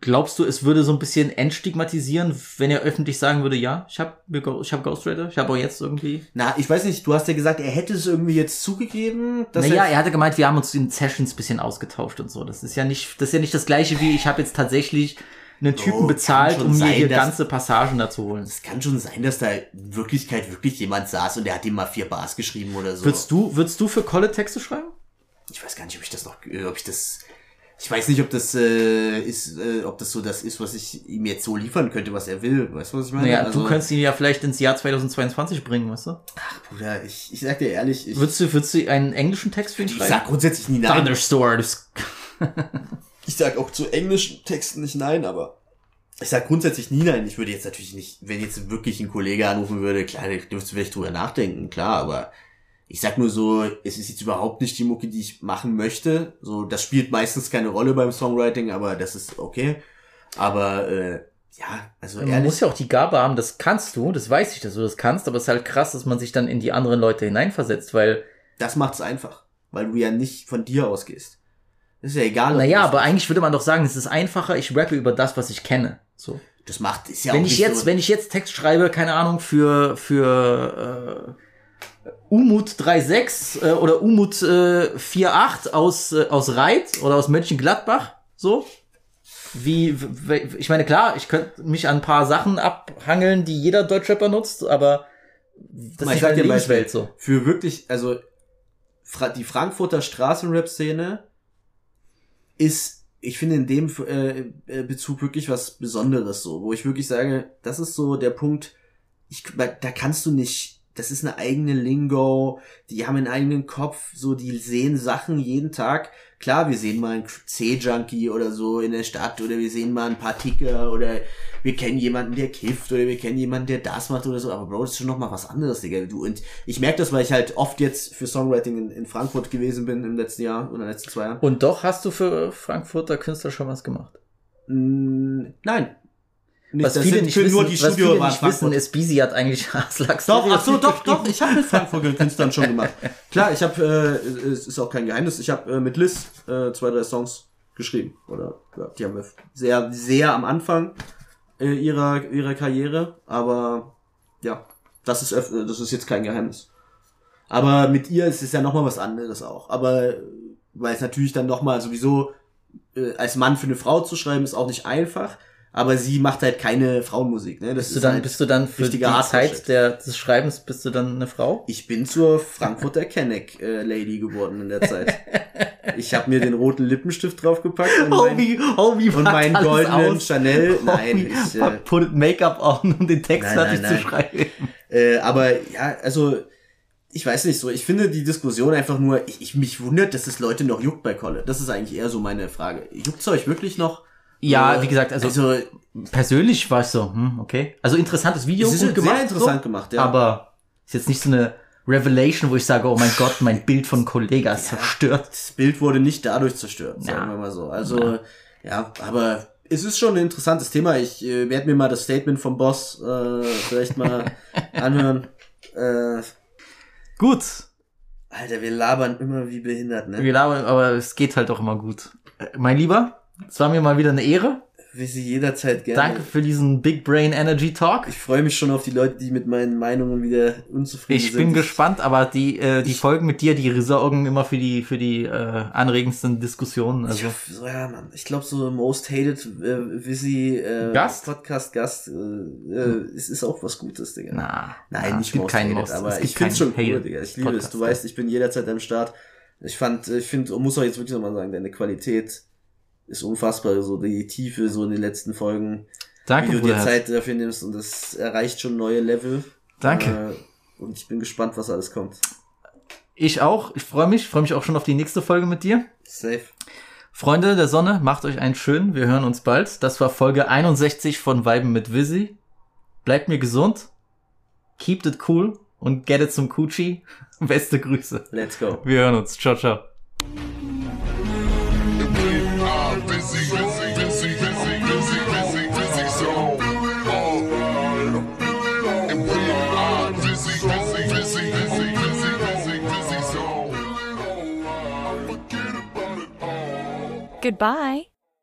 glaubst du, es würde so ein bisschen entstigmatisieren, wenn er öffentlich sagen würde, ja, ich habe ich hab Ghostwriter, ich habe auch jetzt irgendwie. Na, ich weiß nicht, du hast ja gesagt, er hätte es irgendwie jetzt zugegeben, dass Naja, er, er hatte gemeint, wir haben uns in Sessions bisschen ausgetauscht und so. Das ist ja nicht, das ist ja nicht das gleiche wie, ich habe jetzt tatsächlich einen Typen kann bezahlt, um mir sein, hier ganze Passagen da zu holen. es kann schon sein, dass da in Wirklichkeit wirklich jemand saß und der hat ihm mal vier Bars geschrieben oder so. Würdest du, würdest du für Kolle Texte schreiben? ich weiß gar nicht, ob ich das noch, äh, ob ich das, ich weiß nicht, ob das äh, ist, äh, ob das so das ist, was ich ihm jetzt so liefern könnte, was er will. Weißt du, was ich meine? Naja, Also, du könntest ihn ja vielleicht ins Jahr 2022 bringen, weißt du? Bruder, ich, ich sag dir ehrlich, ich, Würdest du, würdest du einen englischen Text für ihn ich schreiben? sag grundsätzlich nie nein. Thunderstorm. Ich sag auch zu englischen Texten nicht nein, aber ich sag grundsätzlich nie nein. Ich würde jetzt natürlich nicht, wenn jetzt wirklich ein Kollege anrufen würde, klar, dürfte vielleicht drüber nachdenken, klar, aber ich sag nur so, es ist jetzt überhaupt nicht die Mucke, die ich machen möchte. So, das spielt meistens keine Rolle beim Songwriting, aber das ist okay. Aber äh, ja, also Man ehrlich, muss ja auch die Gabe haben, das kannst du, das weiß ich, dass du das kannst, aber es ist halt krass, dass man sich dann in die anderen Leute hineinversetzt, weil, das macht's einfach, weil du ja nicht von dir ausgehst. Das ist ja egal. naja, aber eigentlich würde man doch sagen, es ist einfacher, ich rappe über das, was ich kenne. So. das macht ist ja wenn auch ich nicht jetzt, so, wenn ich jetzt Text schreibe, keine Ahnung, für, für äh, Umut 3.6 äh, oder Umut äh, 4.8 aus, äh, aus Reit oder aus Mönchengladbach, so. Wie, ich meine, klar, ich könnte mich an ein paar Sachen abhangeln, die jeder Deutschrapper nutzt, aber das Mal, ist ein Beispiel. Lebenswelt so. für wirklich, also die Frankfurter Straßenrap-Szene ist, ich finde in dem äh, äh, Bezug wirklich was Besonderes so, wo ich wirklich sage, das ist so der Punkt, ich, da kannst du nicht, das ist eine eigene Lingo, die haben einen eigenen Kopf, so, die sehen Sachen jeden Tag. Klar, wir sehen mal einen C-Junkie oder so in der Stadt oder wir sehen mal einen paar Ticker oder wir kennen jemanden, der kifft oder wir kennen jemanden, der das macht oder so, aber Bro, das ist schon nochmal was anderes, Digga. Du, und ich merke das, weil ich halt oft jetzt für Songwriting in, in Frankfurt gewesen bin im letzten Jahr oder in den letzten zwei Jahren. Und doch hast du für Frankfurter Künstler schon was gemacht. Nein. Nicht, was das viele nicht wissen, nur die was viele nicht wissen, ist, Beezy hat eigentlich [laughs] Haslaks. Doch, ach so, doch, doch, ich habe mit Frankfurter Künstlern schon gemacht. [laughs] Klar, ich habe, äh, es ist auch kein Geheimnis, ich habe äh, mit Liz äh, zwei, drei Songs geschrieben. Oder ja, die haben wir sehr, sehr am Anfang äh, ihrer, ihrer Karriere, aber ja, das ist, öff- das ist jetzt kein Geheimnis. Aber mit ihr ist es ja nochmal was anderes auch. Aber weil es natürlich dann nochmal sowieso äh, als Mann für eine Frau zu schreiben, ist auch nicht einfach. Aber sie macht halt keine Frauenmusik. Ne? Das Bist du dann, halt bist du dann für die. Zeit der, des Schreibens, bist du dann eine Frau? Ich bin zur Frankfurter Kenneck äh, Lady geworden in der Zeit. Ich habe mir den roten Lippenstift draufgepackt und, mein, wie, oh, wie und meinen goldenen aus? Chanel. Nein, [laughs] Homie, ich, äh, put Make-up on, um den Text Nein, fertig nein, zu nein. schreiben. äh, aber ja, also ich weiß nicht so. Ich finde die Diskussion einfach nur. Ich, ich mich wundert, dass es Leute noch juckt bei Kolle. Das ist eigentlich eher so meine Frage. Juckt's euch wirklich noch? Ja, Äh, wie gesagt, also, also persönlich war ich so, hm, okay. Also interessantes Video, Es ist gut sehr gemacht, interessant so, gemacht, ja. Aber ist jetzt nicht so eine Revelation, wo ich sage, oh mein Gott, mein Bild von Kollega ist zerstört. das Bild wurde nicht dadurch zerstört, sagen Ja. wir mal so. Also, ja, aber es ist schon ein interessantes Thema. Ich äh, werde mir mal das Statement vom Boss äh, vielleicht mal [laughs] anhören. Äh, Gut. Alter, wir labern immer wie behindert, ne? Wir labern, aber es geht halt auch immer gut. Äh, Mein Lieber, es war mir mal wieder eine Ehre. Wie sie jederzeit gerne. Danke für diesen Big Brain Energy Talk. Ich freue mich schon auf die Leute, die mit meinen Meinungen wieder unzufrieden Ich sind. bin gespannt, aber die, äh, die Folgen mit dir, die sorgen immer für die, für die äh, anregendsten Diskussionen. Ich Also hoffe, so, ja, Mann. Ich glaube, so Most Hated äh, Visi äh, Gast? Podcast Gast äh, äh, es ist auch was Gutes, Digga. na, Nein, na, nicht es Most keinen Hated, Most, aber es ich finde schon cool, Digga. Ich liebe es. Podcast, Du weißt, ich bin jederzeit am Start. Ich fand, ich finde, muss auch jetzt wirklich nochmal sagen, deine Qualität ist unfassbar. So die Tiefe so in den letzten Folgen. Danke, wie du dir Bruderherz. Zeit dafür nimmst und das erreicht schon neue Level. Danke. Äh, und ich bin gespannt, was alles kommt. Ich auch. Ich freue mich. freue mich auch schon auf die nächste Folge mit dir. Safe. Freunde der Sonne, macht euch einen schönen. Wir hören uns bald. Das war Folge 61 von Weiben mit Visi. Bleibt mir gesund. Keep it cool und get it zum Coochie. [laughs] Beste Grüße. Let's go. Wir hören uns. Ciao, ciao. Goodbye.